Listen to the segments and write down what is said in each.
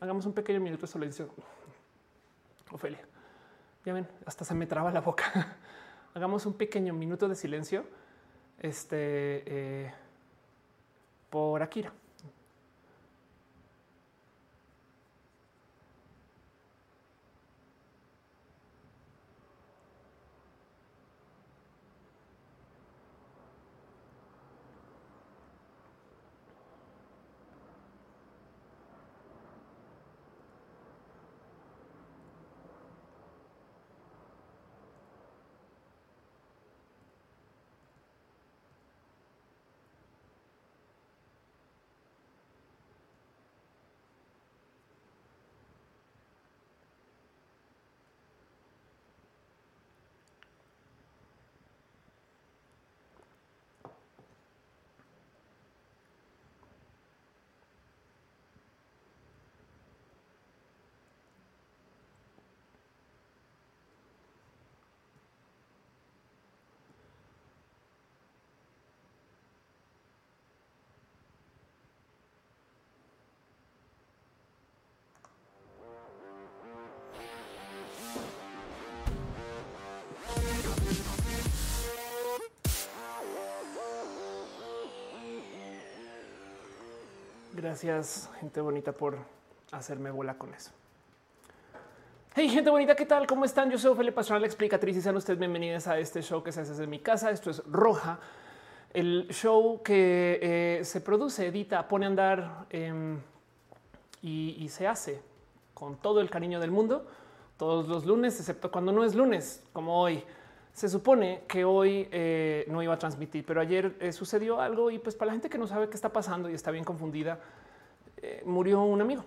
Hagamos un pequeño minuto de silencio. Ofelia, ya ven, hasta se me traba la boca. Hagamos un pequeño minuto de silencio. Este eh, por Akira. Gracias, gente bonita, por hacerme bola con eso. Hey, gente bonita, ¿qué tal? ¿Cómo están? Yo soy Ophelia Pastrana, la explicatriz, y sean ustedes bienvenidos a este show que se hace desde mi casa. Esto es Roja, el show que eh, se produce, edita, pone a andar em, y, y se hace con todo el cariño del mundo todos los lunes, excepto cuando no es lunes, como hoy. Se supone que hoy eh, no iba a transmitir, pero ayer eh, sucedió algo y pues para la gente que no sabe qué está pasando y está bien confundida, eh, murió un amigo.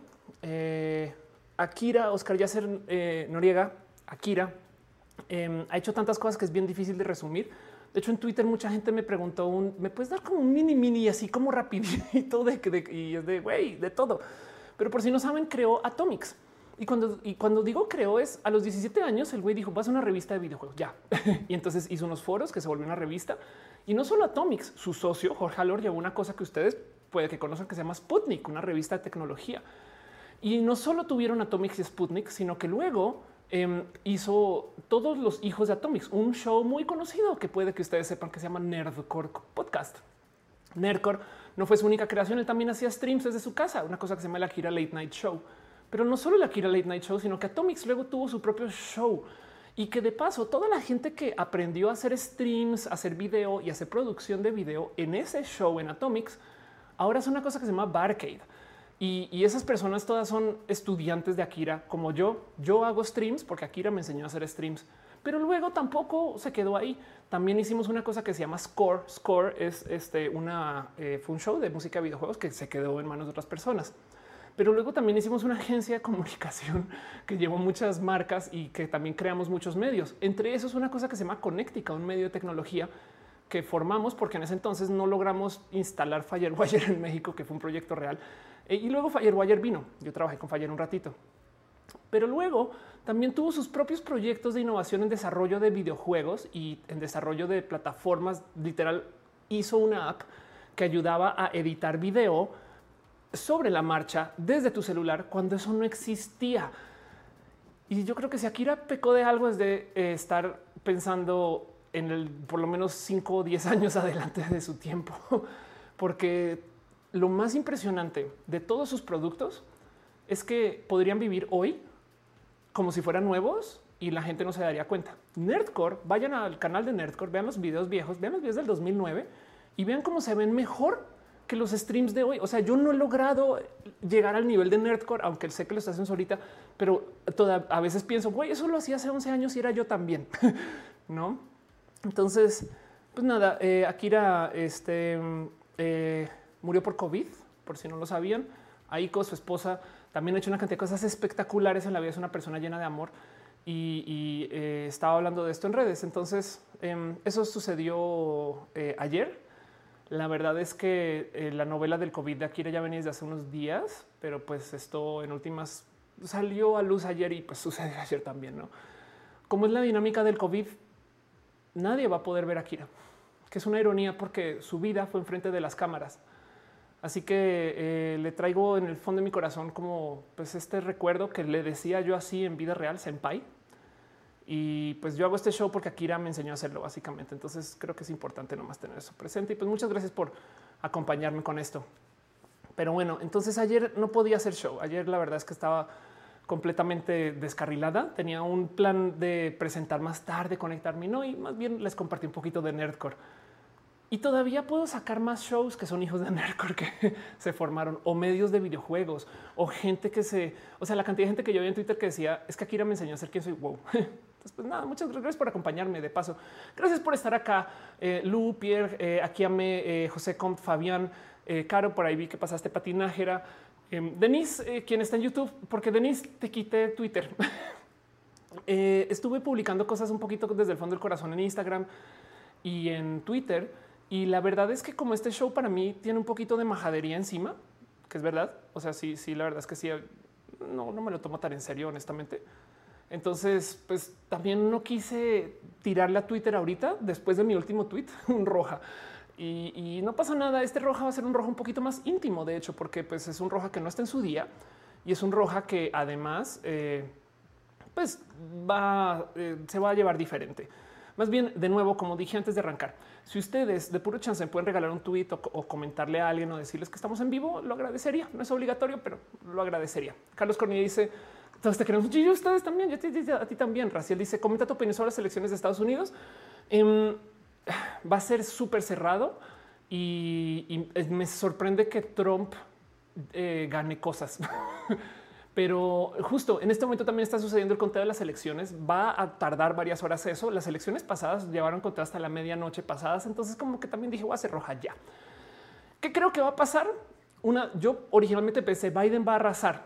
Akira, Oscar Yasser Noriega, Akira, em, ha hecho tantas cosas que es bien difícil de resumir. De hecho, en Twitter mucha gente me preguntó, un, ¿me puedes dar como un mini mini así como rapidito de, de, y es de güey, de todo? Pero por si no saben, creó Atomics. Y cuando, y cuando digo creo es a los 17 años, el güey dijo vas a una revista de videojuegos ya. y entonces hizo unos foros que se volvió una revista y no solo Atomics, su socio Jorge Alor llevó una cosa que ustedes puede que conozcan que se llama Sputnik, una revista de tecnología. Y no solo tuvieron Atomics y Sputnik, sino que luego em, hizo todos los hijos de Atomics, un show muy conocido que puede que ustedes sepan que se llama Nerdcore Podcast. Nerdcore no fue su única creación, él también hacía streams desde su casa, una cosa que se llama la gira Late Night Show. Pero no solo la Kira Late Night Show, sino que Atomics luego tuvo su propio show y que de paso toda la gente que aprendió a hacer streams, a hacer video y hacer producción de video en ese show en Atomics, ahora es una cosa que se llama Barcade. Y, esas personas todas son estudiantes de Akira como yo. Yo hago streams porque Akira me enseñó a hacer streams, pero luego tampoco se quedó ahí. También hicimos una cosa que se llama Score. Score es este una eh, show de música de videojuegos que se quedó en manos de otras personas. Pero luego también hicimos una agencia de comunicación que llevó muchas marcas y que también creamos muchos medios. Entre esos una cosa que se llama Connectica, un medio de tecnología que formamos porque en ese entonces no logramos instalar Firewire en México, que fue un proyecto real. Eh, y luego Firewire vino. Yo trabajé con Fire un ratito. Pero luego también tuvo sus propios proyectos de innovación en desarrollo de videojuegos y en desarrollo de plataformas. Literal hizo una app que ayudaba a editar video sobre la marcha desde tu celular cuando eso no existía. Y yo creo que si Akira pecó de algo es de eh, estar pensando en el por lo menos 5 o 10 años adelante de su tiempo, porque lo más impresionante de todos sus productos es que podrían vivir hoy como si fueran nuevos y la gente no se daría cuenta. Nerdcore, vayan al canal de Nerdcore, vean los videos viejos, vean los videos del 2009 y vean cómo se ven mejor que los streams de hoy. O sea, yo no he logrado llegar al nivel de nerdcore, aunque sé que lo estás haciendo ahorita, pero a veces pienso, güey, eso lo hacía hace 11 años y era yo también, no? Entonces, pues nada, eh, Akira este, eh, murió por COVID, por si no lo sabían. Aiko, su esposa, también ha hecho una cantidad de cosas espectaculares en la vida. Es una persona llena de amor y, eh, estaba hablando de esto en redes. Entonces, em, eso sucedió ayer la verdad es que la novela del COVID de Akira ya venía desde hace unos días, pero pues esto en últimas salió a luz ayer y pues sucedió ayer también, ¿no? Como es la dinámica del COVID, nadie va a poder ver a Akira, que es una ironía porque su vida fue enfrente de las cámaras. Así que eh, le traigo en el fondo de mi corazón como pues este recuerdo que le decía yo así en vida real, senpai. Y pues yo hago este show porque Akira me enseñó a hacerlo básicamente. Entonces creo que es importante nomás tener eso presente. Y pues muchas gracias por acompañarme con esto. Pero bueno, entonces ayer no podía hacer show. Ayer la verdad es que estaba completamente descarrilada. Tenía un plan de presentar más tarde, conectarme, no, y más bien les compartí un poquito de Nerdcore. Y todavía puedo sacar más shows que son hijos de Nerdcore que se formaron, o medios de videojuegos, o gente que se, o sea, la cantidad de gente que yo vi en Twitter que decía, es que Akira me enseñó a ser quien soy, wow. Entonces, pues nada, muchas gracias por acompañarme de paso. Gracias por estar acá. Eh, Lu, Pierre, eh, Akiame, eh, José Comp, Fabián, eh, Caro, por ahí vi que pasaste patinajera. Eh, Denise, quien está en YouTube, porque Denise te quité Twitter. Eh, estuve publicando cosas un poquito desde el fondo del corazón en Instagram y en Twitter. Y la verdad es que como este show para mí tiene un poquito de majadería encima, que es verdad. O sea, sí, sí, la verdad es que sí, no, no me lo tomo tan en serio, honestamente. Entonces, pues también no quise tirarle a Twitter ahorita, después de mi último tweet, un roja. Y, no pasa nada. Este roja va a ser un rojo un poquito más íntimo, de hecho, porque pues, es un roja que no está en su día y es un roja que además eh, pues va, eh, se va a llevar diferente. Más bien, de nuevo, como dije antes de arrancar, si ustedes de puro chance pueden regalar un tweet o, comentarle a alguien o decirles que estamos en vivo, lo agradecería. No es obligatorio, pero lo agradecería. Carlos Cornilla dice: Todos te queremos. Y ustedes también. Yo a ti también. Raciel dice: Comenta tu opinión sobre las elecciones de Estados Unidos. Eh, va a ser súper cerrado y, y, me sorprende que Trump eh, gane cosas. Pero justo en este momento también está sucediendo el conteo de las elecciones. Va a tardar varias horas eso. Las elecciones pasadas llevaron conteo hasta la medianoche pasadas. Entonces como que también dije voy a hacer roja ya. ¿Qué creo que va a pasar? Una, yo originalmente pensé Biden va a arrasar,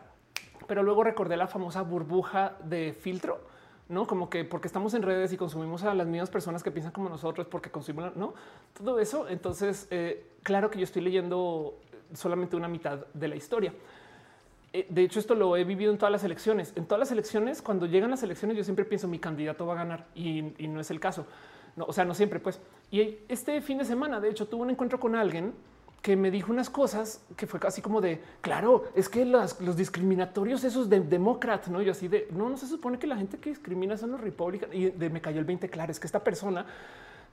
pero luego recordé la famosa burbuja de filtro no como que porque estamos en redes y consumimos a las mismas personas que piensan como nosotros, porque consumimos no todo eso. Entonces, eh, claro que yo estoy leyendo solamente una mitad de la historia. Eh, de hecho, esto lo he vivido en todas las elecciones. En todas las elecciones, cuando llegan las elecciones, yo siempre pienso mi candidato va a ganar y, y no es el caso. No, o sea, no siempre, pues. Y este fin de semana, de hecho, tuve un encuentro con alguien que me dijo unas cosas que fue casi como de claro, es que los discriminatorios esos de demócratas, no yo así de no, se supone que la gente que discrimina son los republicanos y de, me cayó el 20. Claro, es que esta persona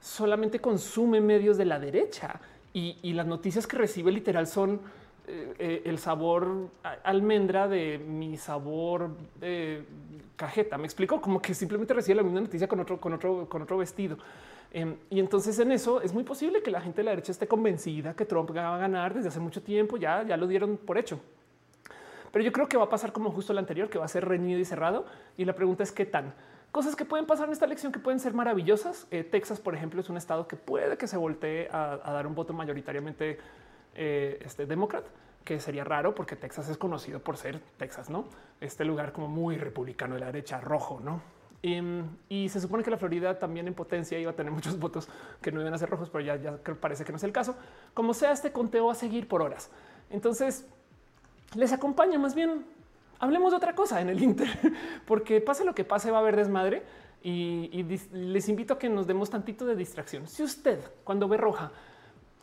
solamente consume medios de la derecha y, y las noticias que recibe literal son eh, eh, el sabor almendra de mi sabor eh, cajeta. Me explico como que simplemente recibe la misma noticia con otro, con otro, con otro vestido. Eh, y entonces en eso es muy posible que la gente de la derecha esté convencida que Trump va a ganar desde hace mucho tiempo. Ya, ya lo dieron por hecho. Pero yo creo que va a pasar como justo el anterior, que va a ser reñido y cerrado. Y la pregunta es qué tan cosas que pueden pasar en esta elección que pueden ser maravillosas. Eh, Texas, por ejemplo, es un estado que puede que se voltee a, a dar un voto mayoritariamente eh, este, demócrata, que sería raro porque Texas es conocido por ser Texas, no este lugar como muy republicano de la derecha, rojo, no? Y, y, se supone que la Florida también en potencia iba a tener muchos votos que no iban a ser rojos, pero ya, ya parece que no es el caso. Como sea, este conteo va a seguir por horas. Entonces, les acompaña más bien. Hablemos de otra cosa en el Inter, porque pase lo que pase, va a haber desmadre y, y les invito a que nos demos tantito de distracción. Si usted cuando ve roja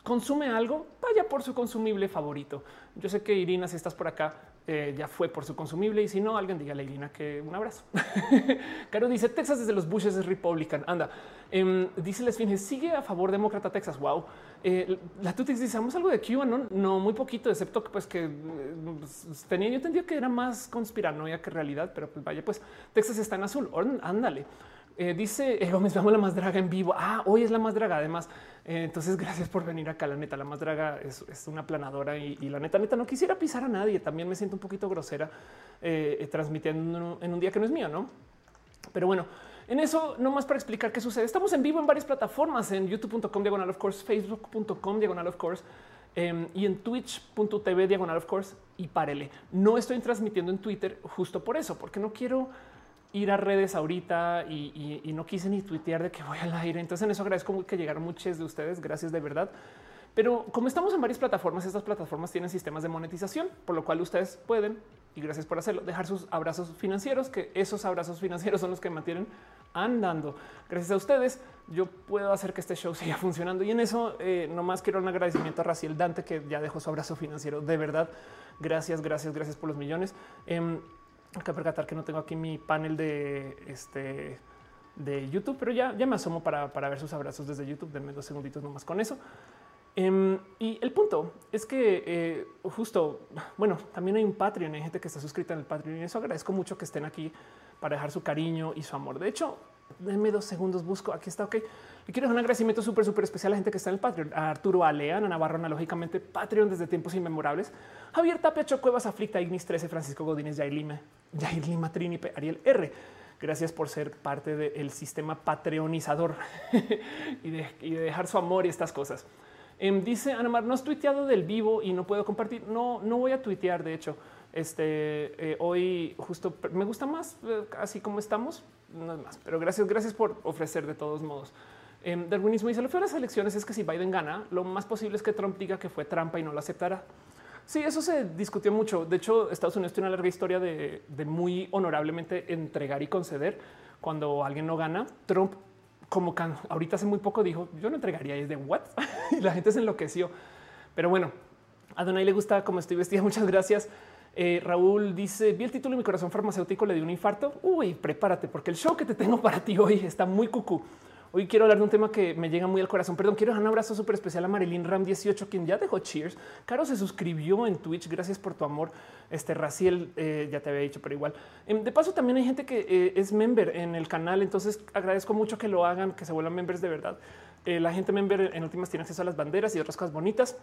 consume algo, vaya por su consumible favorito. Yo sé que Irina, si estás por acá, eh, ya fue por su consumible y si no, alguien diga a Irina que un abrazo. Caro dice Texas desde los Bushes es Republican. Anda, eh, dice Les Finges sigue a favor demócrata Texas. Wow. Eh, la Tutix dice algo de Cuba, no, no muy poquito, excepto que pues que pues, tenía yo entendido que era más conspiranoia que realidad, pero pues vaya, pues Texas está en azul. Ándale. Eh, dice Gómez, vamos la más draga en vivo. Ah, hoy es la más draga. Además, eh, entonces gracias por venir acá. La neta, la más draga es, es una planadora y, la neta, neta, no quisiera pisar a nadie. También me siento un poquito grosera eh, transmitiendo en un día que no es mío, no? Pero bueno, en eso no más para explicar qué sucede. Estamos en vivo en varias plataformas en youtube.com diagonal of course, facebook.com diagonal of course. Eh, y en twitch.tv diagonal of course y párele. No estoy transmitiendo en Twitter justo por eso, porque no quiero ir a redes ahorita y, no quise ni tuitear de que voy al aire. Entonces en eso agradezco que llegaron muchos de ustedes. Gracias de verdad. Pero como estamos en varias plataformas, estas plataformas tienen sistemas de monetización, por lo cual ustedes pueden, y gracias por hacerlo, dejar sus abrazos financieros, que esos abrazos financieros son los que mantienen andando. Gracias a ustedes, yo puedo hacer que este show siga funcionando. Y en eso, eh, nomás quiero un agradecimiento a Raciel Dante, que ya dejó su abrazo financiero. De verdad, gracias, gracias, gracias por los millones. Eh, hay que percatar que no tengo aquí mi panel de este de YouTube, pero ya, ya me asomo para, ver sus abrazos desde YouTube. Denme dos segunditos nomás con eso. Em, y el punto es que eh, justo, bueno, también hay un Patreon, hay gente que está suscrita en el Patreon y eso agradezco mucho que estén aquí para dejar su cariño y su amor. De hecho, denme dos segundos, busco, aquí está, ok. Y quiero un agradecimiento súper, súper especial a la gente que está en el Patreon, a Arturo Alea, a Navarro, analógicamente, Patreon desde tiempos inmemorables, Javier Tapia, Cuevas, Aflicta, Ignis 13, Francisco Godínez, Jair Lima, Lima, Trinipe, Ariel R. Gracias por ser parte del sistema patreonizador y, de, dejar su amor y estas cosas. Em, dice Ana no has tuiteado del vivo y no puedo compartir. No, no voy a tuitear. De hecho, este eh, hoy justo me gusta más eh, así como estamos. No es más, pero gracias, gracias por ofrecer de todos modos. Eh, darwinismo dice lo peor de las elecciones es que si Biden gana, lo más posible es que Trump diga que fue trampa y no lo aceptará. Sí, eso se discutió mucho. De hecho, Estados Unidos tiene una larga historia de, muy honorablemente entregar y conceder cuando alguien no gana. Trump, como ahorita hace muy poco, dijo yo no entregaría y es de what y la gente se enloqueció. Pero bueno, a Donay le gusta cómo estoy vestida. Muchas gracias. Eh, Raúl dice: Vi el título y mi corazón farmacéutico le dio un infarto. Uy, prepárate, porque el show que te tengo para ti hoy está muy cucú. Hoy quiero hablar de un tema que me llega muy al corazón. Perdón, quiero dar un abrazo súper especial a Marilyn Ram 18, quien ya dejó cheers. Caro se suscribió en Twitch. Gracias por tu amor. Este Raciel eh, ya te había dicho, pero igual. Em, de paso, también hay gente que eh, es member en el canal. Entonces agradezco mucho que lo hagan, que se vuelvan members de verdad. Eh, la gente member en últimas tiene acceso a las banderas y otras cosas bonitas.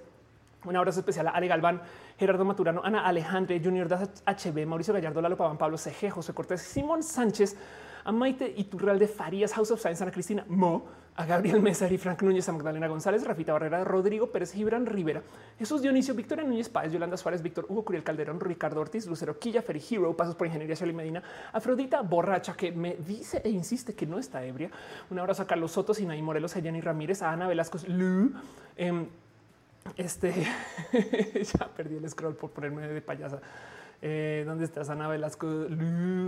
Un abrazo especial a Ale Galván, Gerardo Maturano, Ana Alejandre, Junior HB, Mauricio Gallardo, Lalo Paván, Pablo CG, José Cortés, Simón Sánchez, a Maite Iturral de Farías, House of Science, Ana Cristina Mo, a Gabriel Mesa y Frank Núñez, a Magdalena González, Rafita Barrera, Rodrigo Pérez, Gibran Rivera, Jesús Dionisio, Victoria Núñez Páez, Yolanda Suárez, Víctor Hugo Curiel Calderón, Ricardo Ortiz, Lucero Quilla, Ferry Hero, Pasos por Ingeniería Social y Medina, Afrodita Borracha, que me dice e insiste que no está ebria. Un abrazo a Carlos Soto, Sinaí Morelos, a Yanni Ramírez, a Ana Velasco, Lu. Em, este ya perdí el scroll por ponerme de payasa. Eh, ¿Dónde estás, Ana Velasco?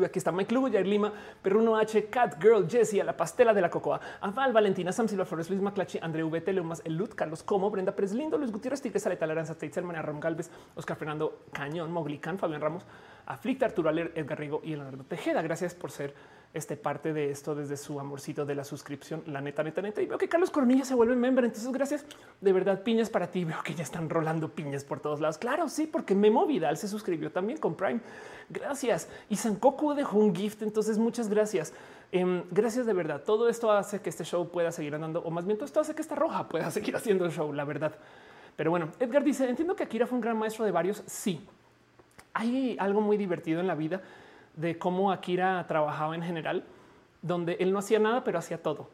Aquí está Mike Lugo, Jair Lima, Perruno H, Cat Girl, Jessie, a la pastela de la cocoa, Aval, Valentina, Sam Silva Flores, Luis Maclachi, André VT, Leumas, Elut, Carlos Como, Brenda Pérez Lindo, Luis Gutiérrez, Tigres, Aleta Laranza, Teitzel, María Ram Galvez, Oscar Fernando Cañón, Moglican, Fabián Ramos, Aflicta, Arturo Aler, Edgar Rigo y Leonardo Tejeda. Gracias por ser este parte de esto desde su amorcito de la suscripción. La neta, neta, neta. Y veo que Carlos Coronilla se vuelve member. Entonces, gracias de verdad. Piñas para ti. Veo que ya están rolando piñas por todos lados. Claro, sí, porque Memo Vidal se suscribió también con Prime. Gracias. Y Sankoku dejó un gift. Entonces, muchas gracias. Em, gracias de verdad. Todo esto hace que este show pueda seguir andando, o más bien todo esto hace que esta roja pueda seguir haciendo el show, la verdad. Pero bueno, Edgar dice: Entiendo que Akira fue un gran maestro de varios. Sí, hay algo muy divertido en la vida de cómo Akira trabajaba en general, donde él no hacía nada, pero hacía todo.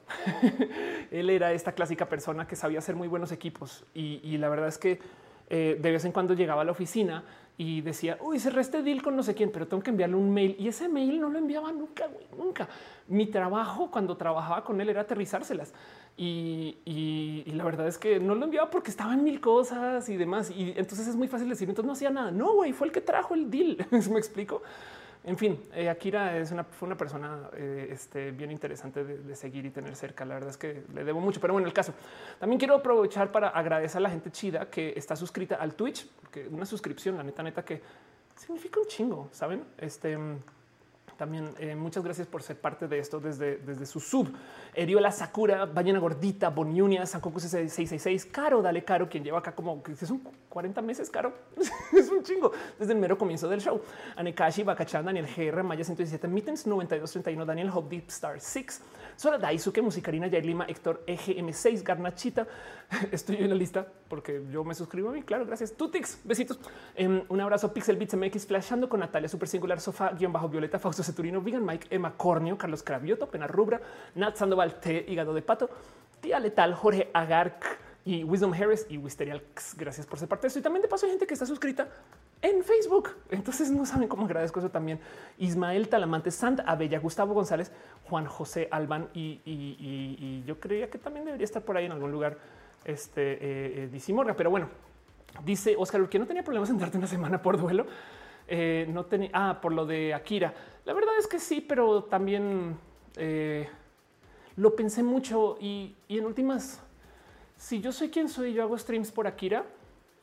él era esta clásica persona que sabía hacer muy buenos equipos y, la verdad es que eh, de vez en cuando llegaba a la oficina y decía, uy, cerré este deal con no sé quién, pero tengo que enviarle un mail y ese mail no lo enviaba nunca, nunca. Mi trabajo cuando trabajaba con él era aterrizárselas y, la verdad es que no lo enviaba porque estaba en mil cosas y demás. Y entonces es muy fácil decir, entonces no hacía nada. No, güey, fue el que trajo el deal. Me explico. En fin, eh, Akira es una, fue una persona eh, este, bien interesante de, seguir y tener cerca. La verdad es que le debo mucho, pero bueno, el caso. También quiero aprovechar para agradecer a la gente chida que está suscrita al Twitch, porque una suscripción, la neta, neta, que significa un chingo, saben? Este también eh, muchas gracias por ser parte de esto desde, desde su sub. Eriola Sakura, Ballena Gordita, Boniunia, Sankoku 666, Caro, dale Caro, quien lleva acá como que son 40 meses, Caro. es un chingo desde el mero comienzo del show. Anekashi, Bakachan, Daniel GR, Maya 117, Mittens 9231, Daniel Hope, Deep Star 6, Sora Daisuke, Musicarina, Yair Lima, Héctor EGM6, Garnachita. Estoy en la lista porque yo me suscribo a mí. Claro, gracias. Tutix, besitos. Em, un abrazo. Pixel Bits MX, flashando con Natalia, Super Singular, Sofá, guion bajo Violeta, Fausto Ceturino, Vegan Mike, Emma Cornio, Carlos Cravioto, Pena Rubra, Nat Sandoval, T, Hígado de Pato, Tía Letal, Jorge Agarc y Wisdom Harris y Wisterial. Gracias por ser parte. Y también de paso hay gente que está suscrita en Facebook. Entonces no saben cómo agradezco eso también. Ismael Talamante, Sant Abella, Gustavo González, Juan José Alban y, yo creía que también debería estar por ahí en algún lugar este eh, eh pero bueno, dice Oscar que no tenía problemas en darte una semana por duelo. Eh, no tenía, ah, por lo de Akira. La verdad es que sí, pero también Eh, lo pensé mucho y, y, en últimas, si yo soy quien soy, yo hago streams por Akira,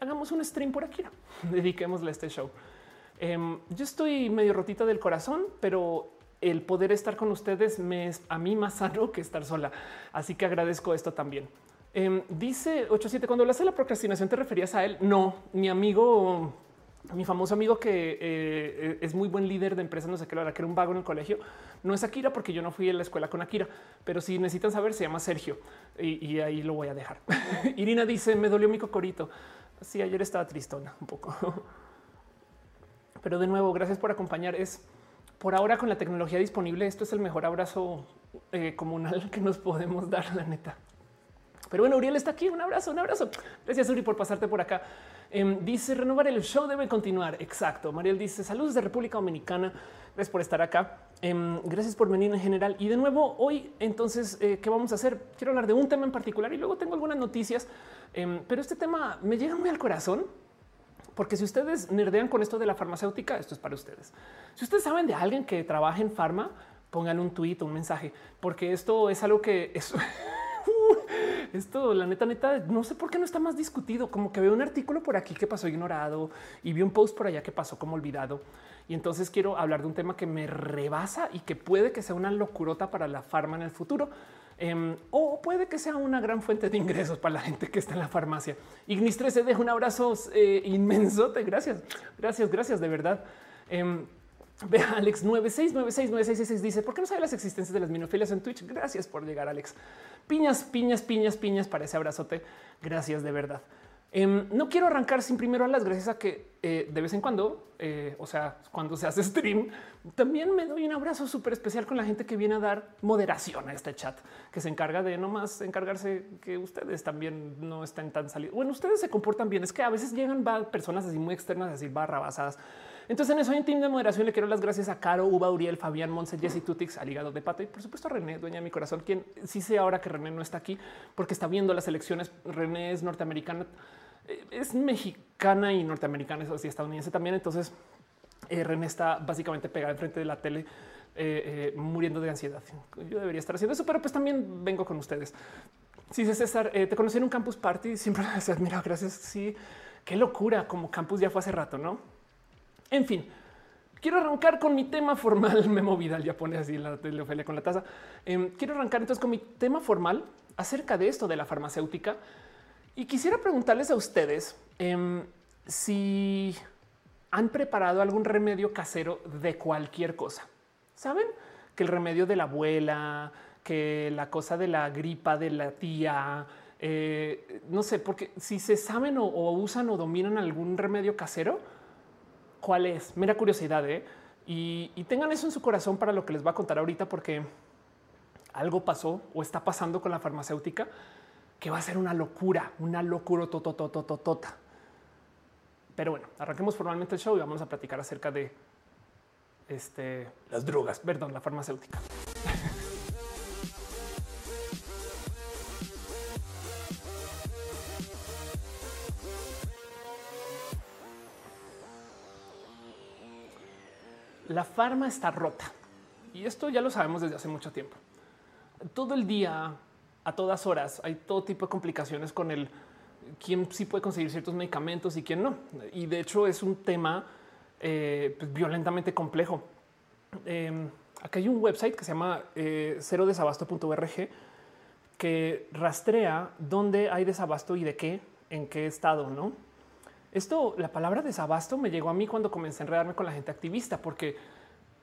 hagamos un stream por Akira, dediquémosle a este show. Em, yo estoy medio rotita del corazón, pero el poder estar con ustedes me es a mí más sano que estar sola. Así que agradezco esto también. Eh, dice 87, cuando hablas de la procrastinación, ¿te referías a él? No, mi amigo, mi famoso amigo que eh, es muy buen líder de empresas, no sé qué, la que era un vago en el colegio, no es Akira porque yo no fui a la escuela con Akira, pero si necesitan saber, se llama Sergio y, y ahí lo voy a dejar. Irina dice, me dolió mi cocorito. Sí, ayer estaba tristona un poco. Pero de nuevo, gracias por acompañar. Es por ahora con la tecnología disponible. Esto es el mejor abrazo eh, comunal que nos podemos dar, la neta. Pero bueno, Uriel está aquí. Un abrazo, un abrazo. Gracias, Uri, por pasarte por acá. Em, dice renovar el show debe continuar. Exacto. Mariel dice saludos de República Dominicana. Gracias por estar acá. Em, gracias por venir en general. Y de nuevo, hoy, entonces, eh, ¿qué vamos a hacer? Quiero hablar de un tema en particular y luego tengo algunas noticias. Em, pero este tema me llega muy al corazón porque si ustedes nerdean con esto de la farmacéutica, esto es para ustedes. Si ustedes saben de alguien que trabaja en farma, pongan un tweet o un mensaje, porque esto es algo que es esto, la neta, neta, no sé por qué no está más discutido. Como que veo un artículo por aquí que pasó ignorado y vi un post por allá que pasó como olvidado. Y entonces quiero hablar de un tema que me rebasa y que puede que sea una locurota para la farma en el futuro. Em, o puede que sea una gran fuente de ingresos para la gente que está en la farmacia. Ignis 13 deja un abrazo eh, inmenso. Gracias, gracias, gracias de verdad. Eh, Ve Alex 96969666 dice por qué no sabe las existencias de las minofilias en Twitch. Gracias por llegar, Alex. Piñas, piñas, piñas, piñas para ese abrazote. Gracias de verdad. Em, no quiero arrancar sin primero las gracias a que eh, de vez en cuando, eh, o sea, cuando se hace stream, también me doy un abrazo súper especial con la gente que viene a dar moderación a este chat, que se encarga de no más encargarse que ustedes también no estén tan salidos. Bueno, ustedes se comportan bien. Es que a veces llegan personas así muy externas, así barrabasadas. Entonces en eso en team de moderación le quiero las gracias a Caro, Uba, Uriel, Fabián, Monse, Jesse Tutix, al de pato y por supuesto a René, dueña de mi corazón, quien sí sé ahora que René no está aquí porque está viendo las elecciones. René es norteamericana es mexicana y norteamericana, eso sí, estadounidense también. Entonces, eh, está básicamente pegada enfrente de la tele, eh, muriendo de ansiedad. Yo debería estar haciendo eso, pero pues también vengo con ustedes. Sí, César, te conocí en un campus party, siempre me mira, gracias. Sí, qué locura, como campus ya fue hace rato, no? En fin, quiero arrancar con mi tema formal. Me moví ya pone así la teleofelia con la taza. Em, quiero arrancar entonces con mi tema formal acerca de esto de la farmacéutica y quisiera preguntarles a ustedes em, si han preparado algún remedio casero de cualquier cosa. Saben que el remedio de la abuela, que la cosa de la gripa de la tía, eh, no sé, porque si se saben o, usan o dominan algún remedio casero, ¿cuál es? Mera curiosidad, ¿eh? Y, y, tengan eso en su corazón para lo que les va a contar ahorita, porque algo pasó o está pasando con la farmacéutica que va a ser una locura, una locura tototototota. Pero bueno, arranquemos formalmente el show y vamos a platicar acerca de este, las drogas, perdón, la farmacéutica. La farma está rota y esto ya lo sabemos desde hace mucho tiempo. Todo el día a todas horas. Hay todo tipo de complicaciones con el quién sí puede conseguir ciertos medicamentos y quién no. Y de hecho es un tema eh, pues, violentamente complejo. Eh, aquí hay un website que se llama eh, cero desabasto.org que rastrea dónde hay desabasto y de qué, en qué estado, no? Esto, la palabra desabasto me llegó a mí cuando comencé a enredarme con la gente activista, porque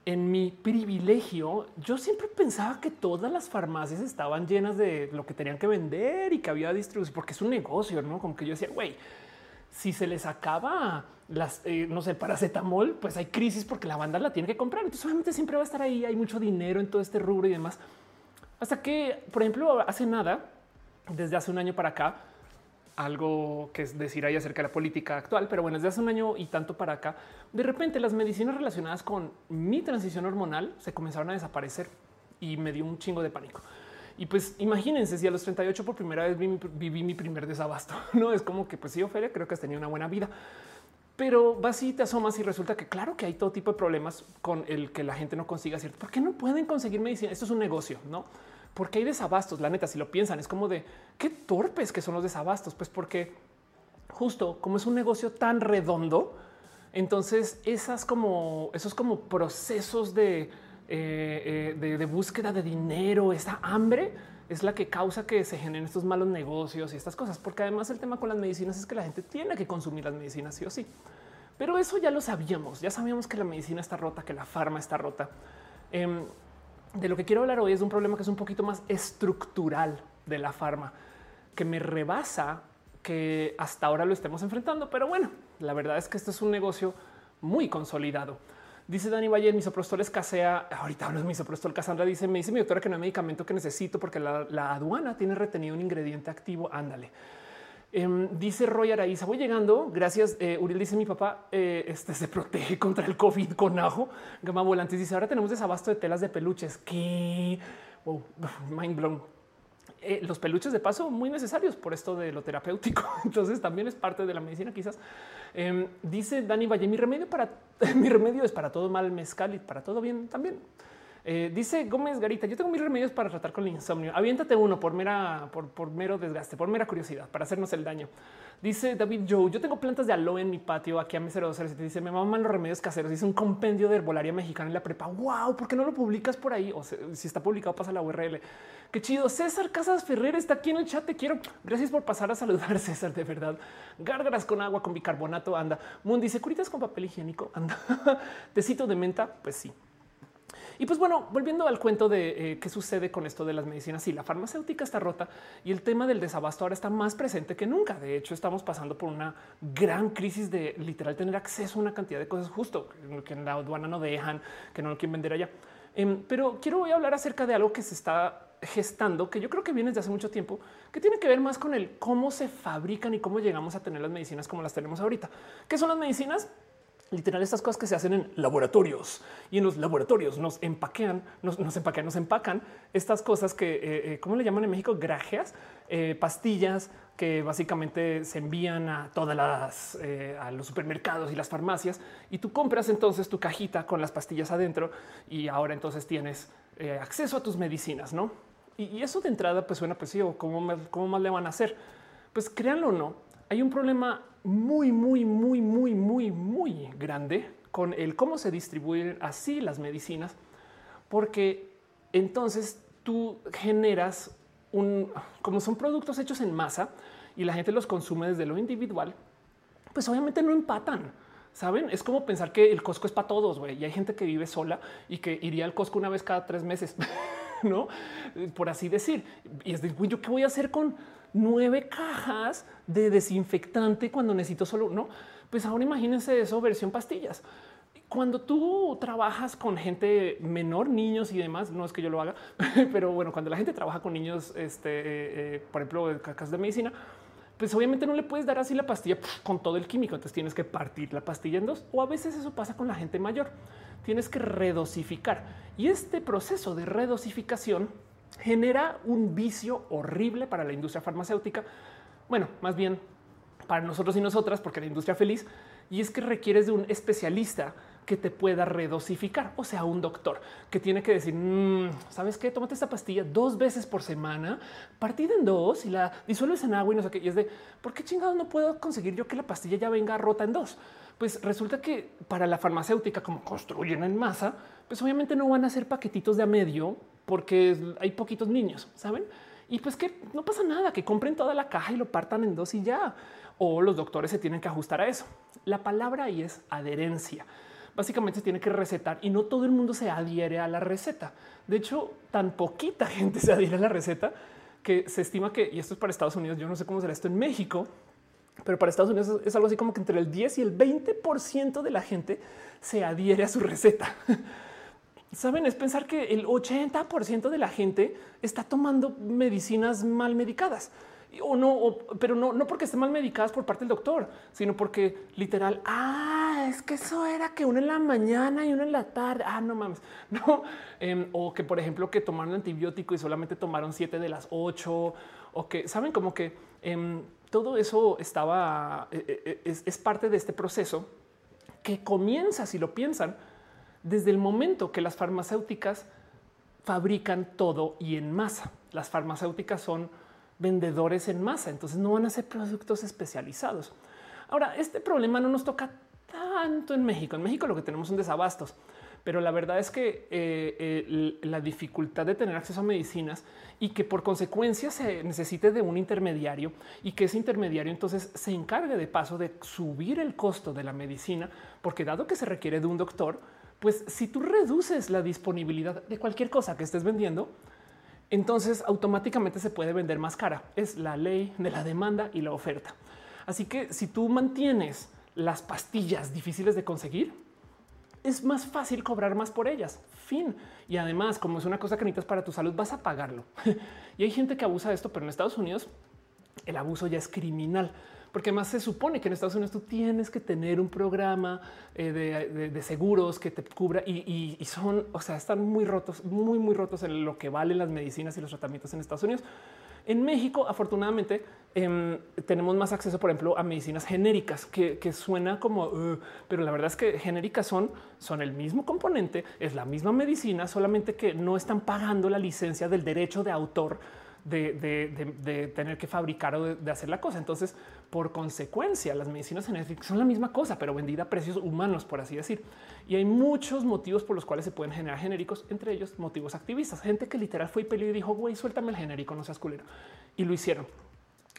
en mi privilegio, yo siempre pensaba que todas las farmacias estaban llenas de lo que tenían que vender y que había distribución, porque es un negocio, no como que yo decía, güey, si se les acaba las, eh, no sé, paracetamol, pues hay crisis porque la banda la tiene que comprar. Entonces, obviamente siempre va a estar ahí. Hay mucho dinero en todo este rubro y demás. Hasta que, por ejemplo, hace nada, desde hace un año para acá, algo que decir ahí acerca de la política actual, pero bueno, desde hace un año y tanto para acá, de repente las medicinas relacionadas con mi transición hormonal se comenzaron a desaparecer y me dio un chingo de pánico. Y pues imagínense si a los 38 por primera vez viví, mi primer desabasto, no es como que pues sí, Ofelia, creo que has tenido una buena vida. pero vas y te asomas y resulta que claro que hay todo tipo de problemas con el que la gente no consiga cierto. ¿Por qué no pueden conseguir medicina? Esto es un negocio, no? Porque hay desabastos. La neta, si lo piensan, es como de qué torpes que son los desabastos. Pues porque justo como es un negocio tan redondo, entonces esas como esos como procesos de, eh, eh, de búsqueda de dinero, esa hambre es la que causa que se generen estos malos negocios y estas cosas, porque además el tema con las medicinas es que la gente tiene que consumir las medicinas sí o sí. Pero eso ya lo sabíamos, ya sabíamos que la medicina está rota, que la farma está rota. Em, de lo que quiero hablar hoy es un problema que es un poquito más estructural de la farma, que me rebasa que hasta ahora lo estemos enfrentando. Pero bueno, la verdad es que este es un negocio muy consolidado. Dice Dani Valle, misoprostol escasea. Ahorita hablo de misoprostol. Cassandra dice, me dice mi doctora que no hay medicamento que necesito porque la, aduana tiene retenido un ingrediente activo. Ándale. Em, dice Roy Araiza, voy llegando. Gracias. Eh, Uriel dice mi papá eh, este se protege contra el COVID con ajo. Gama Volantes dice ahora tenemos desabasto de telas de peluches. Que mind blown. Eh, los peluches de paso muy necesarios por esto de lo terapéutico. Entonces también es parte de la medicina quizás. Em, dice Dani Valle, mi remedio para mi remedio es para todo mal mezcal y para todo bien también. Eh, dice Gómez Garita, yo tengo mis remedios para tratar con el insomnio. Aviéntate uno por mera, por, mero desgaste, por mera curiosidad, para hacernos el daño. Dice David Joe, yo tengo plantas de aloe en mi patio aquí a mi 027. Dice, me maman los remedios caseros. Dice un compendio de herbolaria mexicana en la prepa. Wow, ¿por qué no lo publicas por ahí? O si está publicado, pasa la URL. Qué chido. César Casas Ferrer está aquí en el chat. Te quiero. Gracias por pasar a saludar, César. De verdad. Gárgaras con agua, con bicarbonato. Anda. Moon dice curitas con papel higiénico. Anda. Tecito de menta. Pues sí. Y pues bueno, volviendo al cuento de eh, qué sucede con esto de las medicinas, y la farmacéutica está rota y el tema del desabasto ahora está más presente que nunca. De hecho, estamos pasando por una gran crisis de literal tener acceso a una cantidad de cosas justo que en la aduana no dejan, que no lo quieren vender allá. Em, pero quiero hoy hablar acerca de algo que se está gestando, que yo creo que viene desde hace mucho tiempo, que tiene que ver más con el cómo se fabrican y cómo llegamos a tener las medicinas como las tenemos ahorita. ¿Qué son las medicinas? Literal estas cosas que se hacen en laboratorios y en los laboratorios nos empaquean, nos, empaquean, nos empacan estas cosas que, eh, eh, ¿cómo le llaman en México? Grajeas, eh, pastillas que básicamente se envían a todas las, a los supermercados y las farmacias y tú compras entonces tu cajita con las pastillas adentro y ahora entonces tienes acceso a tus medicinas, ¿no? Y, eso de entrada pues suena pues o cómo, cómo más le van a hacer. Pues créanlo o no, hay un problema muy, muy, muy, muy, muy, muy grande con el cómo se distribuyen así las medicinas, porque entonces tú generas un, como son productos hechos en masa y la gente los consume desde lo individual, pues obviamente no empatan. Saben, es como pensar que el Costco es para todos güey. y hay gente que vive sola y que iría al Costco una vez cada tres meses, no por así decir. Y es de yo qué voy a hacer con nueve cajas de desinfectante cuando necesito solo no. Pues ahora imagínense eso versión pastillas. Cuando tú trabajas con gente menor, niños y demás, no es que yo lo haga, pero bueno, cuando la gente trabaja con niños, este, eh, eh, por ejemplo, cacas de medicina, pues obviamente no le puedes dar así la pastilla con todo el químico. Entonces tienes que partir la pastilla en dos o a veces eso pasa con la gente mayor. Tienes que redosificar y este proceso de redosificación genera un vicio horrible para la industria farmacéutica. Bueno, más bien para nosotros y nosotras, porque la industria feliz, y es que requieres de un especialista que te pueda redosificar, o sea, un doctor que tiene que decir, mm, sabes qué, tómate esta pastilla dos veces por semana, partida en dos y la disuelves en agua y no sé qué. Y es de por qué chingados no puedo conseguir yo que la pastilla ya venga rota en dos. Pues resulta que para la farmacéutica, como construyen en masa, pues obviamente no van a hacer paquetitos de a medio porque hay poquitos niños, saben? Y pues que no pasa nada, que compren toda la caja y lo partan en dos y ya. O los doctores se tienen que ajustar a eso. La palabra ahí es adherencia. Básicamente se tiene que recetar y no todo el mundo se adhiere a la receta. De hecho, tan poquita gente se adhiere a la receta que se estima que, y esto es para Estados Unidos, yo no sé cómo será esto en México, pero para Estados Unidos es algo así como que entre el 10 y el 20% de la gente se adhiere a su receta. Saben, es pensar que el 80% de la gente está tomando medicinas mal medicadas o no, pero no, no porque estén mal medicadas por parte del doctor, sino porque literal, ah, es que eso era que uno en la mañana y uno en la tarde. Ah, no mames, no. Em, o que, por ejemplo, que tomaron antibiótico y solamente tomaron siete de las ocho, o que saben como que em, todo eso estaba, es, es parte de este proceso que comienza, si lo piensan, desde el momento que las farmacéuticas fabrican todo y en masa. Las farmacéuticas son vendedores en masa, entonces no van a ser productos especializados. Ahora, este problema no nos toca tanto en México. En México lo que tenemos son desabastos, pero la verdad es que eh, eh, la dificultad de tener acceso a medicinas y que por consecuencia se necesite de un intermediario y que ese intermediario entonces se encargue de paso de subir el costo de la medicina, porque dado que se requiere de un doctor, pues si tú reduces la disponibilidad de cualquier cosa que estés vendiendo, entonces automáticamente se puede vender más cara. Es la ley de la demanda y la oferta. Así que si tú mantienes las pastillas difíciles de conseguir, es más fácil cobrar más por ellas. Fin. Y además, como es una cosa que necesitas para tu salud, vas a pagarlo. y hay gente que abusa de esto, pero en Estados Unidos el abuso ya es criminal porque más se supone que en Estados Unidos tú tienes que tener un programa eh, de, seguros que te cubra y, son, o sea, están muy rotos, muy, muy rotos en lo que valen las medicinas y los tratamientos en Estados Unidos. En México, afortunadamente, em, tenemos más acceso, por ejemplo, a medicinas genéricas, que, suena como, uh", pero la verdad es que genéricas son, son el mismo componente, es la misma medicina, solamente que no están pagando la licencia del derecho de autor de, tener que fabricar o de, hacer la cosa. Entonces, por consecuencia, las medicinas genéricas son la misma cosa, pero vendida a precios humanos, por así decir. Y hay muchos motivos por los cuales se pueden generar genéricos, entre ellos motivos activistas. Gente que literal fue y y dijo, güey, suéltame el genérico, no seas culero. Y lo hicieron.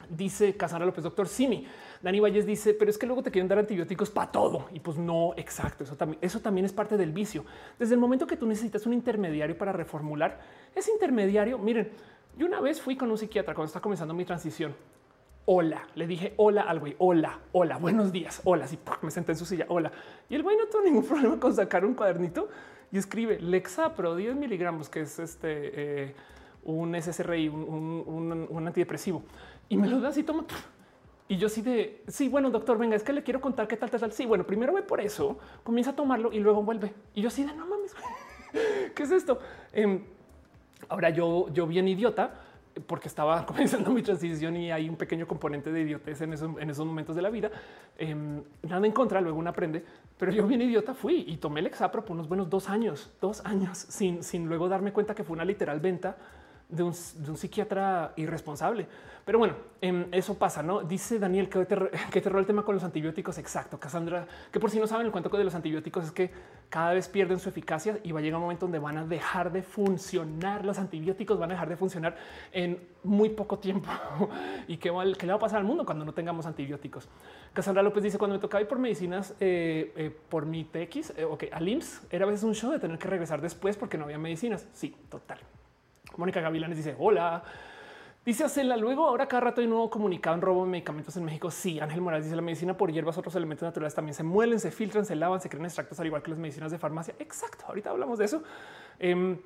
Dice Casandra López, doctor Simi. Dani Valles dice, pero es que luego te quieren dar antibióticos para todo. Y pues no, exacto. Eso también, eso también es parte del vicio. Desde el momento que tú necesitas un intermediario para reformular, ese intermediario, miren, y una vez fui con un psiquiatra cuando estaba comenzando mi transición. Hola, le dije hola al güey, hola, hola, buenos días, hola, así me senté en su silla, hola. Y el güey no tuvo ningún problema con sacar un cuadernito y escribe Lexapro 10 miligramos, que es este eh, un SSRI, un, antidepresivo. Y me lo da así, toma. Y yo sí de sí, bueno, doctor, venga, es que le quiero contar qué tal, tal, tal. Sí, bueno, primero ve por eso, comienza a tomarlo y luego vuelve. Y yo sí de no mames, ¿qué es esto? Em, Ahora yo, yo bien idiota porque estaba comenzando mi transición y hay un pequeño componente de idiotez en, esos momentos de la vida. Em, nada en contra, luego uno aprende, pero yo bien idiota fui y tomé el exapro por unos buenos dos años, dos años sin, sin luego darme cuenta que fue una literal venta de un, psiquiatra irresponsable. Pero bueno, em, eso pasa, ¿no? Dice Daniel que te, que el tema con los antibióticos. Exacto, Cassandra, que por si no saben, el cuento de los antibióticos es que cada vez pierden su eficacia y va a llegar un momento donde van a dejar de funcionar. Los antibióticos van a dejar de funcionar en muy poco tiempo. ¿Y qué, qué le va a pasar al mundo cuando no tengamos antibióticos? Cassandra López dice, cuando me tocaba ir por medicinas eh, eh, por mi TX, eh, ok, al IMSS, era a veces un show de tener que regresar después porque no había medicinas. Sí, total. Mónica Gavilanes dice hola. Dice Acela, luego ahora cada rato hay nuevo comunicado en robo de medicamentos en México. Sí, Ángel Morales dice la medicina por hierbas, otros elementos naturales también se muelen, se filtran, se lavan, se crean extractos al igual que las medicinas de farmacia. Exacto, ahorita hablamos de eso. Em,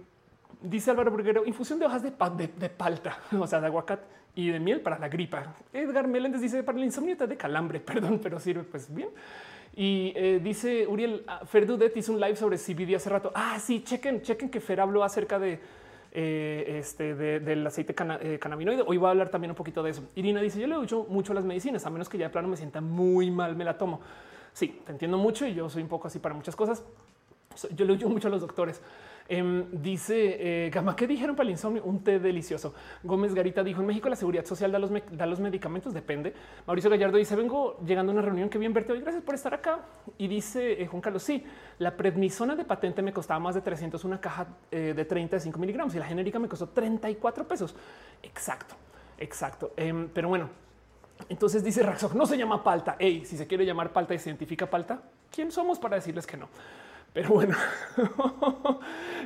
dice Álvaro Burguero, infusión de hojas de, palta, o sea, de aguacate y de miel para la gripa. Edgar Meléndez dice para el insomnio de calambre, perdón, pero sirve pues bien. Y eh, dice Uriel ah, Ferdudet hizo un live sobre CBD hace rato. Ah, sí, chequen, chequen que Fer habló acerca de eh, este, del aceite eh, cannabinoide. Hoy voy a hablar también un poquito de eso. Irina dice: Yo le uso mucho las medicinas, a menos que ya de plano me sienta muy mal, me la tomo. Sí, te entiendo mucho y yo soy un poco así para muchas cosas. Yo le uso mucho a los doctores. Em, dice eh, Gama, ¿qué dijeron para el insomnio? Un té delicioso. Gómez Garita dijo en México la seguridad social da los, da los medicamentos, depende. Mauricio Gallardo dice vengo llegando a una reunión que bien verte hoy. Gracias por estar acá. Y dice eh, Juan Carlos, sí, la prednisona de patente me costaba más de 300 una caja eh, de 35 miligramos y la genérica me costó 34 pesos. Exacto, exacto. Em, pero bueno, entonces dice Raxo, no se llama palta. Hey, si se quiere llamar palta y se identifica palta, ¿quién somos para decirles que no? Pero bueno,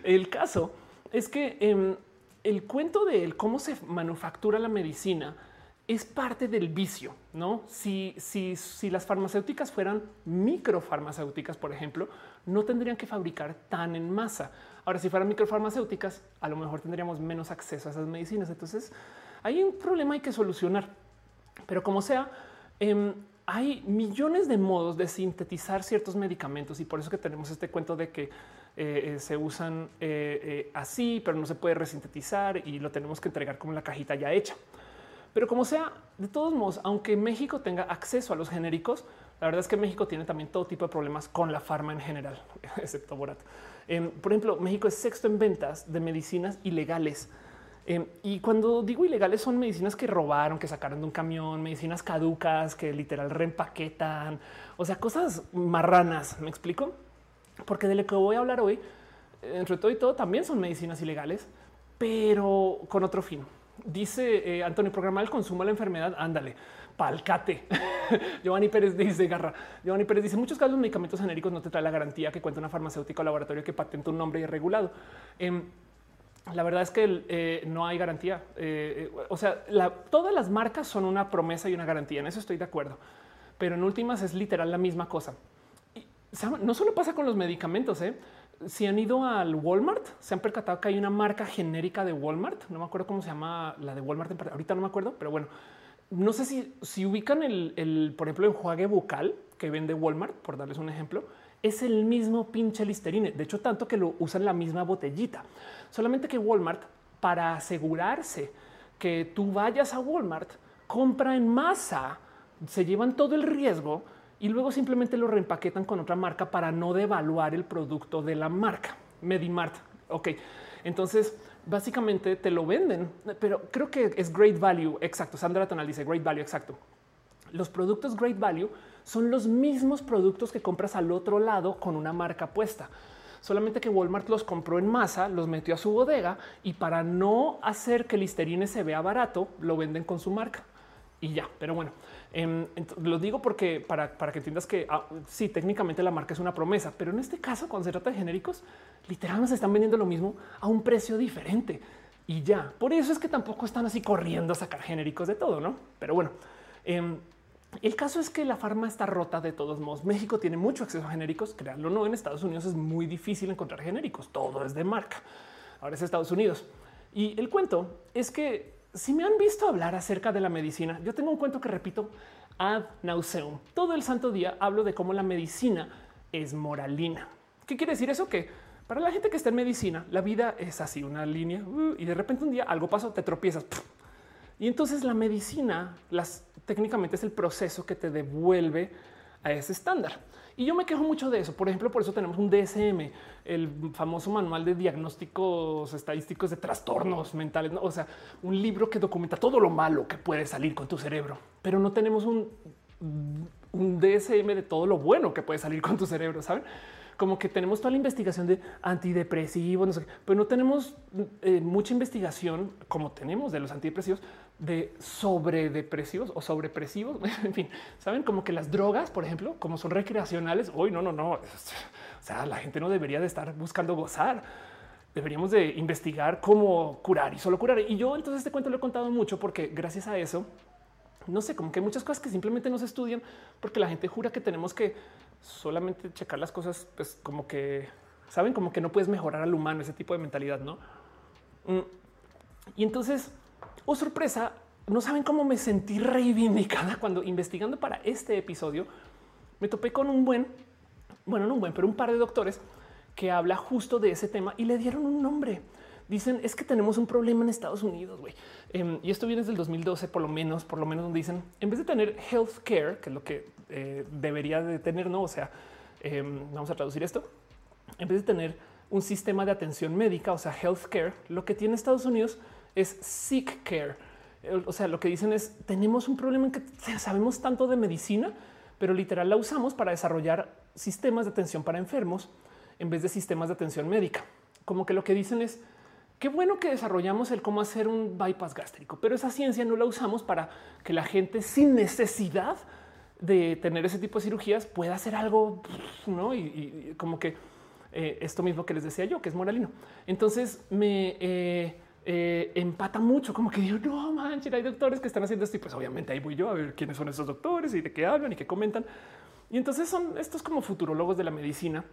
el caso es que em, el cuento de cómo se manufactura la medicina es parte del vicio, ¿no? Si, si, si las farmacéuticas fueran microfarmacéuticas, por ejemplo, no tendrían que fabricar tan en masa. Ahora, si fueran microfarmacéuticas, a lo mejor tendríamos menos acceso a esas medicinas. Entonces, hay un problema hay que solucionar. Pero como sea, em, hay millones de modos de sintetizar ciertos medicamentos y por eso que tenemos este cuento de que eh, eh, se usan eh, así, pero no se puede resintetizar y lo tenemos que entregar como la cajita ya hecha. Pero como sea, de todos modos, aunque México tenga acceso a los genéricos, la verdad es que México tiene también todo tipo de problemas con la farma en general, excepto Borat. Em, por ejemplo, México es sexto en ventas de medicinas ilegales. Em, y cuando digo ilegales son medicinas que robaron, que sacaron de un camión, medicinas caducas, que literal reempaquetan, o sea, cosas marranas. ¿Me explico? Porque de lo que voy a hablar hoy, entre todo y todo, también son medicinas ilegales, pero con otro fin. Dice eh, Antonio, programa el consumo de la enfermedad. Ándale, palcate. Giovanni Pérez dice garra. Giovanni Pérez dice muchos casos de medicamentos genéricos no te trae la garantía que cuenta una farmacéutica o laboratorio que patenta un nombre irregulado. Em, la verdad es que eh, no hay garantía. Eh, o sea, todas las marcas son una promesa y una garantía. En eso estoy de acuerdo. Pero en últimas es literal la misma cosa. No solo pasa con los medicamentos. ¿eh? Si han ido al Walmart, se han percatado que hay una marca genérica de Walmart. No me acuerdo cómo se llama la de Walmart. Ahorita no me acuerdo, pero bueno, no sé si, si ubican el, el, por ejemplo, enjuague bucal que vende Walmart, por darles un ejemplo, es el mismo pinche Listerine. De hecho, tanto que lo usan la misma botellita. Solamente que Walmart, para asegurarse que tú vayas a Walmart, compra en masa, se llevan todo el riesgo y luego simplemente lo reempaquetan con otra marca para no devaluar el producto de la marca. Medimart. Ok, entonces básicamente te lo venden, pero creo que es great value. Exacto. Sandra Tonal dice great value. Exacto. Los productos great value son los mismos productos que compras al otro lado con una marca puesta. Solamente que Walmart los compró en masa, los metió a su bodega y para no hacer que Listerine se vea barato, lo venden con su marca y ya. Pero bueno, Em, lo digo porque para, que entiendas que ah, sí, técnicamente la marca es una promesa, pero en este caso, cuando se trata de genéricos, literalmente se están vendiendo lo mismo a un precio diferente y ya. Por eso es que tampoco están así corriendo a sacar genéricos de todo, no? Pero bueno, em, el caso es que la farma está rota de todos modos. México tiene mucho acceso a genéricos, créanlo no. En Estados Unidos es muy difícil encontrar genéricos, todo es de marca. Ahora es Estados Unidos. Y el cuento es que si me han visto hablar acerca de la medicina, yo tengo un cuento que repito ad nauseum. Todo el santo día hablo de cómo la medicina es moralina. ¿Qué quiere decir eso? Que para la gente que está en medicina, la vida es así, una línea uh, y de repente un día algo pasó, te tropiezas. Y entonces la medicina, las técnicamente es el proceso que te devuelve a ese estándar. Y yo me quejo mucho de eso. Por ejemplo, por eso tenemos un DSM, el famoso manual de diagnósticos estadísticos de trastornos mentales. O sea, un libro que documenta todo lo malo que puede salir con tu cerebro, pero no tenemos un, DSM de todo lo bueno que puede salir con tu cerebro. Saben? como que tenemos toda la investigación de antidepresivos, pero no tenemos eh, mucha investigación como tenemos de los antidepresivos de sobredepresivos o sobrepresivos. en fin, saben como que las drogas, por ejemplo, como son recreacionales. Hoy no, no, no. O sea, la gente no debería de estar buscando gozar. Deberíamos de investigar cómo curar y solo curar. Y yo entonces este cuento lo he contado mucho porque gracias a eso no sé, como que hay muchas cosas que simplemente no se estudian porque la gente jura que tenemos que solamente checar las cosas, pues como que saben, como que no puedes mejorar al humano, ese tipo de mentalidad, no? Mm. Y entonces, oh sorpresa, no saben cómo me sentí reivindicada cuando investigando para este episodio me topé con un buen, bueno, no un buen, pero un par de doctores que habla justo de ese tema y le dieron un nombre. Dicen es que tenemos un problema en Estados Unidos, güey. Em, y esto viene desde el 2012, por lo menos, por lo menos donde dicen en vez de tener health care, que es lo que eh, debería de tener, no? O sea, em, vamos a traducir esto. En vez de tener un sistema de atención médica, o sea, health care, lo que tiene Estados Unidos sick care. O sea, lo que dicen es tenemos un problema en que sabemos tanto de medicina, pero literal la usamos para desarrollar sistemas de atención para enfermos en vez de sistemas de atención médica. Como que lo que dicen es Qué bueno que desarrollamos el cómo hacer un bypass gástrico, pero esa ciencia no la usamos para que la gente sin necesidad de tener ese tipo de cirugías pueda hacer algo, ¿no? Y, como que eh, esto mismo que les decía yo, que es moralino. Entonces me eh, eh, empata mucho, como que digo, no manches, hay doctores que están haciendo esto y pues obviamente ahí voy yo a ver quiénes son esos doctores y de qué hablan y qué comentan. Y entonces son estos como futurólogos de la medicina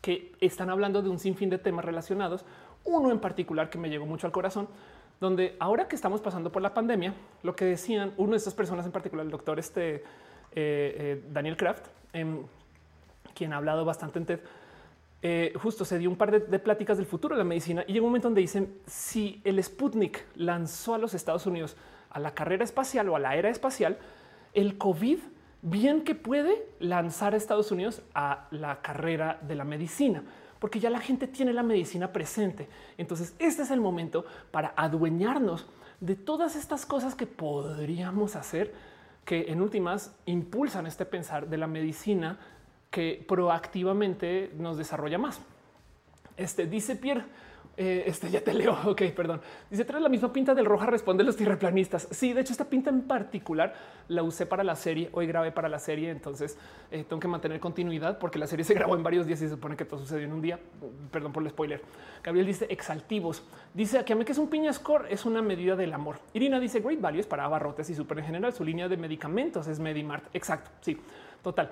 que están hablando de un sinfín de temas relacionados uno en particular que me llegó mucho al corazón, donde ahora que estamos pasando por la pandemia, lo que decían uno de estas personas en particular, el doctor este, eh, eh, Daniel Kraft, em, quien ha hablado bastante en TED, eh, justo se dio un par de, pláticas del futuro de la medicina y llegó un momento donde dicen si el Sputnik lanzó a los Estados Unidos a la carrera espacial o a la era espacial, el COVID bien que puede lanzar a Estados Unidos a la carrera de la medicina, porque ya la gente tiene la medicina presente. Entonces, este es el momento para adueñarnos de todas estas cosas que podríamos hacer que en últimas impulsan este pensar de la medicina que proactivamente nos desarrolla más. Este dice Pierre, eh, este ya te leo. Ok, perdón. Dice trae la misma pinta del roja, responde los tierraplanistas. Sí, de hecho, esta pinta en particular la usé para la serie. Hoy grabé para la serie, entonces eh, tengo que mantener continuidad porque la serie se grabó en varios días y se supone que todo sucedió en un día. Perdón por el spoiler. Gabriel dice exaltivos. Dice aquí a mí que es un piña score, es una medida del amor. Irina dice great values para abarrotes y super en general. Su línea de medicamentos es Medimart. Exacto. Sí, total.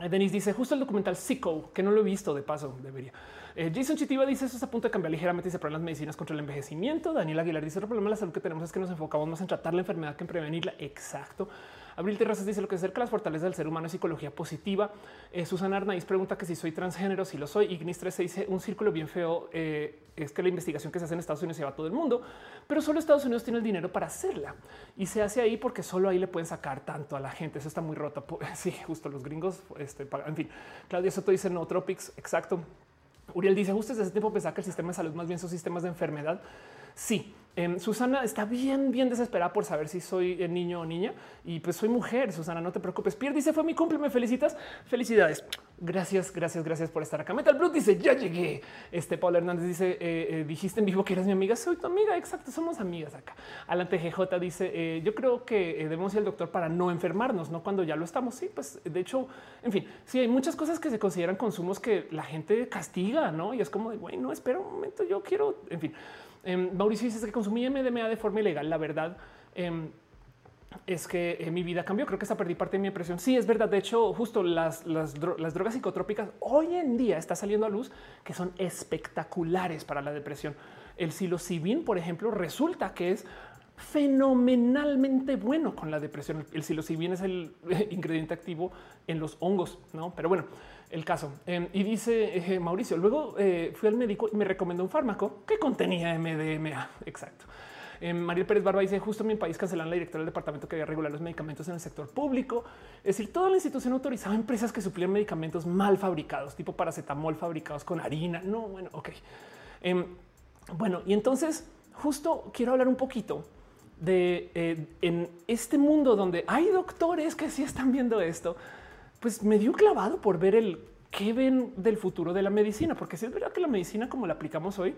Eh, Denis dice justo el documental Sicko, que no lo he visto de paso, debería. Eh, Jason Chitiva dice eso está a punto de cambiar ligeramente y se las medicinas contra el envejecimiento. Daniel Aguilar dice el problema de la salud que tenemos es que nos enfocamos más en tratar la enfermedad que en prevenirla. Exacto. Abril Terrazas dice lo que es cerca las fortalezas del ser humano es psicología positiva. Eh, Susana Arnaiz pregunta que si soy transgénero, si lo soy. Ignis 13 dice un círculo bien feo eh, es que la investigación que se hace en Estados Unidos se va a todo el mundo, pero solo Estados Unidos tiene el dinero para hacerla y se hace ahí porque solo ahí le pueden sacar tanto a la gente. Eso está muy roto. Sí, justo los gringos. Este, en fin, Claudia Soto dice no tropics. Exacto. Uriel dice justo desde ese tiempo pensaba que el sistema de salud más bien son sistemas de enfermedad. Sí, em, Susana está bien, bien desesperada por saber si soy eh, niño o niña y pues soy mujer. Susana, no te preocupes. Pierre dice fue mi cumple. Me felicitas. Felicidades. Gracias, gracias, gracias por estar acá. Metal Blood dice ya llegué. Este Paul Hernández dice eh, eh, dijiste en vivo que eras mi amiga. Soy tu amiga. Exacto. Somos amigas acá. Alan TGJ dice yo creo que debemos ir al doctor para no enfermarnos, no cuando ya lo estamos. Sí, pues de hecho, en fin, sí hay muchas cosas que se consideran consumos que la gente castiga, no? Y es como de bueno, espera un momento. Yo quiero, en fin. Em, Mauricio dice que consumí MDMA de forma ilegal. La verdad em, es que eh, mi vida cambió. Creo que hasta perdí parte de mi depresión. Sí, es verdad. De hecho, justo las, las, drogas psicotrópicas hoy en día está saliendo a luz que son espectaculares para la depresión. El psilocibin, por ejemplo, resulta que es fenomenalmente bueno con la depresión. El psilocibin es el ingrediente activo en los hongos, no? Pero bueno, el caso. Y dice eh, Mauricio, luego eh, fui al médico y me recomendó un fármaco que contenía MDMA. Exacto. Em, Mariel Pérez Barba dice justo en mi país cancelan la directora del departamento que había regular los medicamentos en el sector público. Es decir, toda la institución autorizaba empresas que suplían medicamentos mal fabricados, tipo paracetamol fabricados con harina. No, bueno, ok. Em, bueno, y entonces justo quiero hablar un poquito de eh, en este mundo donde hay doctores que sí están viendo esto pues me dio clavado por ver el qué ven del futuro de la medicina, porque si es verdad que la medicina como la aplicamos hoy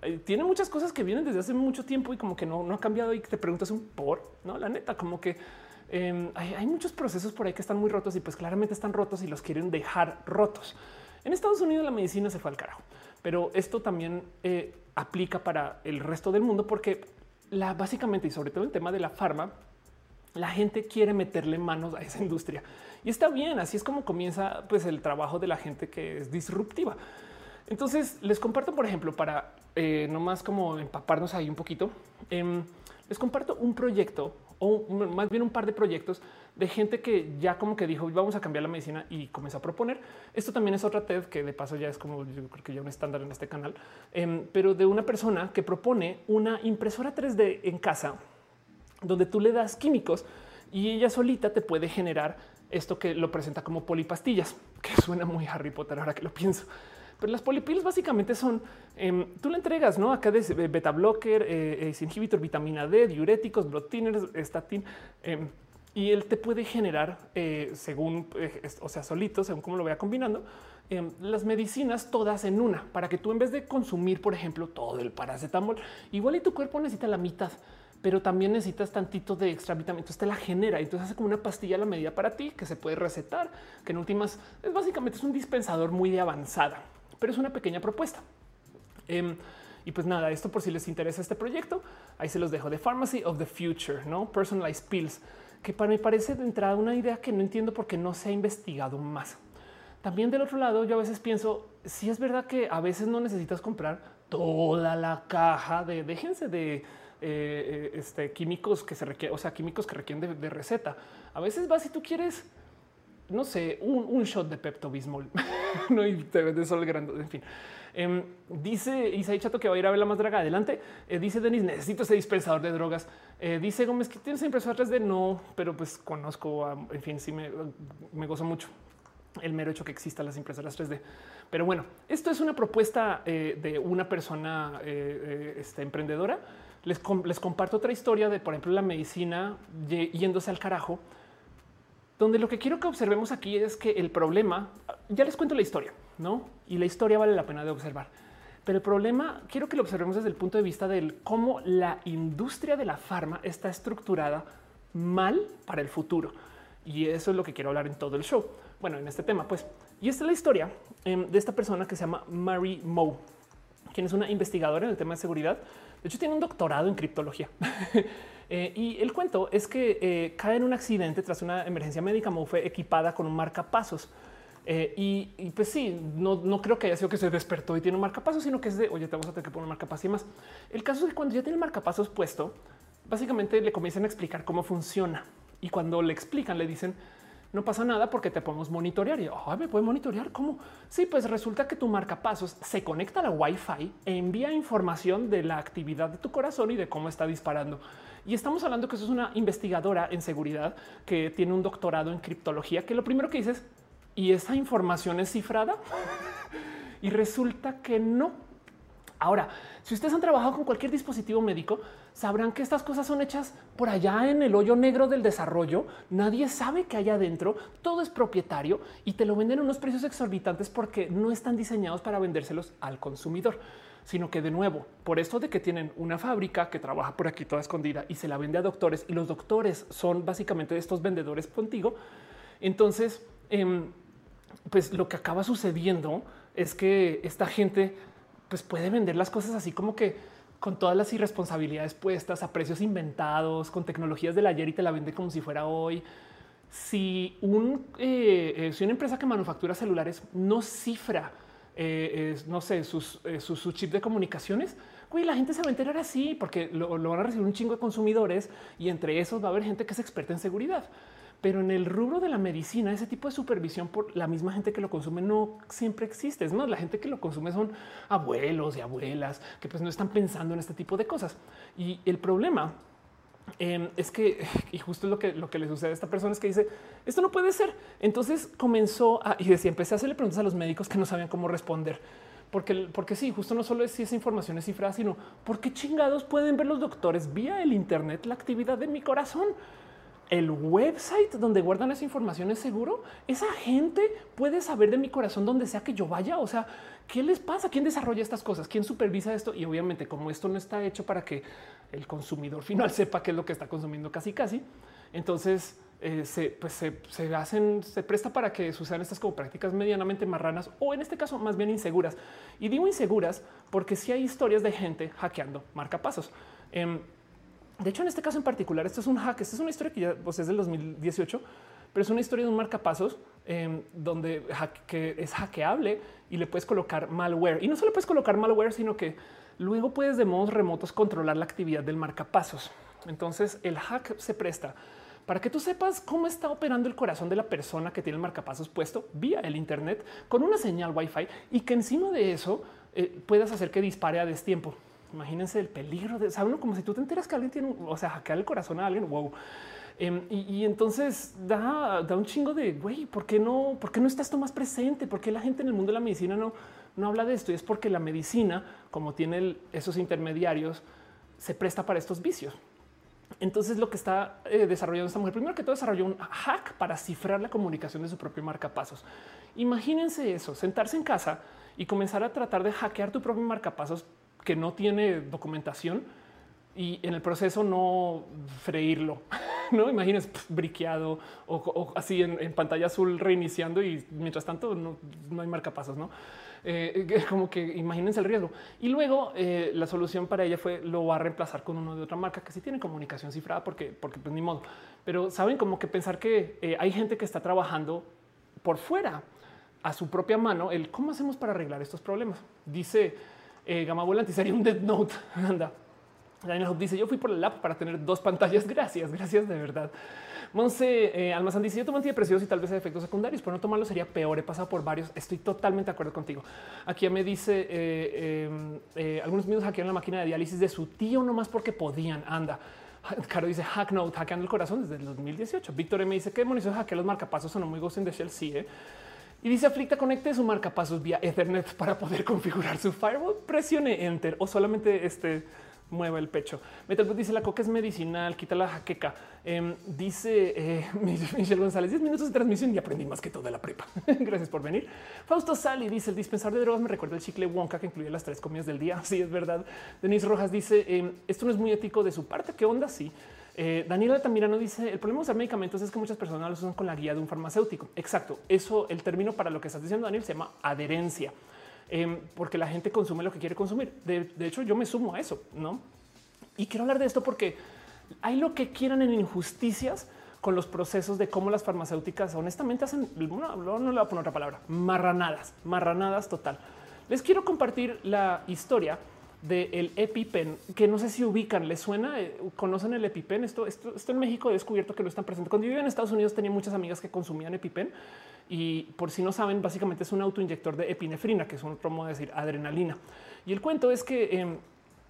eh, tiene muchas cosas que vienen desde hace mucho tiempo y como que no, ha cambiado y te preguntas un por, no la neta, como que em, hay, muchos procesos por ahí que están muy rotos y pues claramente están rotos y los quieren dejar rotos. En Estados Unidos la medicina se fue al carajo, pero esto también eh, aplica para el resto del mundo porque la básicamente y sobre todo el tema de la farma, la gente quiere meterle manos a esa industria y está bien. Así es como comienza pues, el trabajo de la gente que es disruptiva. Entonces les comparto, por ejemplo, para eh, no más como empaparnos ahí un poquito, em, les comparto un proyecto o más bien un par de proyectos de gente que ya como que dijo vamos a cambiar la medicina y comenzó a proponer. Esto también es otra TED que de paso ya es como yo creo que ya un estándar en este canal, em, pero de una persona que propone una impresora 3D en casa donde tú le das químicos y ella solita te puede generar esto que lo presenta como polipastillas, que suena muy Harry Potter ahora que lo pienso. Pero las polipilas básicamente son, em, tú le entregas, ¿no? Acá de beta blocker, eh, inhibitor, vitamina D, diuréticos, blood thinners, estatin, em, y él te puede generar, eh, según, eh, o sea, solito, según cómo lo vaya combinando, em, las medicinas todas en una, para que tú en vez de consumir, por ejemplo, todo el paracetamol, igual y tu cuerpo necesita la mitad pero también necesitas tantito de extra vitamina. Te la genera. Entonces hace como una pastilla a la medida para ti que se puede recetar, que en últimas es básicamente es un dispensador muy de avanzada, pero es una pequeña propuesta. Em, y pues nada, esto por si les interesa este proyecto, ahí se los dejo de Pharmacy of the Future, no personalized pills, que para mí parece de entrada una idea que no entiendo por qué no se ha investigado más. También del otro lado, yo a veces pienso si es verdad que a veces no necesitas comprar toda la caja de déjense de eh, eh, este, químicos que se requieren, o sea, químicos que requieren de, receta. A veces vas si tú quieres, no sé, un, shot de Pepto Bismol, no y te vendes solo grande. En fin, Em, dice Isaí Chato que va a ir a ver la más draga adelante. Eh, dice Denis, necesito ese dispensador de drogas. Eh, dice Gómez que tienes impresora 3D. No, pero pues conozco, en fin, sí me, me gozo mucho el mero hecho que existan las impresoras 3D. Pero bueno, esto es una propuesta eh, de una persona este, emprendedora. Les, comparto otra historia de, por ejemplo, la medicina yéndose al carajo donde lo que quiero que observemos aquí es que el problema, ya les cuento la historia, ¿no? Y la historia vale la pena de observar. Pero el problema quiero que lo observemos desde el punto de vista del cómo la industria de la farma está estructurada mal para el futuro. Y eso es lo que quiero hablar en todo el show. Bueno, en este tema, pues. Y esta es la historia em, de esta persona que se llama Mary Moe, quien es una investigadora en el tema de seguridad. De hecho, tiene un doctorado en criptología. Eh, y el cuento es que eh, cae en un accidente tras una emergencia médica. Mo fue equipada con un marcapasos. Eh, y, pues sí, no, creo que haya sido que se despertó y tiene un marcapasos, sino que es de oye, te vamos a tener que poner un marcapasos y más. El caso es que cuando ya tiene el marcapasos puesto, básicamente le comienzan a explicar cómo funciona. Y cuando le explican, le dicen no pasa nada porque te podemos monitorear. Y me puede monitorear. ¿Cómo? Sí, pues resulta que tu marcapasos se conecta a la Wi-Fi e envía información de la actividad de tu corazón y de cómo está disparando. Y estamos hablando que eso es una investigadora en seguridad que tiene un doctorado en criptología, que lo primero que dices, ¿y esa información es cifrada? y resulta que no. Ahora, si ustedes han trabajado con cualquier dispositivo médico, sabrán que estas cosas son hechas por allá en el hoyo negro del desarrollo. Nadie sabe que hay adentro, todo es propietario y te lo venden a unos precios exorbitantes porque no están diseñados para vendérselos al consumidor sino que de nuevo, por esto de que tienen una fábrica que trabaja por aquí toda escondida y se la vende a doctores y los doctores son básicamente estos vendedores contigo, entonces, em, pues lo que acaba sucediendo es que esta gente pues puede vender las cosas así como que con todas las irresponsabilidades puestas a precios inventados, con tecnologías del ayer y te la vende como si fuera hoy. Si, un, eh, eh, si una empresa que manufactura celulares no cifra eh, no sé, sus, eh, su, chip de comunicaciones, güey, la gente se va a enterar así porque lo, van a recibir un chingo de consumidores y entre esos va a haber gente que es experta en seguridad. Pero en el rubro de la medicina, ese tipo de supervisión por la misma gente que lo consume no siempre existe. Es más, la gente que lo consume son abuelos y abuelas que pues no están pensando en este tipo de cosas. Y el problema Em, es que, y justo lo que, lo que le sucede a esta persona es que dice, esto no puede ser. Entonces comenzó a, y decía, empecé a hacerle preguntas a los médicos que no sabían cómo responder. Porque, porque sí, justo no solo es si esa información es cifrada, sino porque chingados pueden ver los doctores vía el Internet la actividad de mi corazón el website donde guardan esa información es seguro. Esa gente puede saber de mi corazón donde sea que yo vaya. O sea, ¿qué les pasa? ¿Quién desarrolla estas cosas? ¿Quién supervisa esto? Y obviamente, como esto no está hecho para que el consumidor final sepa qué es lo que está consumiendo casi casi, entonces eh, se, pues se, hacen, se presta para que sucedan estas como prácticas medianamente marranas o en este caso más bien inseguras. Y digo inseguras porque si hay historias de gente hackeando marcapasos. Eh, de hecho, en este caso en particular, esto es un hack. Esta es una historia que ya pues, es del 2018, pero es una historia de un marcapasos eh, donde que es hackeable y le puedes colocar malware. Y no solo puedes colocar malware, sino que luego puedes de modos remotos controlar la actividad del marcapasos. Entonces el hack se presta para que tú sepas cómo está operando el corazón de la persona que tiene el marcapasos puesto vía el Internet con una señal Wi-Fi y que encima de eso eh, puedas hacer que dispare a destiempo. Imagínense el peligro de saber como si tú te enteras que alguien tiene, o sea, hackear el corazón a alguien. Wow. Em, y, entonces da, da, un chingo de güey, ¿por qué no? ¿Por qué no está esto más presente? ¿Por qué la gente en el mundo de la medicina no, no habla de esto? Y es porque la medicina, como tiene esos intermediarios, se presta para estos vicios. Entonces lo que está eh, desarrollando esta mujer, primero que todo desarrolló un hack para cifrar la comunicación de su propio marcapasos. Imagínense eso, sentarse en casa y comenzar a tratar de hackear tu propio marcapasos que no tiene documentación y en el proceso no freírlo. No imagines briqueado o, así en, pantalla azul reiniciando y mientras tanto no, hay marcapasos, no? Eh, como que imagínense el riesgo. Y luego eh, la solución para ella fue lo va a reemplazar con uno de otra marca que sí tiene comunicación cifrada porque, porque pues ni modo. Pero saben como que pensar que eh, hay gente que está trabajando por fuera a su propia mano el cómo hacemos para arreglar estos problemas. Dice eh, Gama Volante sería un Dead Note. Anda. Daniel Hope dice: Yo fui por el lap para tener dos pantallas. Gracias, gracias de verdad. Monse eh, Almazán dice: Yo tomo antidepresivos y tal vez efectos secundarios, pero no tomarlo sería peor. He pasado por varios. Estoy totalmente de acuerdo contigo. Aquí me dice: eh, em, eh, Algunos míos hackearon la máquina de diálisis de su tío nomás porque podían. Anda. Caro dice Hacknote, hackeando el corazón desde el 2018. Víctor me dice que demonios hackear los marcapasos son muy Ghost in the Shell. Sí, ¿eh? Y dice Aflicta conecte su marcapasos vía Ethernet para poder configurar su firewall. Presione Enter o solamente este mueva el pecho. Metal dice la coca es medicinal, quita la jaqueca. Em, dice eh, Michelle González, 10 minutos de transmisión y aprendí más que toda la prepa. Gracias por venir. Fausto Sally dice el dispensador de drogas me recuerda el chicle Wonka que incluye las tres comidas del día. Sí, es verdad. Denise Rojas dice em, esto no es muy ético de su parte. ¿Qué onda? Sí. Eh, Daniela Tamirano dice el problema de usar medicamentos es que muchas personas los usan con la guía de un farmacéutico. Exacto. Eso, el término para lo que estás diciendo, Daniel, se llama adherencia. Em, porque la gente consume lo que quiere consumir. De, hecho, yo me sumo a eso, ¿no? Y quiero hablar de esto porque hay lo que quieran en injusticias con los procesos de cómo las farmacéuticas honestamente hacen, no, no le voy a poner otra palabra, marranadas, marranadas total. Les quiero compartir la historia del EpiPen, que no sé si ubican, les suena, eh, conocen el EpiPen. Esto, esto, esto en México he descubierto que no están presentes. Cuando yo vivía en Estados Unidos tenía muchas amigas que consumían EpiPen y por si no saben, básicamente es un autoinyector de epinefrina, que es un otro modo de decir adrenalina. Y el cuento es que em,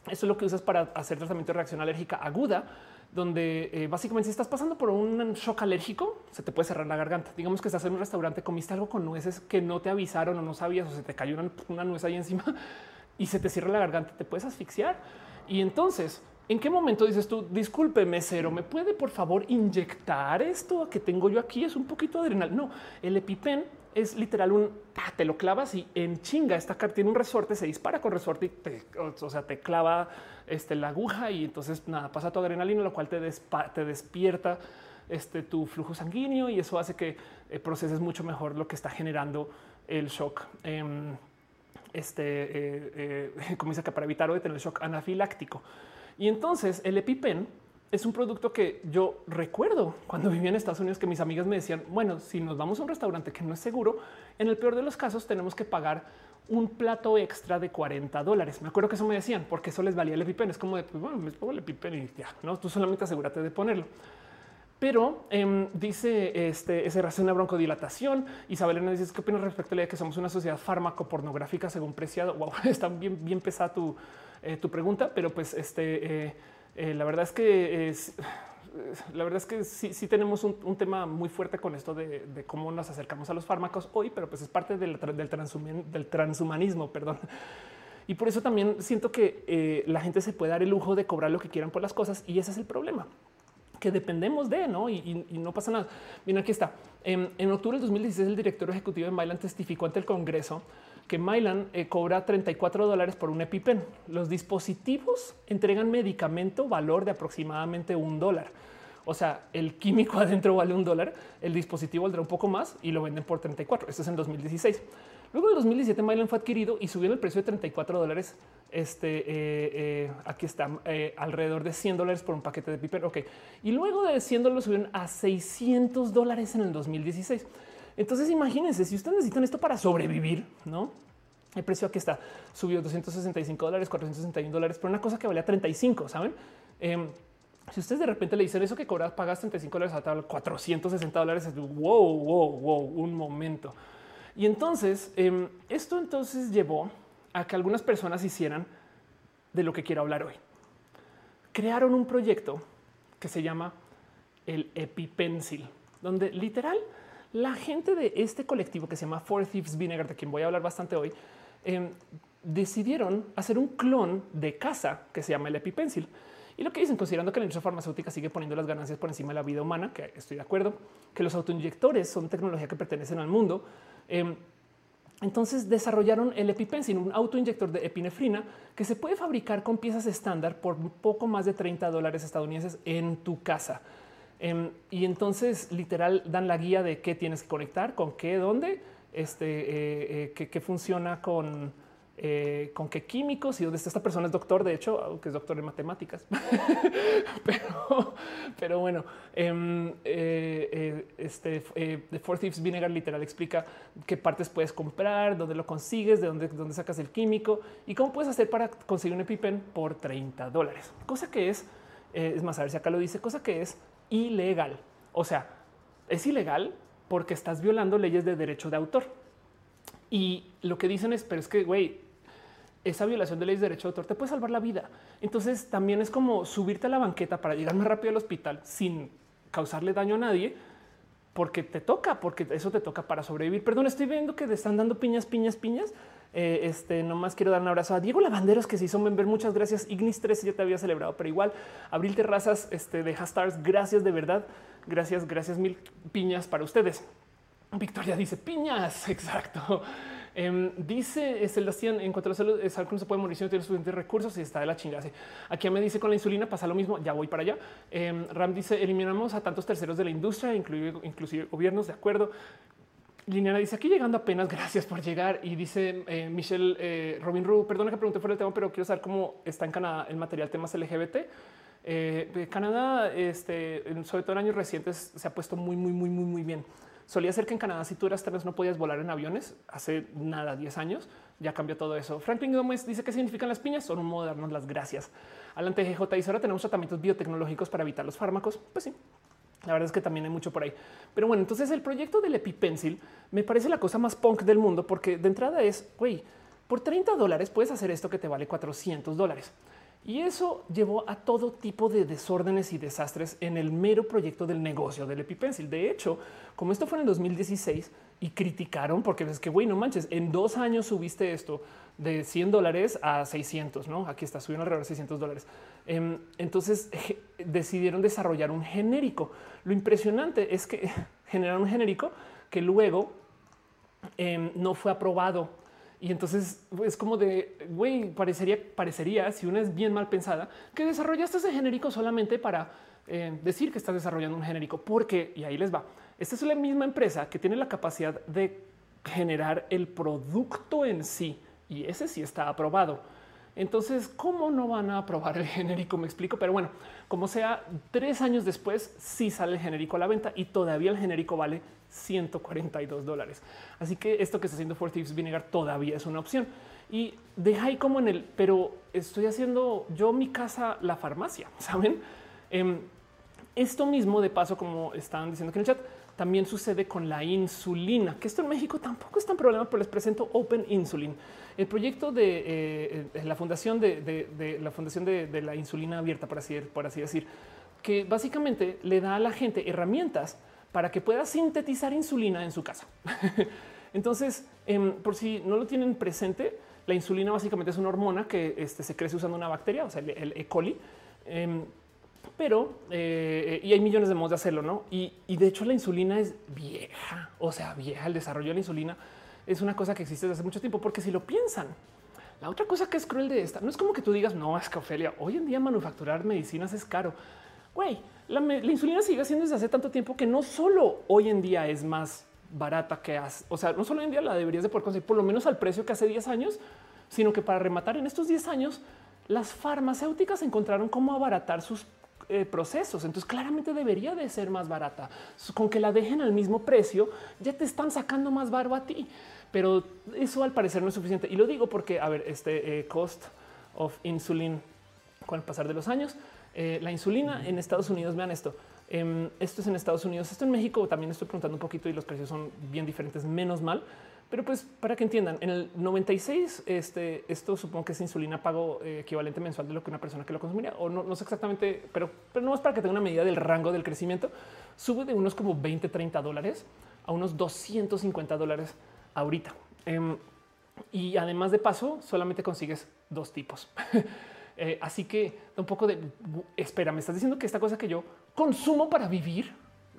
esto es lo que usas para hacer tratamiento de reacción alérgica aguda, donde eh, básicamente si estás pasando por un shock alérgico, se te puede cerrar la garganta. Digamos que estás en un restaurante, comiste algo con nueces que no te avisaron o no sabías o se te cayó una, una nuez ahí encima y se te cierra la garganta, te puedes asfixiar. Y entonces ¿En qué momento dices tú, disculpe, mesero, ¿me puede por favor inyectar esto que tengo yo aquí? Es un poquito adrenal. No, el EpiPen es literal un, te lo clavas y en chinga, esta carta tiene un resorte, se dispara con resorte y te, o sea, te clava este, la aguja y entonces nada, pasa tu adrenalina, lo cual te, despierta este, tu flujo sanguíneo y eso hace que eh, proceses mucho mejor lo que está generando el shock. Em, este, eh, eh, como dice acá, para evitar o tener shock anafiláctico. Y entonces el EpiPen es un producto que yo recuerdo cuando vivía en Estados Unidos que mis amigas me decían, bueno, si nos vamos a un restaurante que no es seguro, en el peor de los casos tenemos que pagar un plato extra de 40 dólares. Me acuerdo que eso me decían, porque eso les valía el EpiPen. Es como de, pues bueno, me pongo el EpiPen y ya, no, tú solamente asegúrate de ponerlo. Pero em, dice este, ese razón una broncodilatación. Isabel Elena dice, ¿qué opinas respecto a la idea de que somos una sociedad fármaco pornográfica según preciado? Wow, está bien, bien pesada tu, eh, tu pregunta, pero pues este, eh, eh, la verdad es que la verdad es que sí, sí tenemos un, tema muy fuerte con esto de, cómo nos acercamos a los fármacos hoy, pero pues es parte del, del transhumanismo, perdón. Y por eso también siento que la gente se puede dar el lujo de cobrar lo que quieran por las cosas y ese es el problema que dependemos de, ¿no? Y, no pasa nada. Mira, aquí está. En, en, octubre del 2016, el director ejecutivo de Mylan testificó ante el Congreso que Mylan eh, cobra 34 dólares por un EpiPen. Los dispositivos entregan medicamento valor de aproximadamente un dólar. O sea, el químico adentro vale un dólar, el dispositivo valdrá un poco más y lo venden por 34. Esto es en 2016. Luego en 2017 Mylan fue adquirido y subió el precio de 34 dólares. Este eh, eh, aquí está alrededor de 100 dólares por un paquete de EpiPen. Ok, y luego de 100 dólares subieron a 600 dólares en el 2016. Entonces imagínense, si ustedes necesitan esto para sobrevivir, ¿no? El precio aquí está, subió 265 dólares, 461 dólares, por una cosa que valía 35, ¿saben? Em, si ustedes de repente le dicen eso que cobras, pagas 35 dólares a tabla, 460 dólares, es wow, wow, wow, un momento. Y entonces em, esto entonces llevó a que algunas personas hicieran de lo que quiero hablar hoy. Crearon un proyecto que se llama el EpiPencil, donde literal la gente de este colectivo que se llama Four Thieves Vinegar, de quien voy a hablar bastante hoy, em, decidieron hacer un clon de casa que se llama el EpiPencil. Y lo que dicen, considerando que la industria farmacéutica sigue poniendo las ganancias por encima de la vida humana, que estoy de acuerdo, que los autoinyectores son tecnología que pertenecen al mundo. Em, entonces desarrollaron el EpiPencil, un autoinyector de epinefrina que se puede fabricar con piezas estándar por poco más de 30 dólares estadounidenses en tu casa. Em, y entonces literal dan la guía de qué tienes que conectar, con qué, dónde, este, eh, eh, qué, funciona con eh, con qué químicos y dónde está esta persona es doctor, de hecho, aunque es doctor en matemáticas. pero, bueno, em, eh, eh, este The Four Thieves Vinegar literal explica qué partes puedes comprar, dónde lo consigues, de dónde, dónde sacas el químico y cómo puedes hacer para conseguir un EpiPen por 30 dólares, cosa que es, es más, a ver si acá lo dice, cosa que es ilegal. O sea, es ilegal porque estás violando leyes de derecho de autor. Y lo que dicen es, pero es que, güey, esa violación de leyes de derecho de autor te puede salvar la vida. Entonces también es como subirte a la banqueta para llegar más rápido al hospital sin causarle daño a nadie, porque te toca, porque eso te toca para sobrevivir. Perdón, estoy viendo que te están dando piñas, piñas, piñas. Eh, este nomás quiero dar un abrazo a Diego Lavanderos que se hizo member. Muchas gracias. Ignis 13 ya te había celebrado, pero igual Abril Terrazas este, de Hastars. Gracias de verdad. Gracias, gracias mil piñas para ustedes. Victoria dice piñas. Exacto. Em, dice Sebastián, en cuanto a la salud, es algo no se puede morir si no tiene suficientes recursos y está de la chingada. Aquí me dice con la insulina pasa lo mismo. Ya voy para allá. Em, Ram dice eliminamos a tantos terceros de la industria, incluido, inclusive gobiernos. De acuerdo. Liliana dice aquí llegando apenas. Gracias por llegar. Y dice eh, Michelle eh, Robin Ru, perdona que pregunté fuera el tema, pero quiero saber cómo está en Canadá el material temas LGBT. Eh, Canadá, este, sobre todo en años recientes, se ha puesto muy, muy, muy, muy, muy bien. Solía ser que en Canadá, si tú eras trans, no podías volar en aviones hace nada, 10 años. Ya cambió todo eso. Franklin Gómez dice que significan las piñas. Son un modo de darnos las gracias. Alan GJ dice ahora tenemos tratamientos biotecnológicos para evitar los fármacos. Pues sí, la verdad es que también hay mucho por ahí. Pero bueno, entonces el proyecto del EpiPencil me parece la cosa más punk del mundo porque de entrada es, güey, por 30 dólares puedes hacer esto que te vale 400 dólares. Y eso llevó a todo tipo de desórdenes y desastres en el mero proyecto del negocio del EpiPencil. De hecho, como esto fue en el 2016 y criticaron porque es que, güey, no manches, en dos años subiste esto de 100 dólares a 600, ¿no? Aquí está, subiendo alrededor de 600 dólares. Em, entonces decidieron desarrollar un genérico. Lo impresionante es que generaron un genérico que luego em, no fue aprobado y entonces es como de güey, parecería, parecería si una es bien mal pensada que desarrollaste ese genérico solamente para eh, decir que estás desarrollando un genérico, porque y ahí les va. Esta es la misma empresa que tiene la capacidad de generar el producto en sí y ese sí está aprobado. Entonces, ¿cómo no van a aprobar el genérico? Me explico, pero bueno, como sea, tres años después sí sale el genérico a la venta y todavía el genérico vale 142 dólares. Así que esto que está haciendo Four Vinegar todavía es una opción. Y deja ahí como en el, pero estoy haciendo yo mi casa la farmacia, ¿saben? Em, esto mismo de paso, como están diciendo aquí en el chat, también sucede con la insulina, que esto en México tampoco es tan problema, pero les presento Open Insulin, el proyecto de eh, eh, la fundación de, la fundación de, la insulina abierta, por así, por así decir, que básicamente le da a la gente herramientas para que pueda sintetizar insulina en su casa. Entonces, em, por si no lo tienen presente, la insulina básicamente es una hormona que este, se crece usando una bacteria, o sea, el, E. coli. Em, pero eh, y hay millones de modos de hacerlo, no? Y, de hecho, la insulina es vieja, o sea, vieja. El desarrollo de la insulina es una cosa que existe desde hace mucho tiempo, porque si lo piensan, la otra cosa que es cruel de esta no es como que tú digas, no, es que Ofelia, hoy en día manufacturar medicinas es caro. Güey, la, insulina sigue siendo desde hace tanto tiempo que no solo hoy en día es más barata que hace, o sea, no solo hoy en día la deberías de poder conseguir por lo menos al precio que hace 10 años, sino que para rematar en estos 10 años, las farmacéuticas encontraron cómo abaratar sus eh, procesos. Entonces claramente debería de ser más barata. Con que la dejen al mismo precio, ya te están sacando más barba a ti. Pero eso al parecer no es suficiente. Y lo digo porque, a ver, este eh, cost of insulin con el pasar de los años, eh, la insulina en Estados Unidos, vean esto, em, esto es en Estados Unidos, esto en México también estoy preguntando un poquito y los precios son bien diferentes, menos mal. Pero pues para que entiendan, en el 96, este, esto supongo que es insulina pago eh, equivalente mensual de lo que una persona que lo consumiría, o no, no sé exactamente, pero, pero no es para que tenga una medida del rango del crecimiento, sube de unos como 20, 30 dólares a unos 250 dólares ahorita. Em, y además de paso, solamente consigues dos tipos. Eh, así que un poco de espera, me estás diciendo que esta cosa que yo consumo para vivir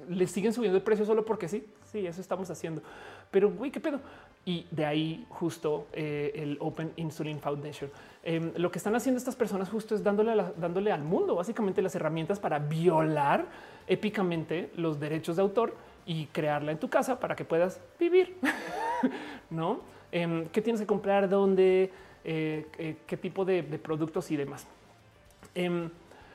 le siguen subiendo el precio solo porque sí. Sí, eso estamos haciendo. Pero güey, qué pedo. Y de ahí justo eh, el Open Insulin Foundation. Em, lo que están haciendo estas personas justo es dándole, dándole al mundo básicamente las herramientas para violar épicamente los derechos de autor y crearla en tu casa para que puedas vivir. no? Em, ¿Qué tienes que comprar? ¿Dónde? Qué tipo de, productos y demás. Em,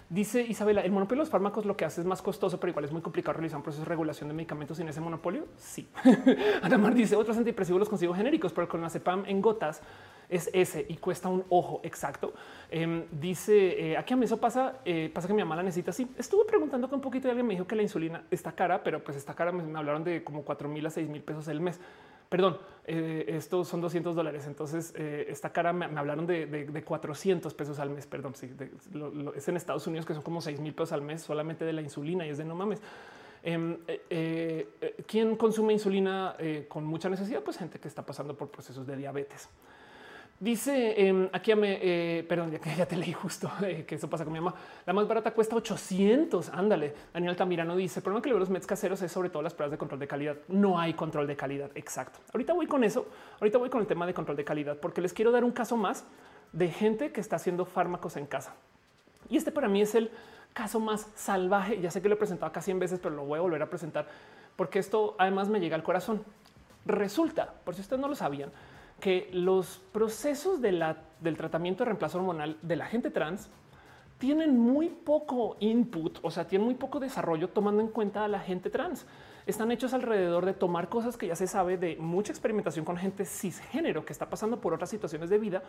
Dice Isabela, el monopolio de los fármacos lo que hace es más costoso, pero igual es muy complicado realizar un proceso de regulación de medicamentos sin ese monopolio. Sí. Además dice otros antidepresivos los consigo genéricos, pero con la CEPAM en gotas es ese y cuesta un ojo exacto. Em, dice eh, aquí a mí eso pasa, eh, pasa que mi mamá la necesita. Sí, estuve preguntando con un poquito y alguien me dijo que la insulina está cara, pero pues está cara. Me, hablaron de como cuatro mil a seis mil pesos el mes perdón, eh, estos son 200 dólares. Entonces, eh, esta cara me, hablaron de, 400 pesos al mes. Perdón, sí, es en Estados Unidos que son como 6 mil pesos al mes solamente de la insulina y es de no mames. Em, eh, ¿Quién consume insulina con mucha necesidad? Pues gente que está pasando por procesos de diabetes. Dice em, aquí, eh, perdón, ya ya te leí justo eh, que eso pasa con mi mamá. La más barata cuesta 800. Ándale. Daniel Altamirano dice: El problema que le los meds caseros es sobre todo las pruebas de control de calidad. No hay control de calidad. Exacto. Ahorita voy con eso. Ahorita voy con el tema de control de calidad porque les quiero dar un caso más de gente que está haciendo fármacos en casa. Y este para mí es el caso más salvaje. Ya sé que lo he presentado acá 100 veces, pero lo voy a volver a presentar porque esto además me llega al corazón. Resulta, por si ustedes no lo sabían, que los procesos del tratamiento de reemplazo hormonal de la gente trans tienen muy poco input, o sea, tienen muy poco desarrollo tomando en cuenta a la gente trans. Están hechos alrededor de tomar cosas que ya se sabe de mucha experimentación con gente cisgénero que está pasando por otras situaciones de vida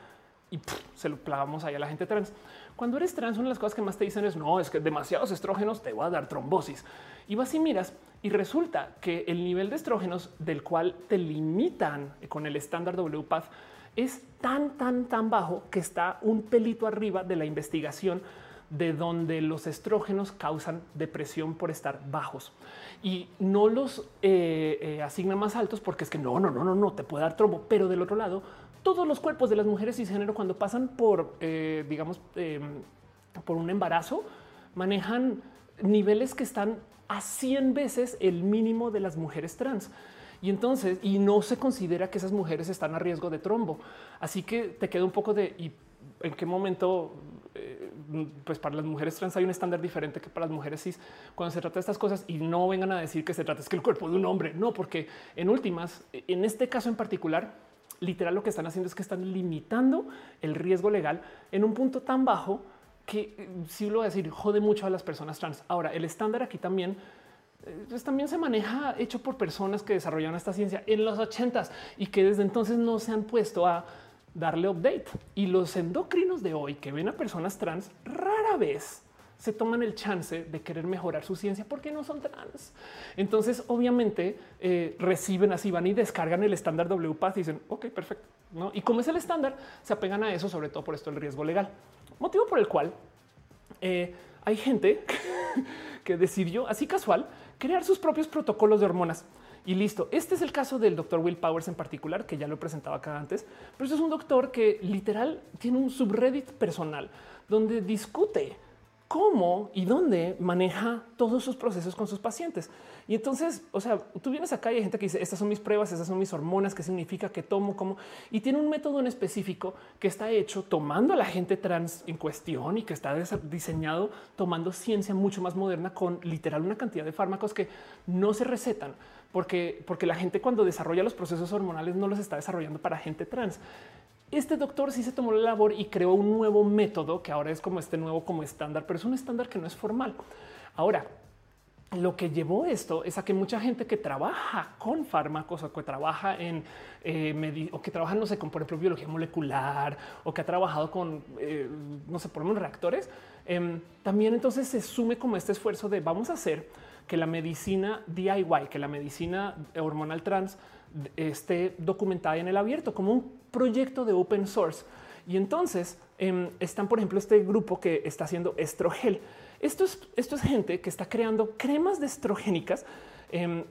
y se lo clavamos ahí a la gente trans. Cuando eres trans, una de las cosas que más te dicen es no, es que demasiados estrógenos te va a dar trombosis. Y vas y miras y resulta que el nivel de estrógenos del cual te limitan con el estándar WPATH es tan, tan, tan bajo que está un pelito arriba de la investigación de donde los estrógenos causan depresión por estar bajos y no los eh, eh, asigna más altos porque es que no, no, no, no, no te puede dar trombo. Pero del otro lado, todos los cuerpos de las mujeres cisgénero cuando pasan por, eh, digamos, em, por un embarazo, manejan niveles que están a 100 veces el mínimo de las mujeres trans. Y entonces, y no se considera que esas mujeres están a riesgo de trombo. Así que te queda un poco de y en qué momento, pues para las mujeres trans hay un estándar diferente que para las mujeres cis cuando se trata de estas cosas y no vengan a decir que se trata es que el cuerpo de un hombre. No, porque en últimas, en este caso en particular, literal lo que están haciendo es que están limitando el riesgo legal en un punto tan bajo que eh, si lo voy a decir, jode mucho a las personas trans. Ahora, el estándar aquí también eh, pues también se maneja hecho por personas que desarrollaron esta ciencia en los ochentas y que desde entonces no se han puesto a darle update. Y los endocrinos de hoy que ven a personas trans rara vez se toman el chance de querer mejorar su ciencia porque no son trans. Entonces, obviamente, eh, reciben así, van y descargan el estándar WPATH y dicen, ok, perfecto. ¿no? Y como es el estándar, se apegan a eso, sobre todo por esto el riesgo legal. Motivo por el cual eh, hay gente que decidió así casual crear sus propios protocolos de hormonas. Y listo. Este es el caso del doctor Will Powers en particular, que ya lo he presentado acá antes, pero este es un doctor que literal tiene un subreddit personal donde discute cómo y dónde maneja todos sus procesos con sus pacientes. Y entonces, o sea, tú vienes acá y hay gente que dice, estas son mis pruebas, estas son mis hormonas, qué significa, que tomo, cómo, y tiene un método en específico que está hecho tomando a la gente trans en cuestión y que está diseñado tomando ciencia mucho más moderna con literal una cantidad de fármacos que no se recetan porque, porque la gente cuando desarrolla los procesos hormonales no los está desarrollando para gente trans. Este doctor sí se tomó la labor y creó un nuevo método que ahora es como este nuevo como estándar, pero es un estándar que no es formal. Ahora, lo que llevó esto es a que mucha gente que trabaja con fármacos o que trabaja en eh, o que trabaja, no sé, con por ejemplo biología molecular o que ha trabajado con, eh, no sé, por ejemplo, reactores, em, también entonces se sume como este esfuerzo de vamos a hacer que la medicina DIY, que la medicina hormonal trans esté documentada en el abierto como un proyecto de open source. Y entonces em, están, por ejemplo, este grupo que está haciendo estrogel. Esto es, esto es gente que está creando cremas de estrogénicas em,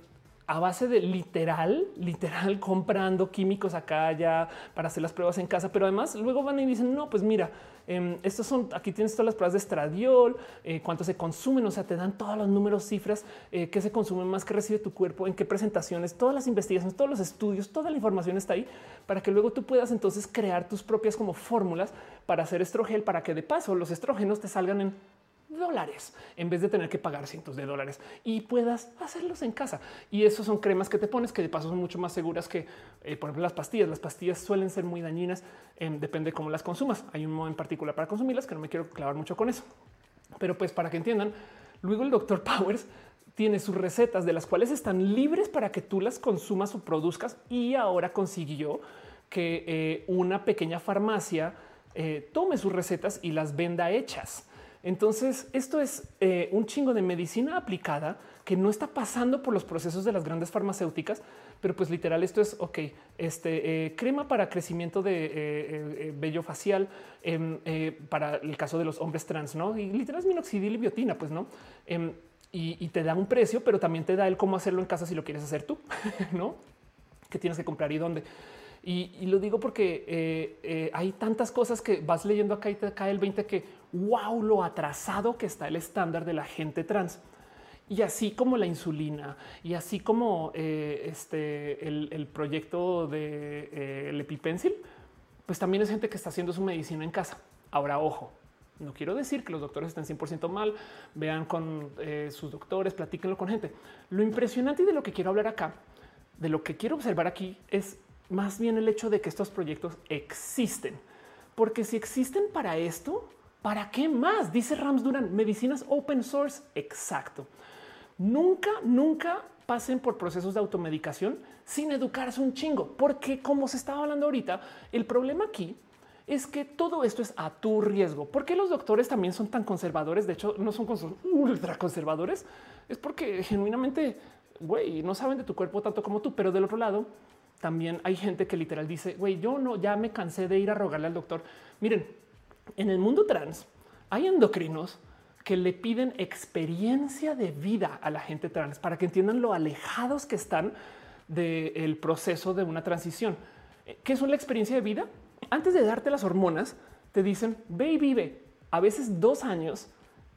a base de literal, literal comprando químicos acá ya para hacer las pruebas en casa, pero además luego van y dicen, no, pues mira, em, estos son, aquí tienes todas las pruebas de estradiol, eh, cuánto se consumen, o sea, te dan todos los números, cifras, eh, qué se consume más, que recibe tu cuerpo, en qué presentaciones, todas las investigaciones, todos los estudios, toda la información está ahí para que luego tú puedas entonces crear tus propias como fórmulas para hacer estrogel, para que de paso los estrógenos te salgan en dólares en vez de tener que pagar cientos de dólares y puedas hacerlos en casa. Y esos son cremas que te pones que de paso son mucho más seguras que, eh, por ejemplo, las pastillas. Las pastillas suelen ser muy dañinas, em, depende de cómo las consumas. Hay un modo en particular para consumirlas que no me quiero clavar mucho con eso. Pero pues para que entiendan, luego el doctor Powers tiene sus recetas de las cuales están libres para que tú las consumas o produzcas y ahora consiguió que eh, una pequeña farmacia eh, tome sus recetas y las venda hechas. Entonces, esto es eh, un chingo de medicina aplicada que no está pasando por los procesos de las grandes farmacéuticas, pero pues literal esto es, ok, este crema para crecimiento de vello facial em, para el caso de los hombres trans, ¿no? Y literal es minoxidil y biotina, pues, ¿no? Em, y, te da un precio, pero también te da el cómo hacerlo en casa si lo quieres hacer tú, ¿no? Que tienes que comprar y dónde. Y, lo digo porque eh, eh, hay tantas cosas que vas leyendo acá y te cae el 20 que wow, lo atrasado que está el estándar de la gente trans. Y así como la insulina y así como eh, este, el, proyecto de el EpiPencil, pues también es gente que está haciendo su medicina en casa. Ahora, ojo, no quiero decir que los doctores estén 100% mal. Vean con eh, sus doctores, platíquenlo con gente. Lo impresionante de lo que quiero hablar acá, de lo que quiero observar aquí es más bien el hecho de que estos proyectos existen. Porque si existen para esto, ¿para qué más? Dice Rams Duran, medicinas open source. Exacto. Nunca, nunca pasen por procesos de automedicación sin educarse un chingo, porque como se estaba hablando ahorita, el problema aquí es que todo esto es a tu riesgo. ¿Por qué los doctores también son tan conservadores? De hecho, no son ultra conservadores. Es porque genuinamente, güey, no saben de tu cuerpo tanto como tú. Pero del otro lado, también hay gente que literal dice, güey, yo no, ya me cansé de ir a rogarle al doctor. Miren, en el mundo trans hay endocrinos que le piden experiencia de vida a la gente trans para que entiendan lo alejados que están del proceso de una transición. ¿Qué es una experiencia de vida? antes de darte las hormonas, te dicen ve y vive a veces dos años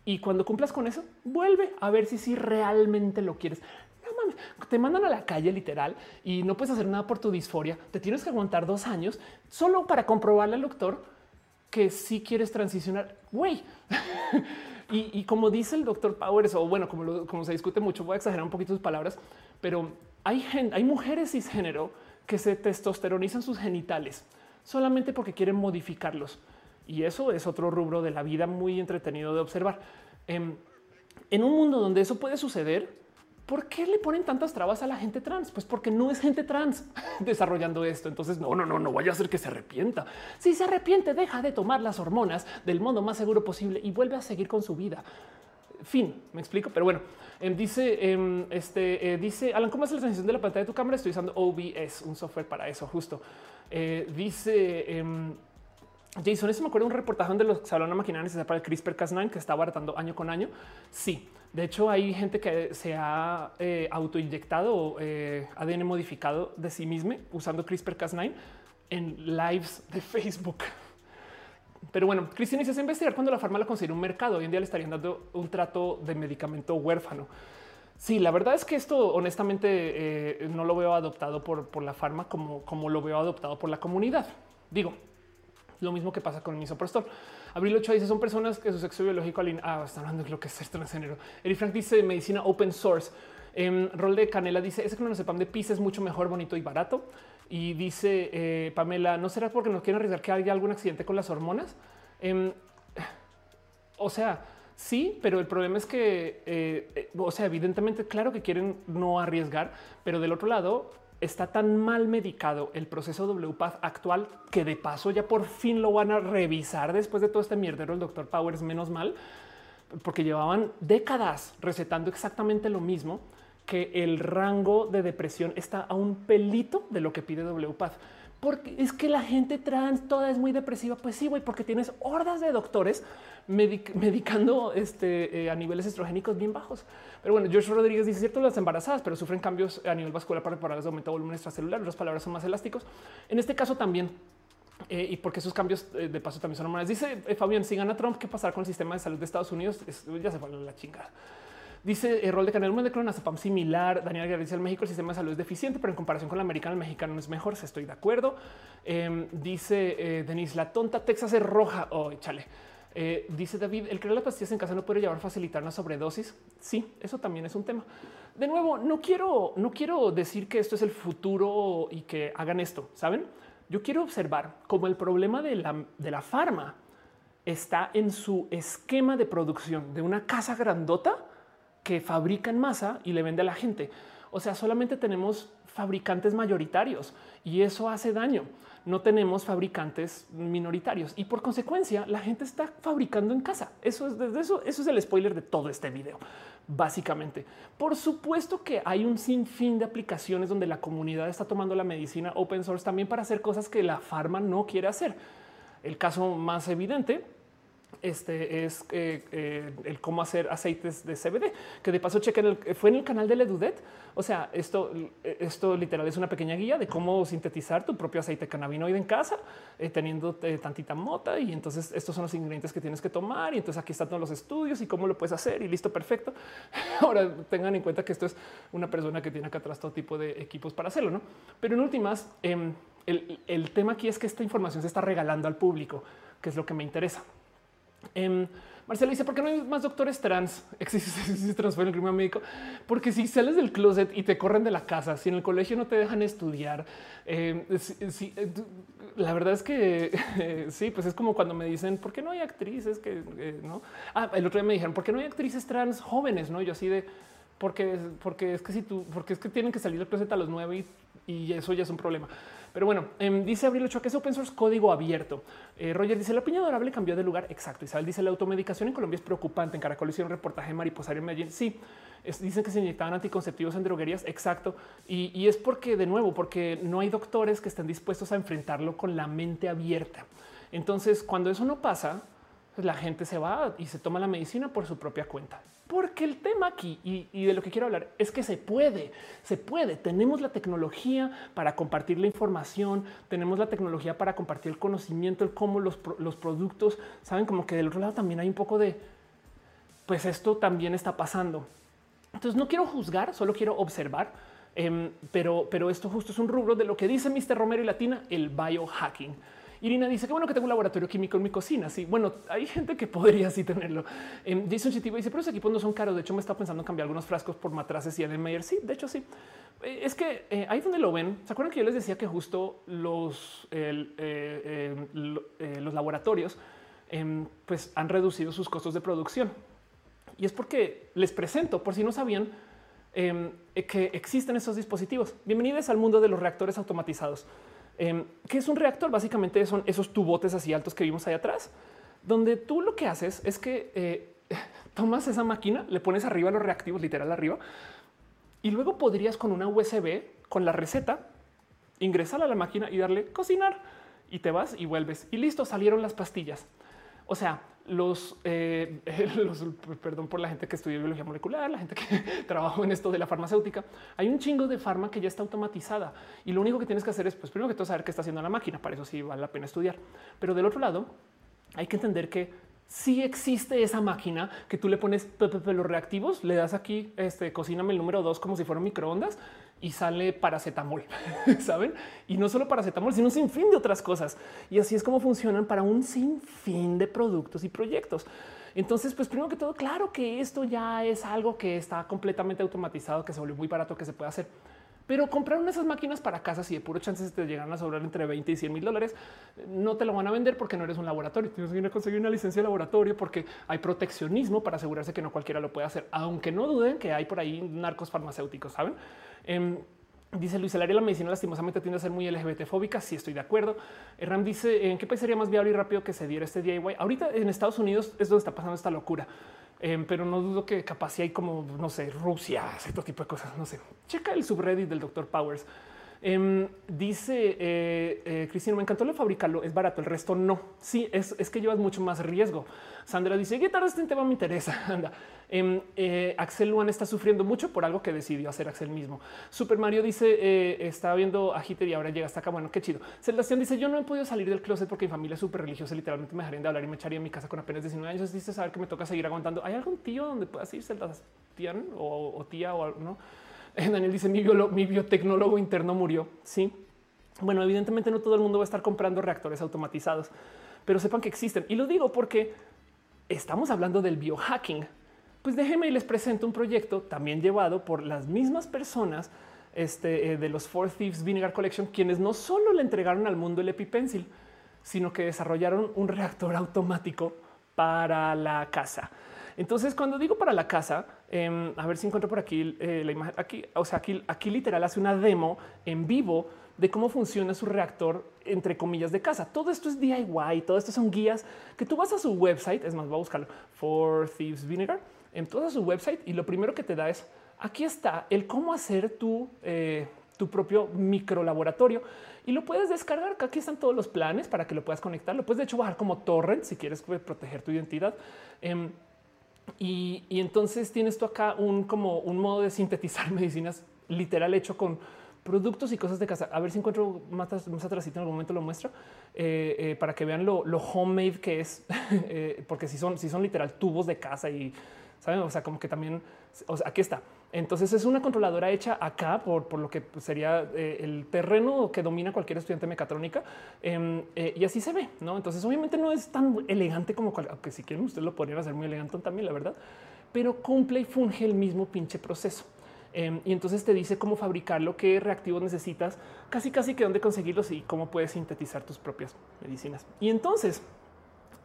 y cuando cumplas con eso, vuelve a ver si, si realmente lo quieres. No mames, te mandan a la calle literal y no puedes hacer nada por tu disforia. Te tienes que aguantar dos años solo para comprobarle al doctor que si quieres transicionar. Güey. y, como dice el doctor Powers, o bueno, como, se discute mucho, voy a exagerar un poquito sus palabras, pero hay, hay mujeres cisgénero que se testosteronizan sus genitales solamente porque quieren modificarlos. Y eso es otro rubro de la vida muy entretenido de observar. Em, en, un mundo donde eso puede suceder, ¿por qué le ponen tantas trabas a la gente trans? Pues porque no es gente trans desarrollando esto. Entonces, no, no, no, no vaya a ser que se arrepienta. Si se arrepiente, deja de tomar las hormonas del modo más seguro posible y vuelve a seguir con su vida. Fin, me explico, pero bueno, em, dice em, este, eh, dice Alan, ¿cómo es la transición de la pantalla de tu cámara? Estoy usando OBS, un software para eso, justo. Eh, dice em, Jason, eso me acuerdo un reportaje donde los salón a maquinaria necesarios para el CRISPR Cas9 que está baratando año con año. Sí, de hecho hay gente que se ha eh, autoinyectado eh, ADN modificado de sí mismo usando CRISPR Cas9 en lives de Facebook. Pero bueno, Cristian dice investigar cuando la farma la considera un mercado. Hoy en día le estarían dando un trato de medicamento huérfano. Sí, la verdad es que esto honestamente eh, no lo veo adoptado por, la farma como, como lo veo adoptado por la comunidad. Digo, lo mismo que pasa con misoprostol. Abril 8 dice son personas que su sexo biológico ah, está hablando de lo que es ser transgénero. Eric Frank dice medicina open source. En rol de Canela dice ese sepam de pis es mucho mejor, bonito y barato. Y dice eh, Pamela, ¿no será porque nos quieren arriesgar que haya algún accidente con las hormonas? Em, o sea, Sí, pero el problema es que, eh, eh, o sea, evidentemente, claro que quieren no arriesgar, pero del otro lado está tan mal medicado el proceso WPATH actual que de paso ya por fin lo van a revisar después de todo este mierdero el doctor Powers, menos mal, porque llevaban décadas recetando exactamente lo mismo que el rango de depresión está a un pelito de lo que pide WPATH. Porque es que la gente trans toda es muy depresiva. Pues sí, güey, porque tienes hordas de doctores medicando este, eh, a niveles estrogénicos bien bajos. Pero bueno, George Rodríguez dice cierto las embarazadas, pero sufren cambios a nivel vascular para reparar de aumento de volumen extracelular. Las palabras son más elásticos. En este caso también. Eh, y porque esos cambios eh, de paso también son hormonales. Dice Fabián, si gana Trump, ¿qué pasará con el sistema de salud de Estados Unidos? ya se fue la chingada. Dice el rol de canal de clonazepam similar. Daniel Guerrero dice México el sistema de salud es deficiente, pero en comparación con el americano, el mexicano no es mejor. Estoy de acuerdo. Em, dice Denise la tonta Texas es roja. Oh, échale. Eh, dice David, el crear las pastillas en casa no puede llevar a facilitar una sobredosis. Sí, eso también es un tema. De nuevo, no quiero, no quiero decir que esto es el futuro y que hagan esto. Saben, yo quiero observar cómo el problema de la, de la farma está en su esquema de producción de una casa grandota que fabrica en masa y le vende a la gente. O sea, solamente tenemos fabricantes mayoritarios y eso hace daño. No tenemos fabricantes minoritarios y por consecuencia la gente está fabricando en casa. Eso es desde eso. Eso es el spoiler de todo este video. Básicamente, por supuesto que hay un sinfín de aplicaciones donde la comunidad está tomando la medicina open source también para hacer cosas que la farma no quiere hacer. El caso más evidente este es eh, eh, el cómo hacer aceites de CBD, que de paso chequen, el, fue en el canal de Ledudet. O sea, esto, esto literal es una pequeña guía de cómo sintetizar tu propio aceite cannabinoide en casa, eh, teniendo tantita mota. Y entonces estos son los ingredientes que tienes que tomar. Y entonces aquí están todos los estudios y cómo lo puedes hacer y listo, perfecto. Ahora tengan en cuenta que esto es una persona que tiene acá atrás todo tipo de equipos para hacerlo, no? Pero en últimas, em, el tema aquí es que esta información se está regalando al público, que es lo que me interesa. Eh, Marcela dice, ¿por qué no hay más doctores trans? Existe trans en el crimen médico. Porque si sales del closet y te corren de la casa, si en el colegio no te dejan estudiar, em, eh, la verdad es que sí, pues es como cuando me dicen, ¿por qué no hay actrices que eh, no? Ah, el otro día me dijeron, ¿por qué no hay actrices trans jóvenes? No, yo así de, porque, porque es que si tú, porque es que tienen que salir del closet a los nueve y eso ya es un problema. Pero bueno, em, dice Abril Ochoa que es open source código abierto. Eh, Roger dice la piña adorable cambió de lugar. Exacto. Isabel dice la automedicación en Colombia es preocupante. En Caracol hicieron reportaje mariposario en Medellín. Sí, dicen que se inyectaban anticonceptivos en droguerías. Exacto. Y, y, es porque, de nuevo, porque no hay doctores que estén dispuestos a enfrentarlo con la mente abierta. Entonces, cuando eso no pasa, pues la gente se va y se toma la medicina por su propia cuenta. Porque el tema aquí y, de lo que quiero hablar es que se puede, se puede. Tenemos la tecnología para compartir la información, tenemos la tecnología para compartir el conocimiento, el cómo los, los productos saben como que del otro lado también hay un poco de, pues esto también está pasando. Entonces no quiero juzgar, solo quiero observar. Em, pero, pero esto justo es un rubro de lo que dice Mr. Romero y Latina, el biohacking. Irina dice que bueno que tengo un laboratorio químico en mi cocina. Sí, bueno, hay gente que podría así tenerlo. Eh, Jason Chitiba dice, pero esos equipos no son caros. De hecho, me está pensando en cambiar algunos frascos por matraces y en Mayer. Sí, de hecho, sí. Eh, es que eh, ahí donde lo ven, ¿se acuerdan que yo les decía que justo los, eh, los laboratorios em, pues han reducido sus costos de producción? Y es porque les presento, por si no sabían, em, que existen esos dispositivos. Bienvenidos al mundo de los reactores automatizados. Em, que es un reactor? Básicamente son esos tubotes así altos que vimos ahí atrás, donde tú lo que haces es que eh, tomas esa máquina, le pones arriba los reactivos, literal arriba, y luego podrías con una USB, con la receta, ingresar a la máquina y darle cocinar y te vas y vuelves y listo, salieron las pastillas. O sea, los, eh, perdón por la gente que estudió biología molecular, la gente que trabajó en esto de la farmacéutica. Hay un chingo de farma que ya está automatizada y lo único que tienes que hacer es, pues, primero que todo, saber qué está haciendo la máquina. Para eso sí vale la pena estudiar. Pero del otro lado, hay que entender que si existe esa máquina que tú le pones los reactivos, le das aquí, este, cocíname el número dos como si fuera microondas y sale paracetamol, saben? Y no solo paracetamol, sino un sinfín de otras cosas. Y así es como funcionan para un sinfín de productos y proyectos. Entonces, pues primero que todo, claro que esto ya es algo que está completamente automatizado, que se volvió muy barato, que se puede hacer. Pero comprar una de esas máquinas para casa, si de puro chances te llegan a sobrar entre 20 y 100 mil dólares, no te lo van a vender porque no eres un laboratorio. Tienes que conseguir una licencia de laboratorio porque hay proteccionismo para asegurarse que no cualquiera lo puede hacer, aunque no duden que hay por ahí narcos farmacéuticos, saben? Em, dice Luis, el área de la medicina lastimosamente tiende a ser muy LGBT fóbica. Sí, estoy de acuerdo. Ram dice en qué país sería más viable y rápido que se diera este DIY. Ahorita en Estados Unidos es donde está pasando esta locura. Em, pero no dudo que capaz si hay como, no sé, Rusia, este tipo de cosas, no sé. Checa el subreddit del doctor Powers. Em, dice eh, eh, Cristina, me encantó lo fabricarlo, es barato, el resto no. Sí, es, es que llevas mucho más riesgo. Sandra dice, ¿qué tal este tema me interesa? Anda. Em, eh, Axel Luan está sufriendo mucho por algo que decidió hacer Axel mismo. Super Mario dice, estaba viendo a Hitter y ahora llega hasta acá. Bueno, qué chido. Sebastián dice, yo no he podido salir del closet porque mi familia es súper religiosa, literalmente me dejarían de hablar y me echaría en mi casa con apenas 19 años. Dice, saber que me toca seguir aguantando. ¿Hay algún tío donde puedas ir, Sebastián o, o tía o? No. Daniel dice mi, biotecnólogo interno murió. Sí. Bueno, evidentemente no todo el mundo va a estar comprando reactores automatizados, pero sepan que existen. Y lo digo porque estamos hablando del biohacking. Pues déjenme y les presento un proyecto también llevado por las mismas personas este, eh, de los Four Thieves Vinegar Collection, quienes no solo le entregaron al mundo el EpiPencil, sino que desarrollaron un reactor automático para la casa. Entonces, cuando digo para la casa, em, a ver si encuentro por aquí eh, la imagen. Aquí, o sea, aquí, literal hace una demo en vivo de cómo funciona su reactor, entre comillas, de casa. Todo esto es DIY, todo esto son guías que tú vas a su website. Es más, voy a buscarlo for Thieves Vinegar en todo su website y lo primero que te da es aquí está el cómo hacer tu, eh, tu propio micro laboratorio y lo puedes descargar. Aquí están todos los planes para que lo puedas conectar. Lo puedes de hecho bajar como torrent si quieres proteger tu identidad. Em, y, entonces tienes tú acá un como un modo de sintetizar medicinas literal hecho con productos y cosas de casa. A ver si encuentro más, más atrás en algún momento lo muestro eh, eh, para que vean lo, homemade que es, eh, porque si son, si son literal tubos de casa y saben, o sea, como que también o sea, aquí está. Entonces es una controladora hecha acá por, por lo que sería el terreno que domina cualquier estudiante mecatrónica em, y así se ve. No, entonces obviamente no es tan elegante como que si quieren ustedes lo podrían hacer muy elegante también, la verdad, pero cumple y funge el mismo pinche proceso. Em, y entonces te dice cómo fabricarlo, qué reactivos necesitas, casi casi que dónde conseguirlos y cómo puedes sintetizar tus propias medicinas. Y entonces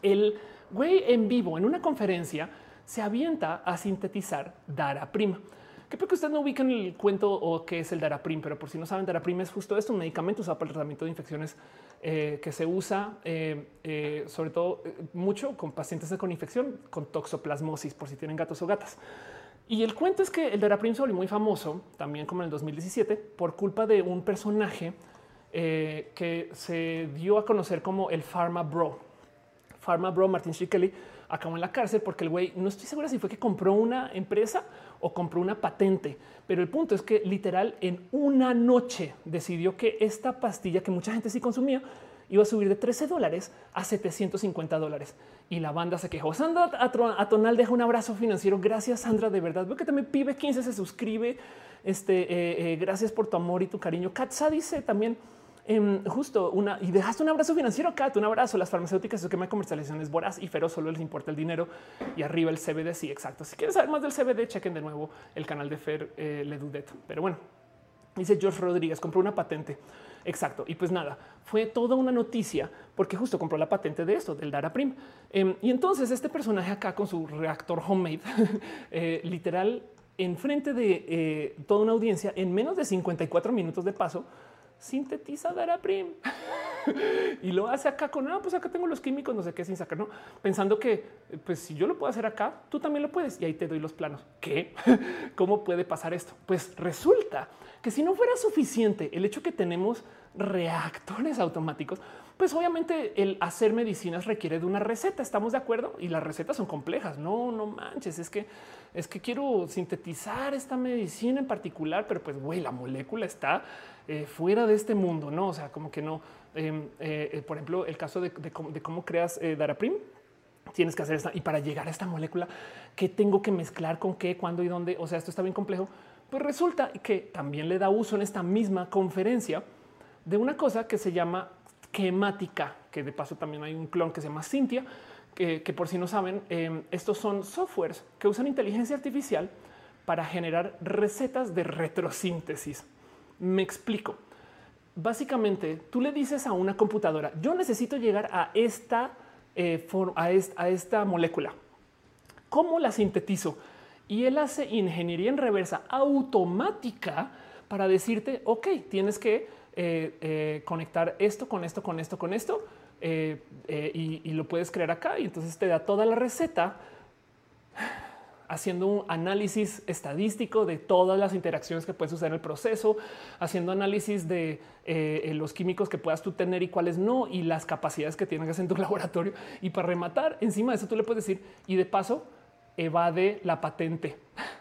el güey en vivo en una conferencia se avienta a sintetizar Daraprim. Que creo que ustedes no ubican el cuento o qué es el Daraprim, pero por si no saben, Daraprim es justo esto, un medicamento usado para el tratamiento de infecciones eh, que se usa eh, eh, sobre todo mucho con pacientes con infección, con toxoplasmosis, por si tienen gatos o gatas. Y el cuento es que el Daraprim se volvió muy famoso también como en el 2017 por culpa de un personaje que se dio a conocer como el Pharma Bro. Pharma Bro Martin Shkreli acabó en la cárcel porque el güey no estoy segura si fue que compró una empresa o compró una patente, pero el punto es que literal en una noche decidió que esta pastilla que mucha gente sí consumía iba a subir de 13 dólares a 750 dólares. Y la banda se quejó. Sandra Atonal deja un abrazo financiero. Gracias, Sandra. De verdad, veo que también Pibe 15 se suscribe. Este, eh, eh, gracias por tu amor y tu cariño. Katza dice también em, justo una y dejaste un abrazo financiero. Kat, un abrazo. Las farmacéuticas, su esquema de comercialización es voraz y feroz. Solo les importa el dinero y arriba el CBD. Sí, exacto. Si quieren saber más del CBD, chequen de nuevo el canal de Fer eh, Ledudet. Pero bueno, dice George Rodríguez, compró una patente. Exacto. Y pues nada, fue toda una noticia porque justo compró la patente de esto, del Daraprim. Eh, y entonces este personaje acá con su reactor homemade, eh, literal, enfrente de eh, toda una audiencia, en menos de 54 minutos de paso, sintetiza Daraprim y lo hace acá con, ah, pues acá tengo los químicos, no sé qué, sin sacar, no pensando que, pues si yo lo puedo hacer acá, tú también lo puedes y ahí te doy los planos. ¿Qué? ¿Cómo puede pasar esto? Pues resulta que si no fuera suficiente el hecho que tenemos reactores automáticos, pues obviamente el hacer medicinas requiere de una receta. Estamos de acuerdo y las recetas son complejas. No, no manches. Es que es que quiero sintetizar esta medicina en particular, pero pues güey, la molécula está eh, fuera de este mundo, no? O sea, como que no. Em, eh, por ejemplo, el caso de, cómo, creas eh, Daraprim, tienes que hacer esta y para llegar a esta molécula, qué tengo que mezclar con qué, cuándo y dónde. O sea, esto está bien complejo. Pues resulta que también le da uso en esta misma conferencia de una cosa que se llama quemática, que de paso también hay un clon que se llama Cintia, que, por si no saben, em, estos son softwares que usan inteligencia artificial para generar recetas de retrosíntesis. Me explico. Básicamente, tú le dices a una computadora, yo necesito llegar a esta, eh, a, a esta molécula. ¿Cómo la sintetizo? y él hace ingeniería en reversa automática para decirte, ok, tienes que eh, eh, conectar esto con esto, con esto, con esto, eh, y, lo puedes crear acá. Y entonces te da toda la receta haciendo un análisis estadístico de todas las interacciones que puedes usar en el proceso, haciendo análisis de los químicos que puedas tú tener y cuáles no, y las capacidades que tienes en tu laboratorio. Y para rematar, encima de eso tú le puedes decir, y de paso, evade la patente.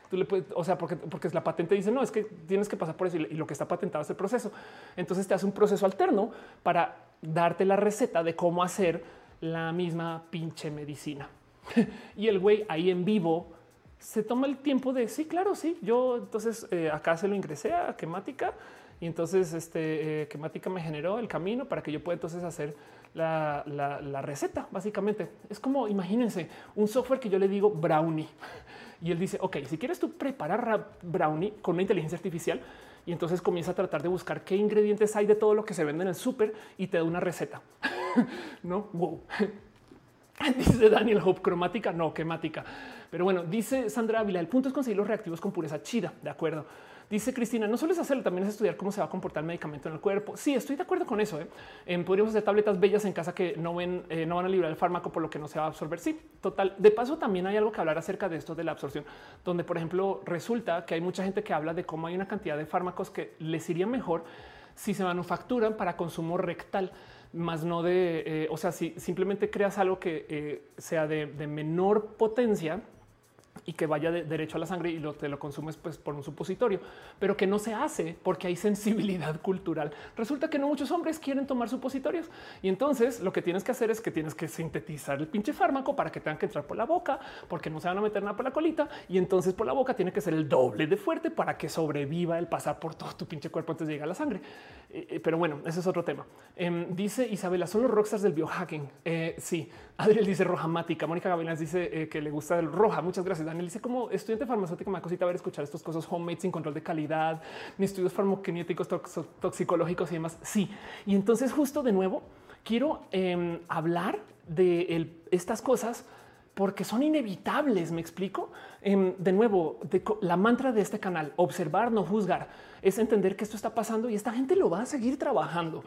Tú le puedes, o sea, porque, porque la patente dice no, es que tienes que pasar por eso y lo que está patentado es el proceso. Entonces te hace un proceso alterno para darte la receta de cómo hacer la misma pinche medicina. y el güey ahí en vivo se toma el tiempo de sí, claro, sí. Yo entonces eh, acá se lo ingresé a quemática y entonces este eh, quemática me generó el camino para que yo pueda entonces hacer la, receta, básicamente. Es como, imagínense, un software que yo le digo brownie. Y él dice, ok, si quieres tú preparar brownie con una inteligencia artificial, y entonces comienza a tratar de buscar qué ingredientes hay de todo lo que se vende en el súper y te da una receta. no, wow. dice Daniel Hope, cromática, no, quemática. Pero bueno, dice Sandra Ávila, el punto es conseguir los reactivos con pureza chida, de acuerdo. Dice Cristina, no solo hacerlo, también es estudiar cómo se va a comportar el medicamento en el cuerpo. Sí, estoy de acuerdo con eso. ¿eh? Em, podríamos hacer tabletas bellas en casa que no ven, eh, no van a librar el fármaco por lo que no se va a absorber. Sí, total. De paso, también hay algo que hablar acerca de esto de la absorción, donde, por ejemplo, resulta que hay mucha gente que habla de cómo hay una cantidad de fármacos que les iría mejor si se manufacturan para consumo rectal más no de, eh, o sea, si simplemente creas algo que sea de, menor potencia, y que vaya de derecho a la sangre y lo, te lo consumes pues, por un supositorio, pero que no se hace porque hay sensibilidad cultural. Resulta que no muchos hombres quieren tomar supositorios y entonces lo que tienes que hacer es que tienes que sintetizar el pinche fármaco para que tengan que entrar por la boca porque no se van a meter nada por la colita y entonces por la boca tiene que ser el doble de fuerte para que sobreviva el pasar por todo tu pinche cuerpo antes de llegar a la sangre. Eh, eh, pero bueno, ese es otro tema. Em, dice Isabela, son los rockstars del biohacking. Eh, sí, Adriel dice rojamática. Mónica Gavilán dice que le gusta el roja. Muchas gracias. Daniel dice como estudiante farmacéutico me cosita ver escuchar estas cosas homemade sin control de calidad, ni estudios farmacokinéticos, toxicológicos y demás. Sí. Y entonces justo de nuevo quiero em, hablar de estas cosas porque son inevitables. Me explico em, de nuevo la mantra de este canal, observar, no juzgar, es entender que esto está pasando y esta gente lo va a seguir trabajando.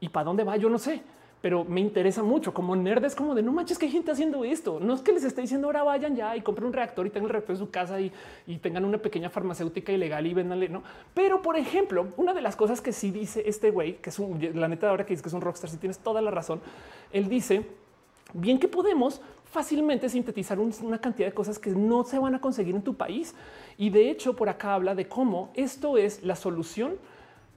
Y para dónde va, yo no sé, pero me interesa mucho. Como nerd es como de no manches que hay gente haciendo esto. No es que les esté diciendo ahora vayan ya y compren un reactor y tengan el reactor en su casa y, tengan una pequeña farmacéutica ilegal y véndanle. No, pero por ejemplo, una de las cosas que sí dice este güey, que es un la neta ahora que dice que es un rockstar, si tienes toda la razón, él dice bien que podemos fácilmente sintetizar una cantidad de cosas que no se van a conseguir en tu país. Y de hecho, por acá habla de cómo esto es la solución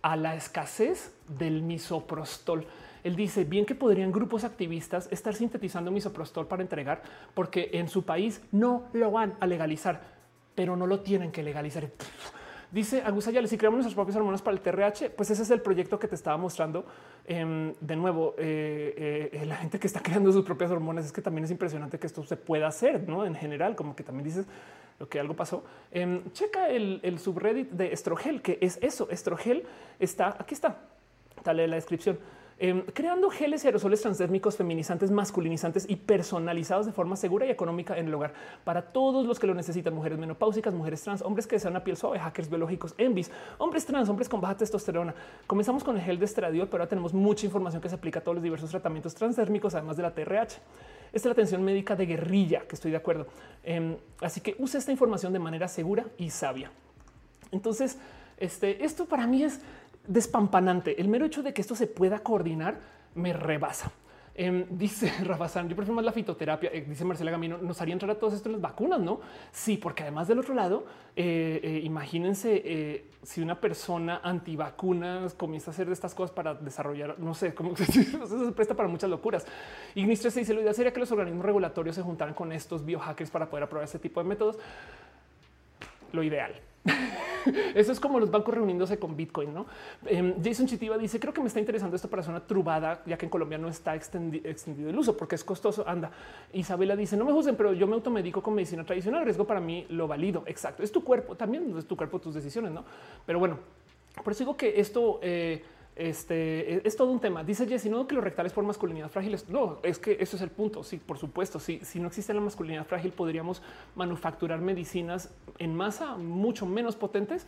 a la escasez del misoprostol. Él dice bien que podrían grupos activistas estar sintetizando misoprostol para entregar porque en su país no lo van a legalizar, pero no lo tienen que legalizar. Dice Agusayales, si creamos nuestras propias hormonas para el TRH, pues ese es el proyecto que te estaba mostrando. Em, de nuevo, eh, eh, la gente que está creando sus propias hormonas es que también es impresionante que esto se pueda hacer, ¿no? En general, como que también dices lo que algo pasó. Em, checa el, el, subreddit de Estrogel, que es eso. Estrogel está, aquí está, dale la descripción. Em, creando geles y aerosoles transdérmicos feminizantes, masculinizantes y personalizados de forma segura y económica en el hogar para todos los que lo necesitan: mujeres menopáusicas, mujeres trans, hombres que desean una piel suave, hackers biológicos, envis, hombres trans, hombres con baja testosterona. Comenzamos con el gel de estradiol, pero ahora tenemos mucha información que se aplica a todos los diversos tratamientos transdérmicos, además de la TRH. Esta es la atención médica de guerrilla, que estoy de acuerdo. Em, así que use esta información de manera segura y sabia. Entonces, este, esto para mí es despampanante. El mero hecho de que esto se pueda coordinar me rebasa. Em, dice Rafa San, yo prefiero más la fitoterapia. Eh, dice Marcela Gamino, nos haría entrar a todos esto en las vacunas, no? Sí, porque además del otro lado, eh, eh, imagínense si una persona antivacunas comienza a hacer estas cosas para desarrollar, no sé, cómo se presta para muchas locuras. Ignis se dice: Lo ideal sería que los organismos regulatorios se juntaran con estos biohackers para poder aprobar este tipo de métodos. Lo ideal. Eso es como los bancos reuniéndose con Bitcoin. ¿no? Em, Jason Chitiva dice: Creo que me está interesando esto para una trubada, ya que en Colombia no está extendido el uso porque es costoso. Anda. Isabela dice: No me juzguen, pero yo me automedico con medicina tradicional. riesgo para mí lo valido. Exacto. Es tu cuerpo también, es tu cuerpo, tus decisiones. No, pero bueno, por eso digo que esto eh, este es todo un tema. Dice Jessy, no que los rectales por masculinidad frágiles. No, es que eso es el punto. Sí, por supuesto. Si no existe la masculinidad frágil, podríamos manufacturar medicinas en masa mucho menos potentes.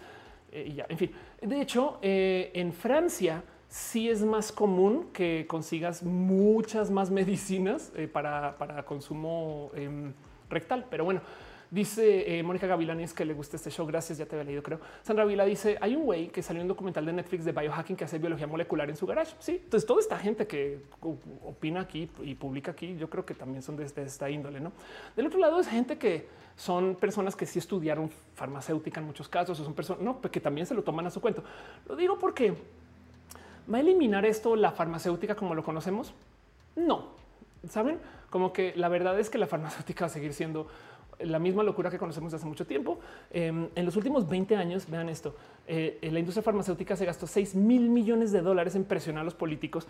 Eh, y ya, en fin. De hecho, eh, en Francia sí es más común que consigas muchas más medicinas eh, para, para, consumo em, rectal. Pero bueno, Dice eh, Mónica Gavilanes que le gusta este show. Gracias, ya te había leído, creo. Sandra Vila dice: Hay un güey que salió un documental de Netflix de biohacking que hace biología molecular en su garage. Sí, entonces toda esta gente que opina aquí y publica aquí, yo creo que también son de, esta índole. No del otro lado es gente que son personas que sí estudiaron farmacéutica en muchos casos, o son personas no, que también se lo toman a su cuento. Lo digo porque va a eliminar esto la farmacéutica como lo conocemos. No saben como que la verdad es que la farmacéutica va a seguir siendo la misma locura que conocemos hace mucho tiempo. Em, en los últimos 20 años, vean esto, eh, la industria farmacéutica se gastó 6 mil millones de dólares en presionar a los políticos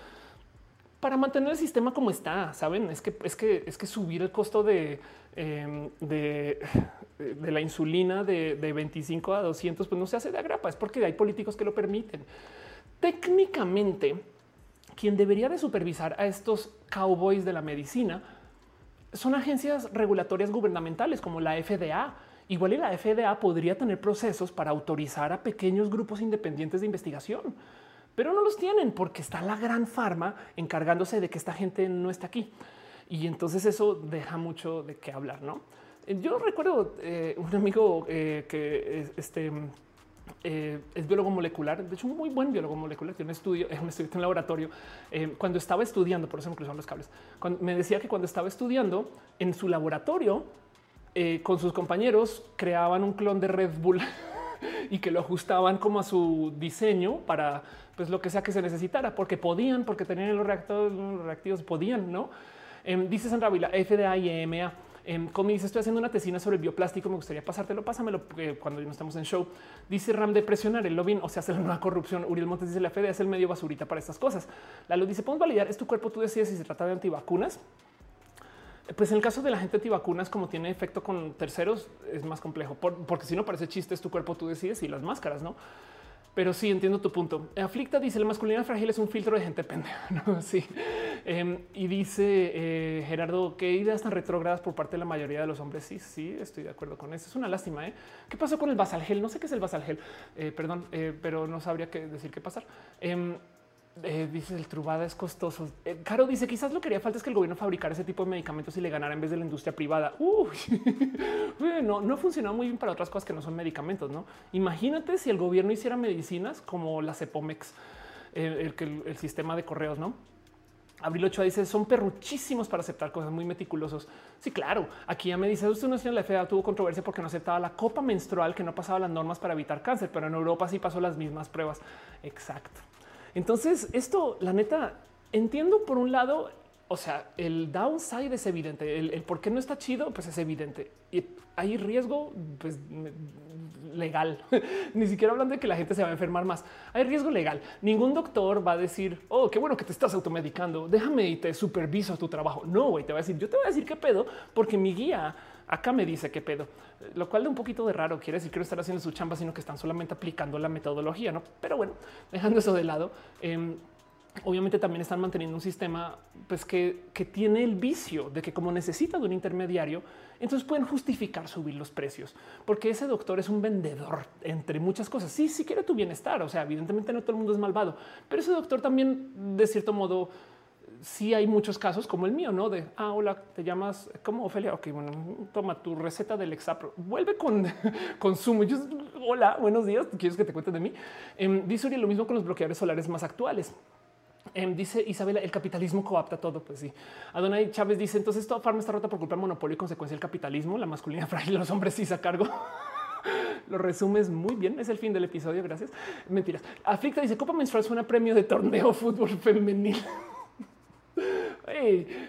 para mantener el sistema como está. Saben, es que es que es que subir el costo de, em, de, la insulina de, de 25 a 200, pues no se hace de agrapa, es porque hay políticos que lo permiten. Técnicamente, quien debería de supervisar a estos cowboys de la medicina son agencias regulatorias gubernamentales como la FDA. Igual y la FDA podría tener procesos para autorizar a pequeños grupos independientes de investigación, pero no los tienen porque está la gran farma encargándose de que esta gente no está aquí. Y entonces eso deja mucho de qué hablar, ¿no? Yo recuerdo eh, un amigo eh, que este eh, es biólogo molecular, de hecho un muy buen biólogo molecular, tiene un estudio, es un estudio en laboratorio. Eh, cuando estaba estudiando, por eso me cruzaron los cables, me decía que cuando estaba estudiando en su laboratorio eh, con sus compañeros creaban un clon de Red Bull y que lo ajustaban como a su diseño para pues lo que sea que se necesitara, porque podían, porque tenían los reactores los reactivos, podían, ¿no? Em, dice Sandra Vila, FDA y EMA como dice, estoy haciendo una tesina sobre el bioplástico. Me gustaría pasártelo, pásamelo cuando no estamos en show. Dice Ram de presionar el lobbying, o sea, hacer una corrupción. Uriel Montes dice la Fede es el medio basurita para estas cosas. La luz dice, podemos validar, es tu cuerpo, tú decides si se trata de antivacunas. Pues en el caso de la gente antivacunas, como tiene efecto con terceros, es más complejo, porque si no parece chiste, es tu cuerpo, tú decides y las máscaras, no? Pero sí entiendo tu punto. Aflicta dice la masculinidad frágil es un filtro de gente pendeja. Sí. Em, y dice eh, Gerardo que ideas tan retrógradas por parte de la mayoría de los hombres. Sí, sí, estoy de acuerdo con eso. Es una lástima. ¿eh? ¿Qué pasó con el basalgel? No sé qué es el basalgel, eh, perdón, eh, pero no sabría qué decir qué pasar. Eh, dice el trubada es costoso. Eh, Caro dice quizás lo que haría falta es que el gobierno fabricara ese tipo de medicamentos y le ganara en vez de la industria privada. No, no ha funcionado muy bien para otras cosas que no son medicamentos. No imagínate si el gobierno hiciera medicinas como la Cepomex, eh, el, el, sistema de correos, no? Abril 8 dice son perruchísimos para aceptar cosas muy meticulosos. Sí, claro. Aquí ya me dice usted no la FDA tuvo controversia porque no aceptaba la copa menstrual que no pasaba las normas para evitar cáncer, pero en Europa sí pasó las mismas pruebas. Exacto. Entonces, esto, la neta, entiendo por un lado, o sea, el downside es evidente, el, por qué no está chido, pues es evidente. Y hay riesgo pues, legal, ni siquiera hablando de que la gente se va a enfermar más. Hay riesgo legal. Ningún doctor va a decir, oh, qué bueno que te estás automedicando, déjame y te superviso tu trabajo. No, güey, te va a decir, yo te voy a decir qué pedo, porque mi guía acá me dice qué pedo, lo cual de un poquito de raro quiere decir que no están haciendo su chamba, sino que están solamente aplicando la metodología, no? Pero bueno, dejando eso de lado, em, obviamente también están manteniendo un sistema pues que, que, tiene el vicio de que como necesita de un intermediario, entonces pueden justificar subir los precios, porque ese doctor es un vendedor entre muchas cosas. Sí, sí quiere tu bienestar, o sea, evidentemente no todo el mundo es malvado, pero ese doctor también de cierto modo sí hay muchos casos como el mío, no de ah, hola, te llamas como Ofelia. Ok, bueno, toma tu receta del Exapro, vuelve con consumo. Yo, hola, buenos días. ¿Quieres que te cuente de mí? Em, dice Uriel lo mismo con los bloqueadores solares más actuales. Em, dice Isabela, el capitalismo coapta todo. Pues sí. Adonai Chávez dice: Entonces toda farma está rota por culpa del monopolio y consecuencia del capitalismo. La masculinidad frágil, los hombres sí se a cargo. Lo resumes muy bien. Es el fin del episodio. Gracias. Mentiras. Aflicta dice: Copa menstrual suena premio de torneo fútbol femenil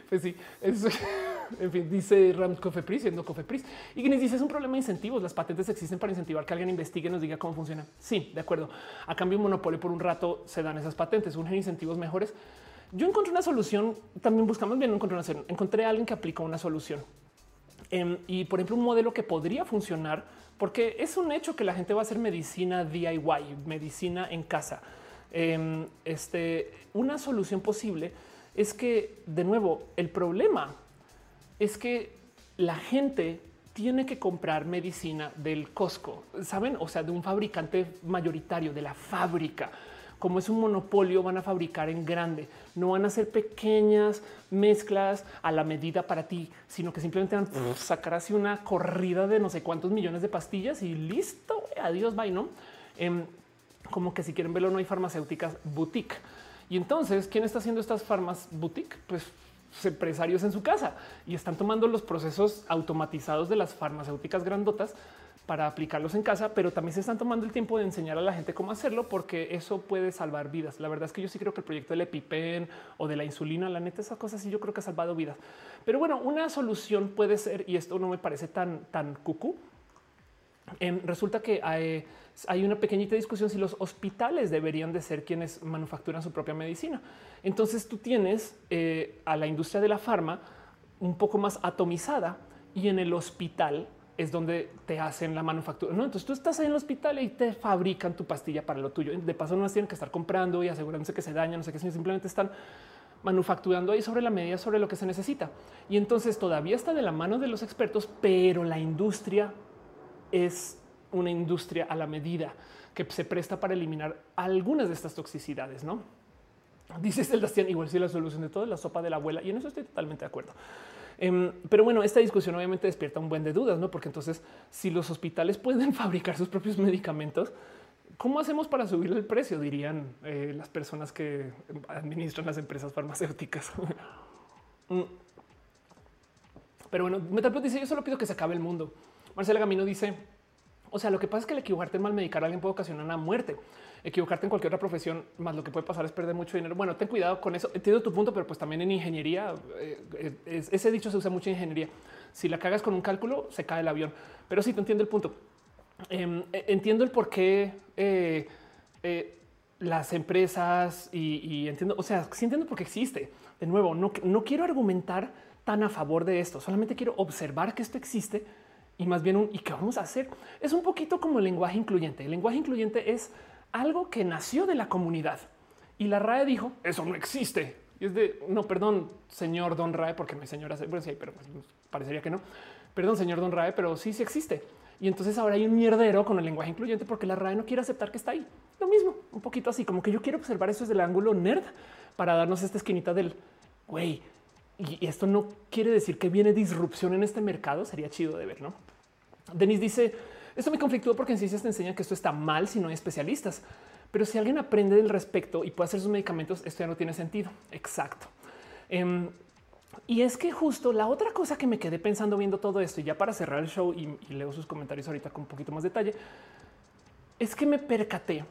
pues sí, en fin, dice Ram Cofepris, siendo Cofepris. Y quienes dice es un problema de incentivos. Las patentes existen para incentivar que alguien investigue y nos diga cómo funciona. Sí, de acuerdo. A cambio, un monopolio por un rato se dan esas patentes, un incentivos mejores. Yo encontré una solución. También buscamos bien, encontré una Encontré a alguien que aplicó una solución. Em, y por ejemplo, un modelo que podría funcionar, porque es un hecho que la gente va a hacer medicina DIY, medicina en casa. Em, este, una solución posible es que, de nuevo, el problema es que la gente tiene que comprar medicina del Costco, saben? O sea, de un fabricante mayoritario de la fábrica. Como es un monopolio, van a fabricar en grande, no van a hacer pequeñas mezclas a la medida para ti, sino que simplemente van a sacar así una corrida de no sé cuántos millones de pastillas y listo. Adiós, bye, no? Em, como que si quieren verlo, no hay farmacéuticas boutique y entonces, ¿quién está haciendo estas farmas boutique? Pues empresarios en su casa y están tomando los procesos automatizados de las farmacéuticas grandotas para aplicarlos en casa, pero también se están tomando el tiempo de enseñar a la gente cómo hacerlo porque eso puede salvar vidas. La verdad es que yo sí creo que el proyecto del EpiPen o de la insulina, la neta, esas cosas sí yo creo que ha salvado vidas. Pero bueno, una solución puede ser, y esto no me parece tan, tan cucú, resulta que hay, hay, una pequeñita discusión si los hospitales deberían de ser quienes manufacturan su propia medicina. Entonces tú tienes eh, a la industria de la farma un poco más atomizada y en el hospital es donde te hacen la manufactura. ¿no? Entonces tú estás en el hospital y te fabrican tu pastilla para lo tuyo. De paso no las tienen que estar comprando y asegurándose que se daña, no sé qué, simplemente están manufacturando ahí sobre la medida, sobre lo que se necesita. Y entonces todavía está de la mano de los expertos, pero la industria es una industria a la medida que se presta para eliminar algunas de estas toxicidades, ¿no? Dice Celdastian, igual si la solución de todo es la sopa de la abuela, y en eso estoy totalmente de acuerdo. Em, pero bueno, esta discusión obviamente despierta un buen de dudas, ¿no? Porque entonces, si los hospitales pueden fabricar sus propios medicamentos, ¿cómo hacemos para subir el precio? Dirían eh, las personas que administran las empresas farmacéuticas. Mm. pero bueno, Metaplot dice, yo solo pido que se acabe el mundo. Marcela Gamino dice, o sea, lo que pasa es que el equivocarte en mal medicar a alguien puede ocasionar una muerte equivocarte en cualquier otra profesión, más lo que puede pasar es perder mucho dinero. Bueno, ten cuidado con eso. Entiendo tu punto, pero pues también en ingeniería, eh, ese dicho se usa mucho en ingeniería. Si la cagas con un cálculo, se cae el avión. Pero sí, te entiendo el punto. Em, e, entiendo el por qué eh, eh, las empresas y, entiendo, o sea, sí entiendo por qué existe. De nuevo, no, no quiero argumentar tan a favor de esto, solamente quiero observar que esto existe y más bien un y qué vamos a hacer. Es un poquito como el lenguaje incluyente. El lenguaje incluyente es algo que nació de la comunidad. Y la RAE dijo, eso no existe. Y es de, no, perdón, señor Don RAE, porque no hay señora, bueno, sí, pero pues, parecería que no. Perdón, señor Don RAE, pero sí, sí existe. Y entonces ahora hay un mierdero con el lenguaje incluyente porque la RAE no quiere aceptar que está ahí. Lo mismo, un poquito así, como que yo quiero observar eso desde el ángulo nerd para darnos esta esquinita del, güey, y esto no quiere decir que viene disrupción en este mercado, sería chido de ver, ¿no? Denis dice, esto me conflictúa porque en ciencias te enseñan que esto está mal si no hay especialistas. Pero si alguien aprende del respecto y puede hacer sus medicamentos, esto ya no tiene sentido. Exacto. Em, y es que justo la otra cosa que me quedé pensando viendo todo esto, y ya para cerrar el show y, leo sus comentarios ahorita con un poquito más detalle, es que me percaté.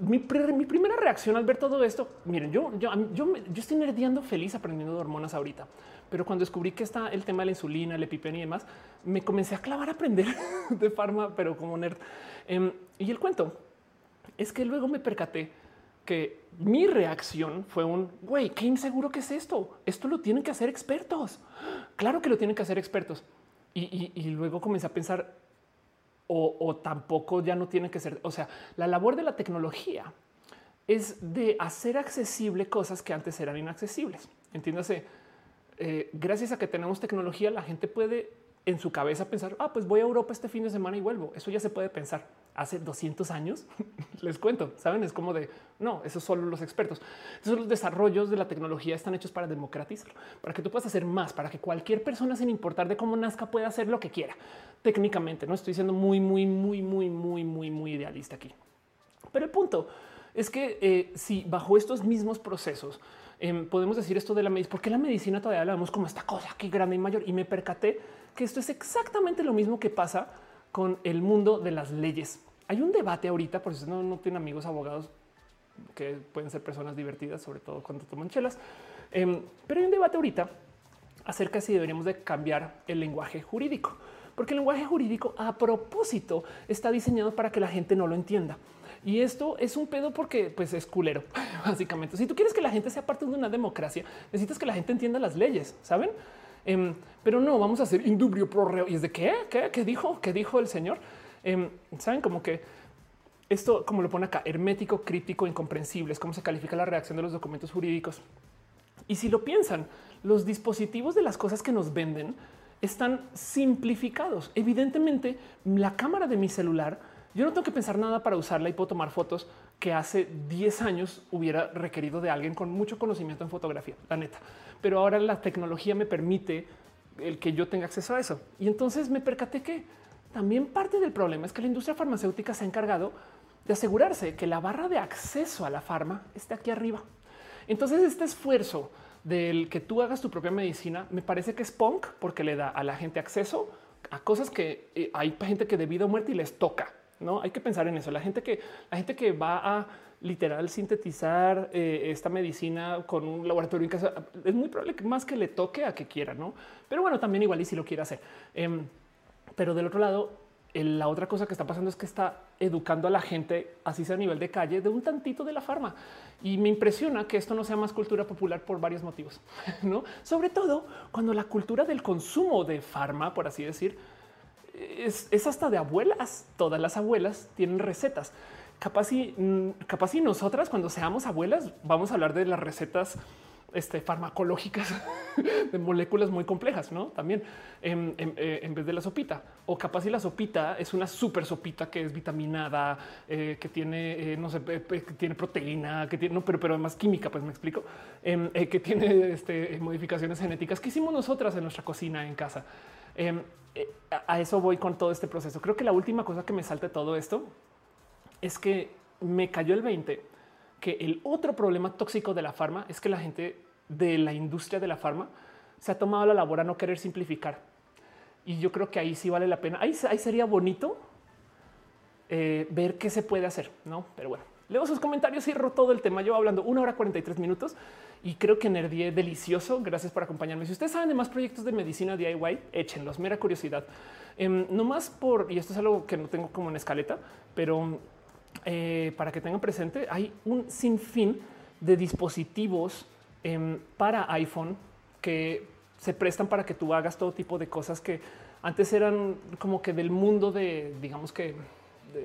Mi, primera reacción al ver todo esto, miren, yo, yo, yo, yo estoy nerdeando feliz aprendiendo de hormonas ahorita. Pero cuando descubrí que está el tema de la insulina, el EpiPen y demás, me comencé a clavar a aprender de farma, pero como nerd. Em, y el cuento es que luego me percaté que mi reacción fue un güey, qué inseguro que es esto. Esto lo tienen que hacer expertos. Claro que lo tienen que hacer expertos. Y, luego comencé a pensar, o, tampoco ya no tiene que ser. O sea, la labor de la tecnología es de hacer accesible cosas que antes eran inaccesibles. Entiéndase eh, gracias a que tenemos tecnología, la gente puede en su cabeza pensar, ah, pues voy a Europa este fin de semana y vuelvo. Eso ya se puede pensar. Hace 200 años, les cuento, saben, es como de, no, eso solo los expertos. Esos los desarrollos de la tecnología están hechos para democratizar, para que tú puedas hacer más, para que cualquier persona, sin importar de cómo nazca, pueda hacer lo que quiera. Técnicamente, no estoy siendo muy, muy, muy, muy, muy, muy, muy idealista aquí. Pero el punto es que eh, si bajo estos mismos procesos, Em, podemos decir esto de la medicina, porque la medicina todavía la vemos como esta cosa que grande y mayor. Y me percaté que esto es exactamente lo mismo que pasa con el mundo de las leyes. Hay un debate ahorita, por si no, no tienen amigos abogados que pueden ser personas divertidas, sobre todo cuando toman chelas. Em, pero hay un debate ahorita acerca de si deberíamos de cambiar el lenguaje jurídico, porque el lenguaje jurídico a propósito está diseñado para que la gente no lo entienda. Y esto es un pedo porque pues es culero, básicamente. Si tú quieres que la gente sea parte de una democracia, necesitas que la gente entienda las leyes, ¿saben? Em, pero no, vamos a hacer indubrio pro reo. ¿Y es de qué? ¿Qué, dijo? ¿Qué dijo el señor? Em, Saben como que esto, como lo pone acá, hermético, crítico, incomprensible, es como se califica la reacción de los documentos jurídicos. Y si lo piensan, los dispositivos de las cosas que nos venden están simplificados. Evidentemente, la cámara de mi celular yo no tengo que pensar nada para usarla y puedo tomar fotos que hace 10 años hubiera requerido de alguien con mucho conocimiento en fotografía, la neta. Pero ahora la tecnología me permite el que yo tenga acceso a eso. Y entonces me percaté que también parte del problema es que la industria farmacéutica se ha encargado de asegurarse que la barra de acceso a la farma esté aquí arriba. Entonces este esfuerzo del que tú hagas tu propia medicina me parece que es punk porque le da a la gente acceso a cosas que eh, hay gente que debido a muerte y les toca. No hay que pensar en eso. La gente que la gente que va a literal sintetizar eh, esta medicina con un laboratorio en casa es muy probable que más que le toque a que quiera, no? Pero bueno, también igual y si lo quiere hacer. Em, pero del otro lado, la otra cosa que está pasando es que está educando a la gente, así sea a nivel de calle, de un tantito de la farma. Y me impresiona que esto no sea más cultura popular por varios motivos, no? Sobre todo cuando la cultura del consumo de farma, por así decir, es, hasta de abuelas. Todas las abuelas tienen recetas. Capaz y, mm, capaz y nosotras, cuando seamos abuelas, vamos a hablar de las recetas este, farmacológicas de moléculas muy complejas, ¿no? También eh, en, vez de la sopita. O capaz si la sopita es una super sopita que es vitaminada, eh, que tiene, eh, no sé, que tiene proteína, que tiene, no, pero, pero además química, pues me explico, em, que tiene este, modificaciones genéticas que hicimos nosotras en nuestra cocina en casa. Em, a eso voy con todo este proceso. Creo que la última cosa que me salta todo esto es que me cayó el 20 que el otro problema tóxico de la farma es que la gente de la industria de la farma se ha tomado la labor a no querer simplificar. Y yo creo que ahí sí vale la pena. Ahí, sería bonito eh, ver qué se puede hacer, no? Pero bueno, leo sus comentarios y todo el tema. Yo hablando una hora 43 minutos y creo que nerdié delicioso. Gracias por acompañarme. Si ustedes saben de más proyectos de medicina DIY, échenlos. Mera curiosidad. Em, no más por, y esto es algo que no tengo como en escaleta, pero eh, para que tengan presente, hay un sinfín de dispositivos em, para iPhone que se prestan para que tú hagas todo tipo de cosas que antes eran como que del mundo de, digamos que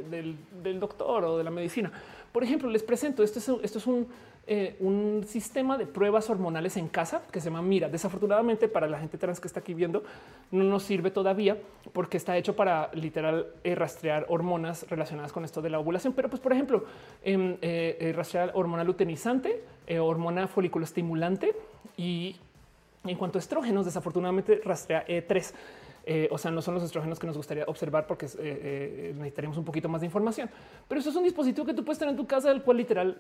del, doctor o de la medicina. Por ejemplo, les presento, esto es, eh, un sistema de pruebas hormonales en casa que se llama Mira. Desafortunadamente para la gente trans que está aquí viendo no nos sirve todavía porque está hecho para literal eh, rastrear hormonas relacionadas con esto de la ovulación. Pero pues por ejemplo, em, eh, rastrear hormona luteinizante, hormona folículo estimulante y en cuanto a estrógenos, desafortunadamente rastrea E3. Eh, o sea, no son los estrógenos que nos gustaría observar porque eh, eh, necesitaríamos un poquito más de información. Pero eso es un dispositivo que tú puedes tener en tu casa, del cual literal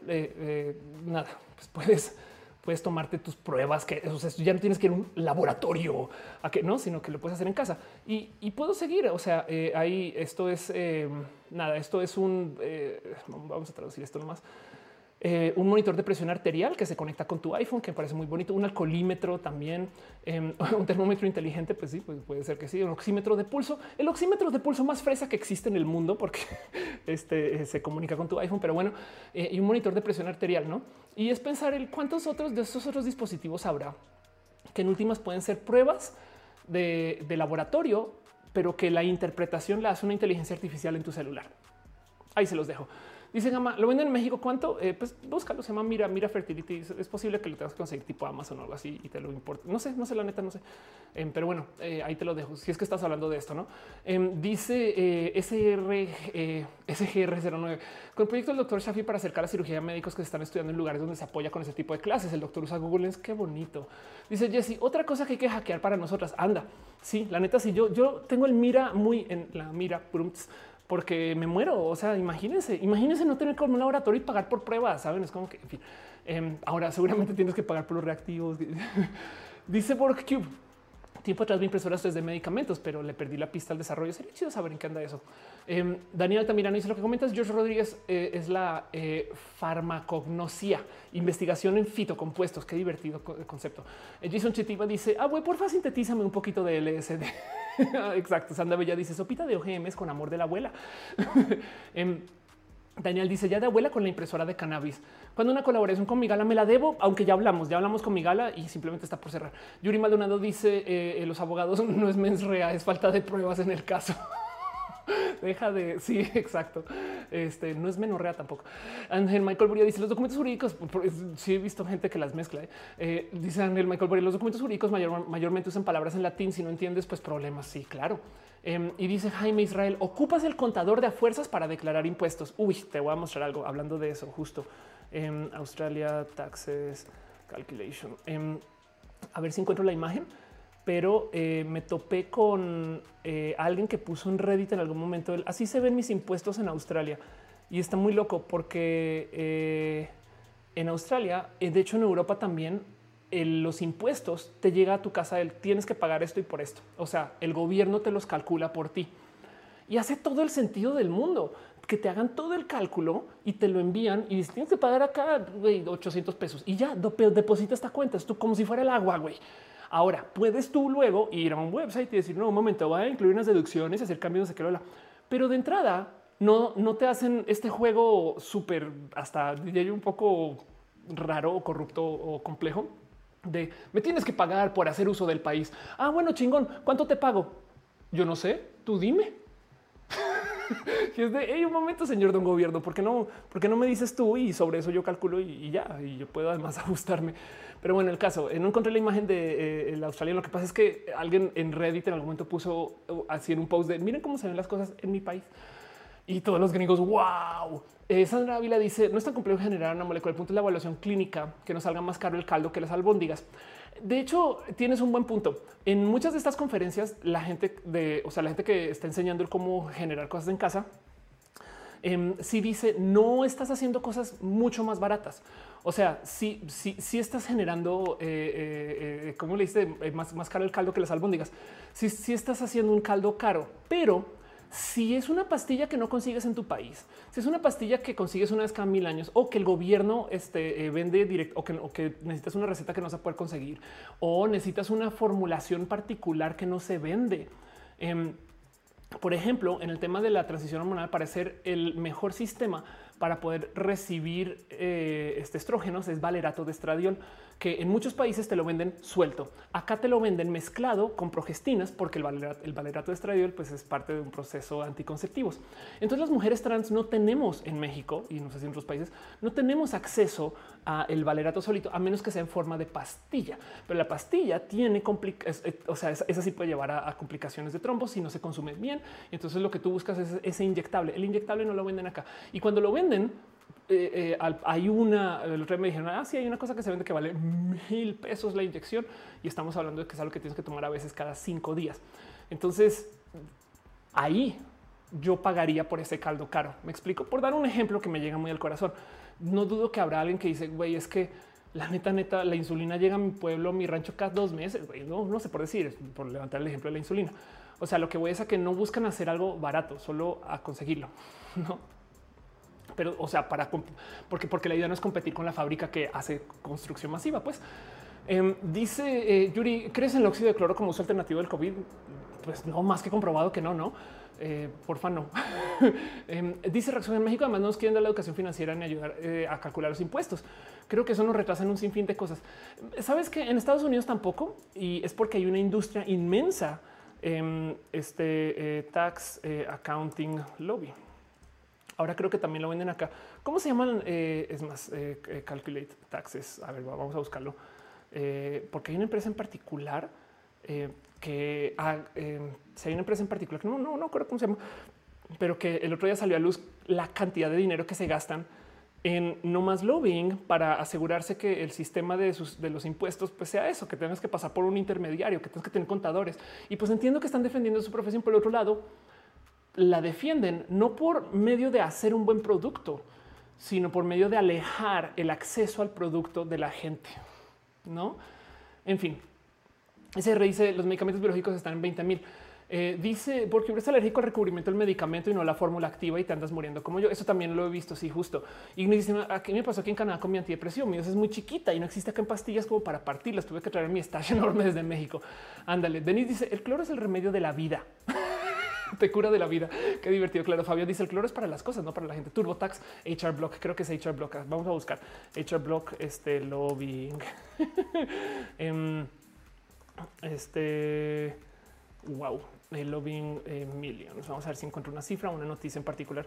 nada, pues puedes puedes tomarte tus pruebas, que o sea, ya no tienes que ir a un laboratorio a que no, sino que lo puedes hacer en casa y, puedo seguir. O sea, ahí esto es nada, esto es un vamos a traducir esto nomás. Eh, un monitor de presión arterial que se conecta con tu iPhone, que parece muy bonito, un alcoholímetro también, em, un termómetro inteligente, pues sí, pues puede ser que sí, un oxímetro de pulso, el oxímetro de pulso más fresa que existe en el mundo porque este, eh, se comunica con tu iPhone, pero bueno, eh, y un monitor de presión arterial, ¿no? Y es pensar el cuántos otros de estos otros dispositivos habrá que en últimas pueden ser pruebas de, de laboratorio, pero que la interpretación la hace una inteligencia artificial en tu celular. Ahí se los dejo. Dice Gama, ¿lo venden en México cuánto? Eh, pues búscalo, se llama Mira, Mira Fertility. Es posible que lo tengas que conseguir tipo Amazon o algo así y te lo importa. No sé, no sé, la neta, no sé. Em, pero bueno, eh, ahí te lo dejo. Si es que estás hablando de esto, ¿no? Em, dice eh, SR, SGR09, con el proyecto del doctor Shafi para acercar la cirugía a médicos que están estudiando en lugares donde se apoya con ese tipo de clases. El doctor usa Google Lens, qué bonito. Dice Jesse, otra cosa que hay que hackear para nosotras. Anda, sí, la neta, si yo, yo tengo el Mira muy en la Mira, porque me muero. O sea, imagínense, imagínense no tener como un laboratorio y pagar por pruebas. Saben, es como que. Em, ahora seguramente tienes que pagar por los reactivos. Dice WorkCube. Tiempo atrás vi impresoras de medicamentos, pero le perdí la pista al desarrollo. Sería chido saber en qué anda eso. Eh, Daniel Altamirano dice lo que comentas. George Rodríguez eh, es la eh, farmacognosia, investigación en fitocompuestos. Qué divertido concepto. Jason Chetiba dice: Ah, güey, porfa, sintetízame un poquito de LSD. Exacto. Sandra Bella dice sopita de OGMs con amor de la abuela. Daniel dice ya de abuela con la impresora de cannabis. Cuando una colaboración con Migala me la debo, aunque ya hablamos, ya hablamos con Migala y simplemente está por cerrar. Yuri Maldonado dice eh, eh, los abogados no es mens rea, es falta de pruebas en el caso. Deja de. Sí, exacto. Este no es menorrea tampoco. Ángel Michael Buria dice los documentos jurídicos. Sí, he visto gente que las mezcla. ¿eh? dice Ángel Michael Buria, los documentos jurídicos mayormente usan palabras en latín. Si no entiendes, pues problemas. Sí, claro. Em, y dice Jaime Israel, ocupas el contador de a fuerzas para declarar impuestos. Uy, te voy a mostrar algo hablando de eso justo. em, Australia Taxes Calculation. Em, a ver si encuentro la imagen, pero eh, me topé con eh, alguien que puso en Reddit en algún momento. Así se ven mis impuestos en Australia y está muy loco porque eh, en Australia, de hecho en Europa también los impuestos te llega a tu casa, el tienes que pagar esto y por esto. O sea, el gobierno te los calcula por ti y hace todo el sentido del mundo que te hagan todo el cálculo y te lo envían y tienes que pagar acá 800 pesos y ya deposita esta cuenta. Es tú como si fuera el agua, güey. Ahora puedes tú luego ir a un website y decir, no, un momento, voy a incluir unas deducciones, hacer cambios, de sé pero de entrada no, no te hacen este juego súper hasta diría un poco raro corrupto o complejo de me tienes que pagar por hacer uso del país. Ah, bueno, chingón. ¿Cuánto te pago? Yo no sé. Tú dime. y es de hey, un momento, señor don gobierno, ¿por qué no? ¿Por no me dices tú? Y sobre eso yo calculo y, ya, y yo puedo además ajustarme. Pero bueno, el caso, no encontré la imagen de eh, el australiano. Lo que pasa es que alguien en Reddit en algún momento puso así en un post de miren cómo se ven las cosas en mi país. Y todos los gringos, wow. Eh, Sandra Ávila dice, no es tan complejo generar una molécula, el punto es la evaluación clínica, que nos salga más caro el caldo que las albóndigas. De hecho, tienes un buen punto. En muchas de estas conferencias, la gente de, o sea, la gente que está enseñando cómo generar cosas en casa, eh, sí dice no estás haciendo cosas mucho más baratas. O sea, si, si, si estás generando, eh, eh, eh como le dice, más, más caro el caldo que las albóndigas. Si, si estás haciendo un caldo caro, pero si es una pastilla que no consigues en tu país, si es una pastilla que consigues una vez cada mil años o que el gobierno este, vende directo o que, necesitas una receta que no se puede conseguir o necesitas una formulación particular que no se vende. Em, por ejemplo, en el tema de la transición hormonal, parece el mejor sistema para poder recibir eh, este estrógenos es valerato de estradiol que en muchos países te lo venden suelto. Acá te lo venden mezclado con progestinas porque el valerato, el valerato de estradiol pues es parte de un proceso anticonceptivos. Entonces las mujeres trans no tenemos en México y no sé si en otros países no tenemos acceso a el valerato solito a menos que sea en forma de pastilla. Pero la pastilla tiene complicaciones, o sea, esa, sí puede llevar a, complicaciones de trombos si no se consume bien. Entonces lo que tú buscas es ese inyectable. El inyectable no lo venden acá y cuando lo venden eh, eh, hay una, el otro me dijeron, ah, sí, hay una cosa que se vende que vale mil pesos la inyección y estamos hablando de que es algo que tienes que tomar a veces cada cinco días. Entonces, ahí yo pagaría por ese caldo caro. Me explico por dar un ejemplo que me llega muy al corazón. No dudo que habrá alguien que dice, güey, es que la neta, neta, la insulina llega a mi pueblo, a mi rancho cada dos meses. No, no sé por decir, por levantar el ejemplo de la insulina. O sea, lo que voy es a que no buscan hacer algo barato, solo a conseguirlo. No, pero o sea, para porque, porque la idea no es competir con la fábrica que hace construcción masiva. Pues em, dice eh, Yuri, ¿crees en el óxido de cloro como uso alternativo del COVID? Pues no, más que comprobado que no, no. Eh, porfa, no. Em, dice Reacción en México, además no nos quieren dar la educación financiera ni ayudar eh, a calcular los impuestos. Creo que eso nos retrasa en un sinfín de cosas. Sabes que en Estados Unidos tampoco, y es porque hay una industria inmensa, en este tax accounting lobby. Ahora creo que también lo venden acá. ¿Cómo se llaman? Eh, es más, eh, eh, calculate taxes. A ver, vamos a buscarlo. porque hay una empresa en particular que ah, si hay una empresa en particular no, no, no acuerdo cómo se llama, pero que el otro día salió a luz la cantidad de dinero que se gastan en no más lobbying para asegurarse que el sistema de, sus, de los impuestos pues sea eso, que tengas que pasar por un intermediario, que tengas que tener contadores. Y pues entiendo que están defendiendo su profesión. Por el otro lado, la defienden no por medio de hacer un buen producto, sino por medio de alejar el acceso al producto de la gente. No, en fin, ese dice los medicamentos biológicos están en 20 mil. Eh, dice porque eres alérgico al recubrimiento del medicamento y no la fórmula activa y te andas muriendo como yo. Eso también lo he visto. Sí, justo. Y me dice aquí me pasó aquí en Canadá con mi antidepresivo. Mi es muy chiquita y no existe acá en pastillas como para partirlas. Tuve que traer mi estash enorme desde México. Ándale. Denis dice el cloro es el remedio de la vida. te cura de la vida. Qué divertido. Claro, Fabio dice el cloro es para las cosas, no para la gente. TurboTax, HR Block, creo que es HR Block. Vamos a buscar HR Block, este lobbying. Em, este wow, el lobbying eh, millions. Vamos a ver si encuentro una cifra, una noticia en particular.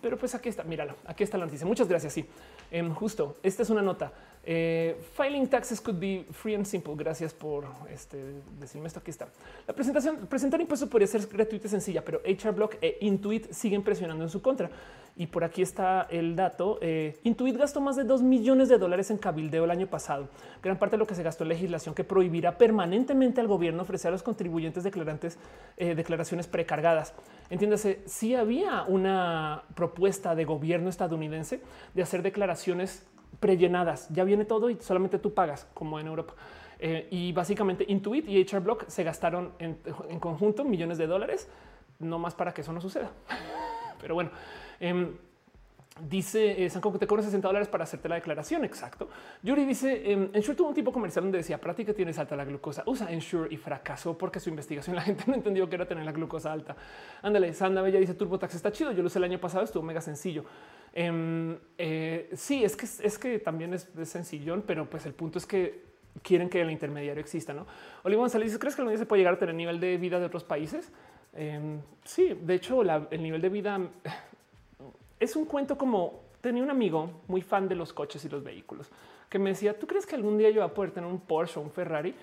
Pero pues aquí está, míralo, aquí está la noticia. Muchas gracias. Sí, em, justo. Esta es una nota. Eh, filing taxes could be free and simple. Gracias por este, decirme esto. Aquí está. La presentación, presentar impuestos podría ser gratuita y sencilla, pero HR Block e Intuit siguen presionando en su contra. Y por aquí está el dato. Eh, Intuit gastó más de 2 millones de dólares en cabildeo el año pasado. Gran parte de lo que se gastó en legislación que prohibirá permanentemente al gobierno ofrecer a los contribuyentes declarantes eh, declaraciones precargadas. Entiéndase, si había una propuesta de gobierno estadounidense de hacer declaraciones prellenadas. Ya viene todo y solamente tú pagas, como en Europa. Eh, y básicamente Intuit y HR Block se gastaron en, conjunto millones de dólares, no más para que eso no suceda. Pero bueno, em, Dice eh, San Coco, te cobro 60 dólares para hacerte la declaración. Exacto. Yuri dice en em, Ensure tuvo un tipo comercial donde decía que tienes alta la glucosa. Usa Ensure y fracasó porque su investigación la gente no entendió que era tener la glucosa alta. Ándale. Sandra Bella dice TurboTax está chido. Yo lo usé el año pasado, estuvo mega sencillo. Em, eh, sí, es que es que también es, sencillón, pero pues el punto es que quieren que el intermediario exista. No, Olivo González dice: ¿Crees que el se puede llegar a tener nivel de vida de otros países? Em, sí, de hecho, el nivel de vida es un cuento como tenía un amigo muy fan de los coches y los vehículos que me decía, ¿tú crees que algún día yo voy a poder tener un Porsche o un Ferrari?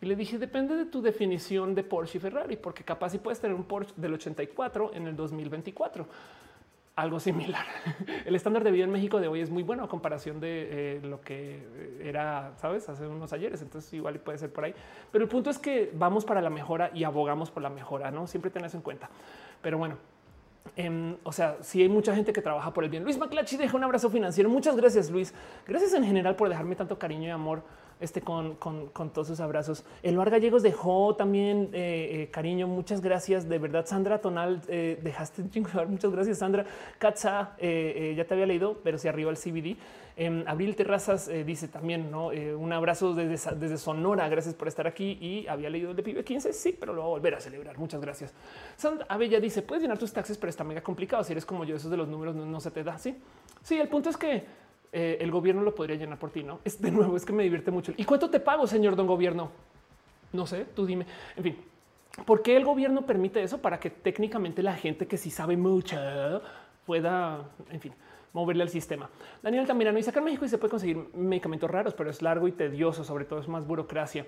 Y le dije, depende de tu definición de Porsche y Ferrari, porque capaz si puedes tener un Porsche del 84 en el 2024. Algo similar. El estándar de vida en México de hoy es muy bueno a comparación de eh, lo que era, sabes, hace unos ayeres. Entonces igual puede ser por ahí. Pero el punto es que vamos para la mejora y abogamos por la mejora, no siempre tenés en cuenta. Pero bueno, Em, o sea, si hay mucha gente que trabaja por el bien. Luis Maclachi deja un abrazo financiero. Muchas gracias, Luis. Gracias en general por dejarme tanto cariño y amor este, con, todos sus abrazos. El Bar Gallegos dejó también eh, eh, cariño. Muchas gracias. De verdad, Sandra Tonal, eh, dejaste un chingo. Muchas gracias, Sandra. Katza, ya te había leído, pero si arriba el CBD. Em, Abril Terrazas dice también ¿no? un abrazo desde, desde, Sonora. Gracias por estar aquí. Y había leído el de Pibe 15. Sí, pero lo voy a volver a celebrar. Muchas gracias. Sandra Abella dice: Puedes llenar tus taxes, pero está mega complicado. Si eres como yo, esos de los números no, no se te da. Sí, sí, el punto es que eh, el gobierno lo podría llenar por ti. No es de nuevo, es que me divierte mucho. ¿Y cuánto te pago, señor don gobierno? No sé, tú dime. En fin, ¿por qué el gobierno permite eso? Para que técnicamente la gente que sí sabe mucho pueda, en fin, moverle al sistema. Daniel Tamirano dice acá en México y se puede conseguir medicamentos raros, pero es largo y tedioso, sobre todo es más burocracia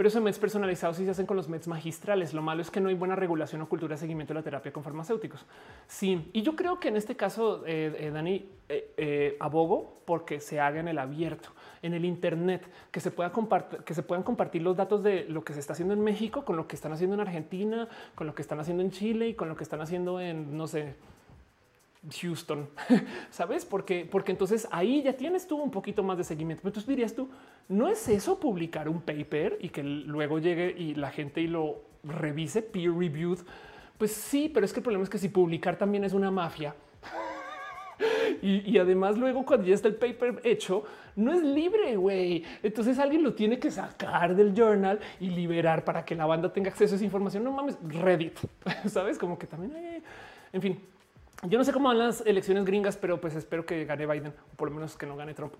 pero esos meds personalizados sí se hacen con los meds magistrales. Lo malo es que no hay buena regulación o cultura de seguimiento de la terapia con farmacéuticos. Sí, y yo creo que en este caso, eh, eh, Dani, eh, abogo porque se haga en el abierto, en el Internet, que se pueda que se puedan compartir los datos de lo que se está haciendo en México con lo que están haciendo en Argentina, con lo que están haciendo en Chile y con lo que están haciendo en no sé, Houston, sabes? Porque, porque entonces ahí ya tienes tú un poquito más de seguimiento. Entonces dirías tú, no es eso publicar un paper y que luego llegue y la gente y lo revise peer reviewed. Pues sí, pero es que el problema es que si publicar también es una mafia. y, además luego cuando ya está el paper hecho, no es libre, güey. Entonces alguien lo tiene que sacar del journal y liberar para que la banda tenga acceso a esa información. No mames, Reddit, sabes? Como que también, hay, en fin, yo no sé cómo van las elecciones gringas, pero pues espero que gane Biden, o por lo menos que no gane Trump.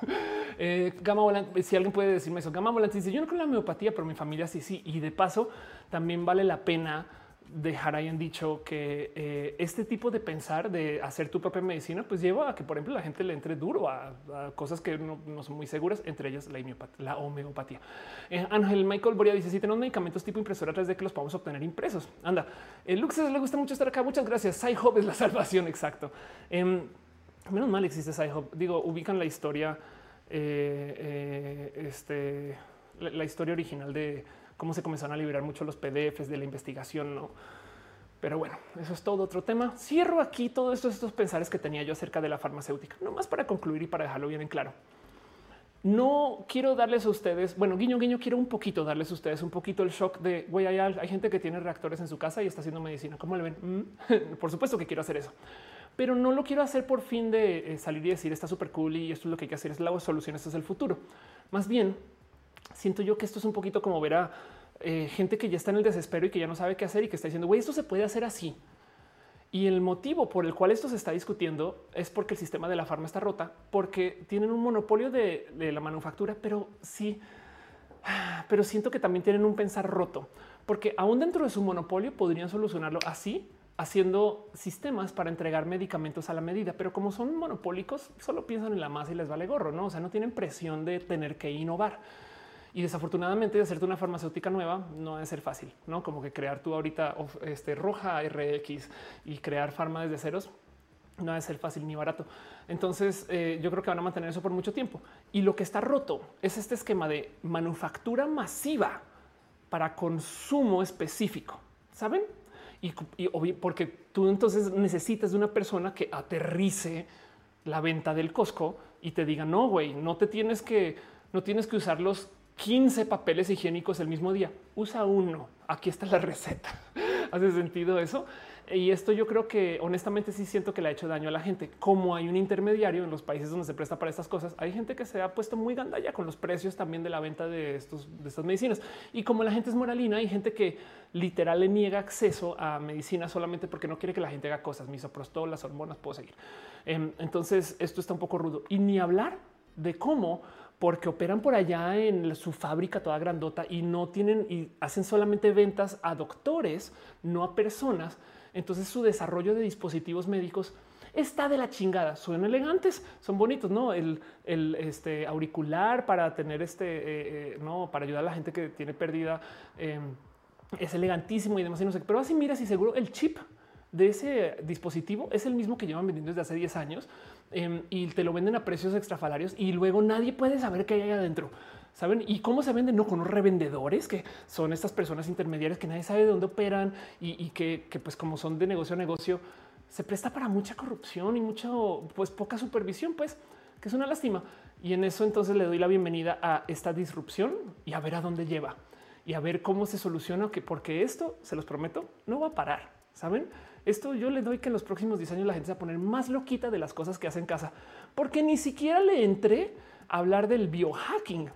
eh, Gama Volante, si alguien puede decirme eso, Gama Volante dice: Yo no creo en la homeopatía, pero mi familia sí, sí. Y de paso, también vale la pena dejar ahí en dicho que eh, este tipo de pensar de hacer tu propia medicina, pues lleva a que, por ejemplo, la gente le entre duro a, cosas que no, son muy seguras, entre ellas la, homeopatía. Eh, Ángel Michael Boria dice: Si tenemos medicamentos tipo impresora 3D que los podemos obtener impresos. Anda, el Luxes le gusta mucho estar acá. Muchas gracias. SciHub es la salvación. Exacto. Em, menos mal existe SciHub. Digo, ubican la historia, eh, este, la historia original de cómo se comenzaron a liberar mucho los PDFs de la investigación, no? Pero bueno, eso es todo otro tema. Cierro aquí todos estos, estos pensares que tenía yo acerca de la farmacéutica, no más para concluir y para dejarlo bien en claro. No quiero darles a ustedes, bueno, guiño, guiño, quiero un poquito darles a ustedes un poquito el shock de, güey, hay, hay, gente que tiene reactores en su casa y está haciendo medicina. ¿Cómo le ven? Mm, por supuesto que quiero hacer eso, pero no lo quiero hacer por fin de eh, salir y decir está súper cool y esto es lo que hay que hacer, es la solución, esto es el futuro. Más bien, siento yo que esto es un poquito como ver a eh, gente que ya está en el desespero y que ya no sabe qué hacer y que está diciendo, güey, esto se puede hacer así. Y el motivo por el cual esto se está discutiendo es porque el sistema de la farma está rota, porque tienen un monopolio de, la manufactura, pero sí, pero siento que también tienen un pensar roto, porque aún dentro de su monopolio podrían solucionarlo así, haciendo sistemas para entregar medicamentos a la medida, pero como son monopólicos, solo piensan en la masa y les vale gorro, no? O sea, no tienen presión de tener que innovar. Y desafortunadamente hacerte una farmacéutica nueva no debe ser fácil, no como que crear tú ahorita este roja RX y crear farma desde ceros no debe ser fácil ni barato. Entonces eh, yo creo que van a mantener eso por mucho tiempo. Y lo que está roto es este esquema de manufactura masiva para consumo específico. Saben? Y, y porque tú entonces necesitas de una persona que aterrice la venta del Costco y te diga no, güey, no te tienes que, no tienes que usar los 15 papeles higiénicos el mismo día. Usa uno. Aquí está la receta. hace sentido eso. Y esto yo creo que honestamente sí siento que le ha hecho daño a la gente. Como hay un intermediario en los países donde se presta para estas cosas, hay gente que se ha puesto muy gandalla con los precios también de la venta de, estos, de estas medicinas. Y como la gente es moralina, hay gente que literal le niega acceso a medicina solamente porque no quiere que la gente haga cosas, misoprostol, las hormonas, puedo seguir. Em, entonces esto está un poco rudo. Y ni hablar de cómo porque operan por allá en su fábrica toda grandota y no tienen y hacen solamente ventas a doctores, no a personas. Entonces su desarrollo de dispositivos médicos está de la chingada. Son elegantes, son bonitos, no el, este auricular para tener este, eh, eh, no para ayudar a la gente que tiene pérdida. Em, es elegantísimo y demás. Y no sé, pero así mira si seguro el chip de ese dispositivo es el mismo que llevan vendiendo desde hace 10 años em, y te lo venden a precios extrafalarios y luego nadie puede saber qué hay adentro. Saben y cómo se venden, no con los revendedores que son estas personas intermediarias que nadie sabe de dónde operan y, que, pues como son de negocio a negocio, se presta para mucha corrupción y mucha, pues poca supervisión, pues que es una lástima. Y en eso entonces le doy la bienvenida a esta disrupción y a ver a dónde lleva y a ver cómo se soluciona, que porque esto se los prometo no va a parar. Saben? Esto yo le doy que en los próximos 10 años la gente se va a poner más loquita de las cosas que hace en casa, porque ni siquiera le entré a hablar del biohacking.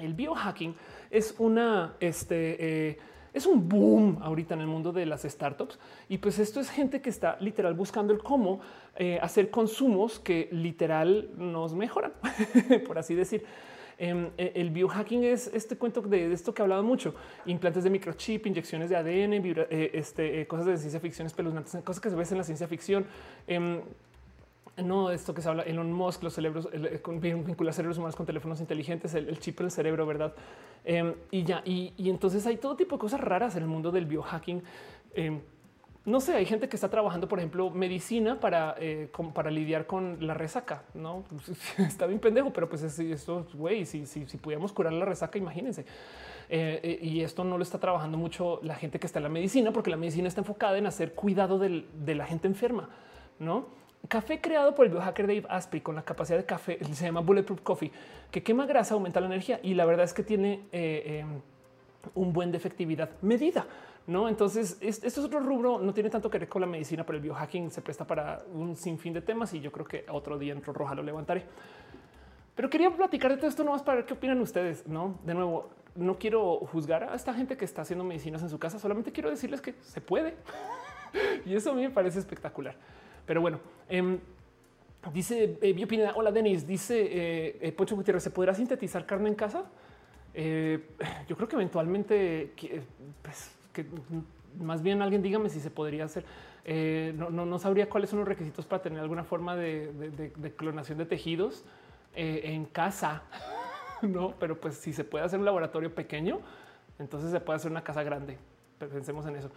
El biohacking es una, este, eh, es un boom ahorita en el mundo de las startups y pues esto es gente que está literal buscando el cómo eh, hacer consumos que literal nos mejoran, por así decir. Em, e, el biohacking es este cuento de, esto que he hablado mucho: implantes de microchip, inyecciones de ADN, eh, este, eh, cosas de ciencia ficción espeluznantes, cosas que se ven en la ciencia ficción. Em, no, esto que se habla Elon Musk, los cerebros, eh, vincular cerebros humanos con teléfonos inteligentes, el, chip en el cerebro, verdad? Em, y ya, y, entonces hay todo tipo de cosas raras en el mundo del biohacking no sé, hay gente que está trabajando, por ejemplo, medicina para, eh, para lidiar con la resaca. No está bien pendejo, pero pues esto, güey, si, si, si, pudiéramos curar la resaca, imagínense. Eh, eh, y esto no lo está trabajando mucho la gente que está en la medicina, porque la medicina está enfocada en hacer cuidado de la gente enferma. No café creado por el biohacker Dave Asprey con la capacidad de café, se llama Bulletproof Coffee, que quema grasa, aumenta la energía y la verdad es que tiene un buen de efectividad medida. No, entonces esto es otro rubro, no tiene tanto que ver con la medicina, pero el biohacking se presta para un sinfín de temas y yo creo que otro día en Roja lo levantaré. Pero quería platicar de todo esto nomás para ver qué opinan ustedes. No, de nuevo, no quiero juzgar a esta gente que está haciendo medicinas en su casa, solamente quiero decirles que se puede y eso a mí me parece espectacular. Pero bueno, eh, dice eh, Hola, Denis. Dice eh, eh, Poncho Gutiérrez: ¿se podrá sintetizar carne en casa? Eh, yo creo que eventualmente, pues, que más bien alguien dígame si se podría hacer. Eh, no, sabría cuáles son los requisitos para tener alguna forma de, clonación de tejidos eh, en casa, no, pero pues si se puede hacer un laboratorio pequeño, entonces se puede hacer una casa grande. Pensemos en eso.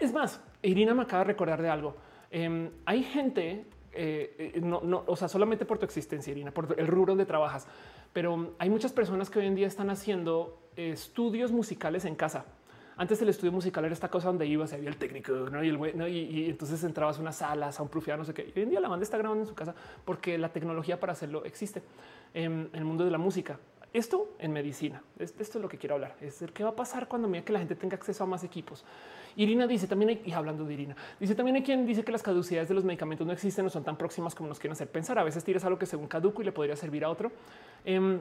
Es más, Irina me acaba de recordar de algo. Em, hay gente, eh, no, no, o sea, solamente por tu existencia, Irina, por el rubro donde trabajas, pero hay muchas personas que hoy en día están haciendo estudios musicales en casa antes el estudio musical era esta cosa donde ibas, había el técnico y el güey, y, entonces entrabas a una sala, a un proofear, no sé qué. hoy en día la banda está grabando en su casa porque la tecnología para hacerlo existe en, el mundo de la música. Esto en medicina. Esto es lo que quiero hablar. Es qué va a pasar cuando mira que la gente tenga acceso a más equipos. Irina dice también, y hablando de Irina, dice también hay quien dice que las caducidades de los medicamentos no existen, no son tan próximas como nos quieren hacer pensar. A veces tiras algo que según caduco y le podría servir a otro. Em,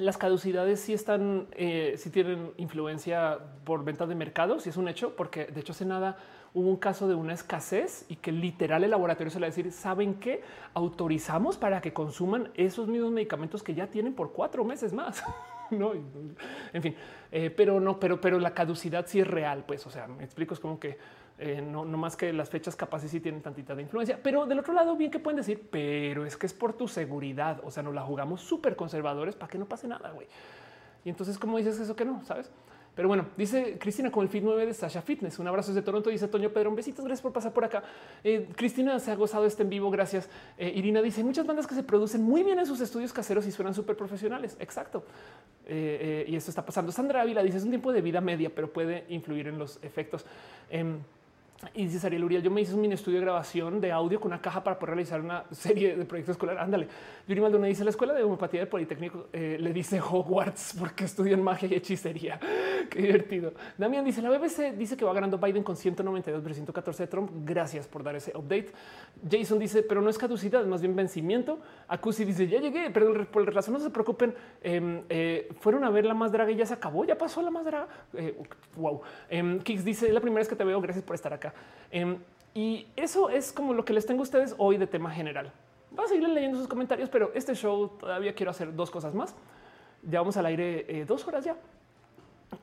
las caducidades sí están, eh, sí tienen influencia por venta de mercados y es un hecho, porque de hecho hace nada hubo un caso de una escasez y que literal el laboratorio se le va a decir, ¿saben qué? Autorizamos para que consuman esos mismos medicamentos que ya tienen por cuatro meses más. no, en fin, eh, pero no, pero, pero la caducidad sí es real, pues, o sea, me explico, es como que eh, no, más que las fechas capaces sí tienen tantita de influencia, pero del otro lado, bien que pueden decir, pero es que es por tu seguridad. O sea, nos la jugamos súper conservadores para que no pase nada. güey. Y entonces, ¿cómo dices eso que no? Sabes? Pero bueno, dice Cristina con el Fit 9 de Sasha Fitness. Un abrazo desde Toronto. Dice Toño Pedro, besitos. Gracias por pasar por acá. Eh, Cristina se ha gozado este en vivo. Gracias. Eh, Irina dice muchas bandas que se producen muy bien en sus estudios caseros y suenan súper profesionales. Exacto. y esto está pasando. Sandra Ávila dice es un tiempo de vida media, pero puede influir en los efectos. Y dice Ariel Uriel, yo me hice un mini estudio de grabación de audio con una caja para poder realizar una serie de proyectos escolares. Ándale. Yuri Maldonado dice la escuela de homeopatía del Politécnico eh, le dice Hogwarts porque estudian magia y hechicería. Qué divertido. Damián dice la BBC dice que va ganando Biden con 192 versus 114 de Trump. Gracias por dar ese update. Jason dice, pero no es caducidad, más bien vencimiento. Acusi dice, ya llegué, pero por el razón no se preocupen. Em, eh, fueron a ver la más draga y ya se acabó, ya pasó la más draga. Eh, wow. Em, Kix dice, la primera vez que te veo, gracias por estar acá. Em, y eso es como lo que les tengo a ustedes hoy de tema general. Voy a seguir leyendo sus comentarios, pero este show todavía quiero hacer dos cosas más. Ya vamos al aire eh, dos horas ya.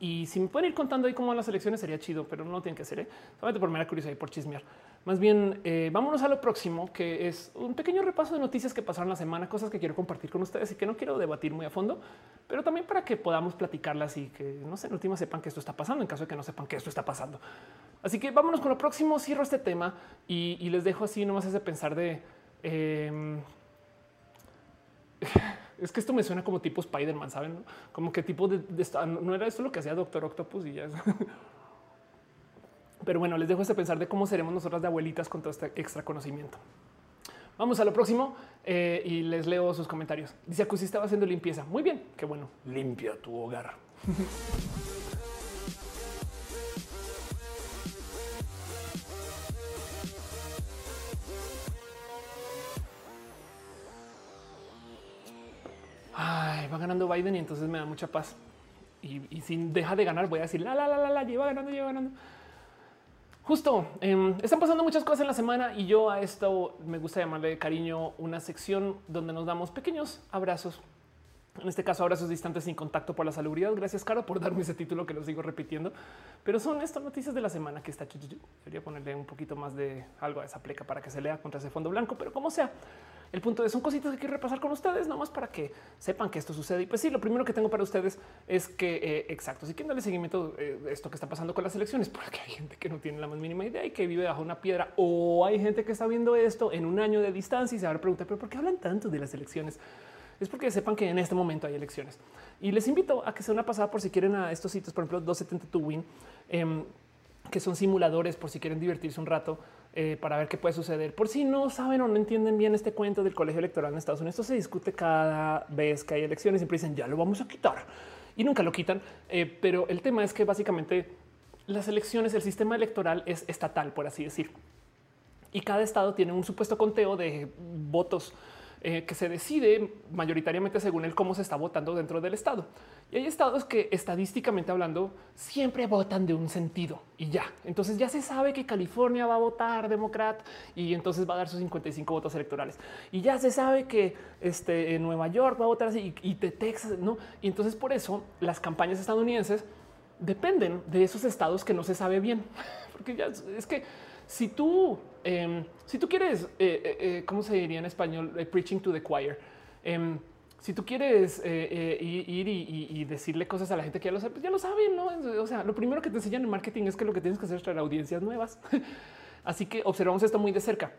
Y si me pueden ir contando ahí cómo van las elecciones sería chido, pero no tienen que hacer, ¿eh? solamente por mera curiosidad y por chismear. Más bien, eh, vámonos a lo próximo, que es un pequeño repaso de noticias que pasaron la semana, cosas que quiero compartir con ustedes y que no quiero debatir muy a fondo, pero también para que podamos platicarlas y que no sé, en última sepan que esto está pasando, en caso de que no sepan que esto está pasando. Así que vámonos con lo próximo. Cierro este tema y, les dejo así nomás ese pensar de em, es que esto me suena como tipo Spider-Man, saben? Como que tipo de, no era esto lo que hacía Doctor Octopus y ya. Pero bueno, les dejo este pensar de cómo seremos nosotras de abuelitas con todo este extra conocimiento. Vamos a lo próximo eh, y les leo sus comentarios. Dice que si estaba haciendo limpieza. Muy bien, qué bueno. Limpia tu hogar. Ay, va ganando Biden y entonces me da mucha paz. Y, y sin deja de ganar, voy a decir la la la la la lleva ganando, lleva ganando. Justo em, están pasando muchas cosas en la semana y yo a esto me gusta llamarle cariño una sección donde nos damos pequeños abrazos. En este caso, abrazos distantes sin contacto por la salubridad. Gracias, Caro, por darme ese título que lo sigo repitiendo. Pero son estas noticias de la semana que está. Quería ponerle un poquito más de algo a esa pleca para que se lea contra ese fondo blanco, pero como sea. El punto de son cositas que quiero repasar con ustedes, nomás para que sepan que esto sucede. Y pues sí, lo primero que tengo para ustedes es que, eh, exacto, si quieren darle seguimiento a eh, esto que está pasando con las elecciones, porque hay gente que no tiene la más mínima idea y que vive bajo una piedra, o hay gente que está viendo esto en un año de distancia y se va a preguntar, pero ¿por qué hablan tanto de las elecciones? Es porque sepan que en este momento hay elecciones. Y les invito a que sea una pasada por si quieren a estos sitios, por ejemplo, 272 Win, em, que son simuladores por si quieren divertirse un rato eh, para ver qué puede suceder. Por si no saben o no entienden bien este cuento del colegio electoral en Estados Unidos, esto se discute cada vez que hay elecciones. Siempre dicen ya lo vamos a quitar y nunca lo quitan. Eh, pero el tema es que básicamente las elecciones, el sistema electoral es estatal, por así decir, y cada estado tiene un supuesto conteo de votos eh, que se decide mayoritariamente según el cómo se está votando dentro del estado. Y hay estados que estadísticamente hablando siempre votan de un sentido y ya. Entonces ya se sabe que California va a votar demócrata y entonces va a dar sus 55 votos electorales. Y ya se sabe que este, Nueva York va a votar así y, de Texas, ¿no? Y entonces por eso las campañas estadounidenses dependen de esos estados que no se sabe bien. Porque ya es que si tú, em, si tú quieres, eh, eh, eh, ¿cómo se diría en español? preaching to the choir. Em, si tú quieres ir y, decirle cosas a la gente que ya lo sabe, pues ya lo saben, ¿no? O sea, lo primero que te enseñan en marketing es que lo que tienes que hacer es traer audiencias nuevas. Así que observamos esto muy de cerca.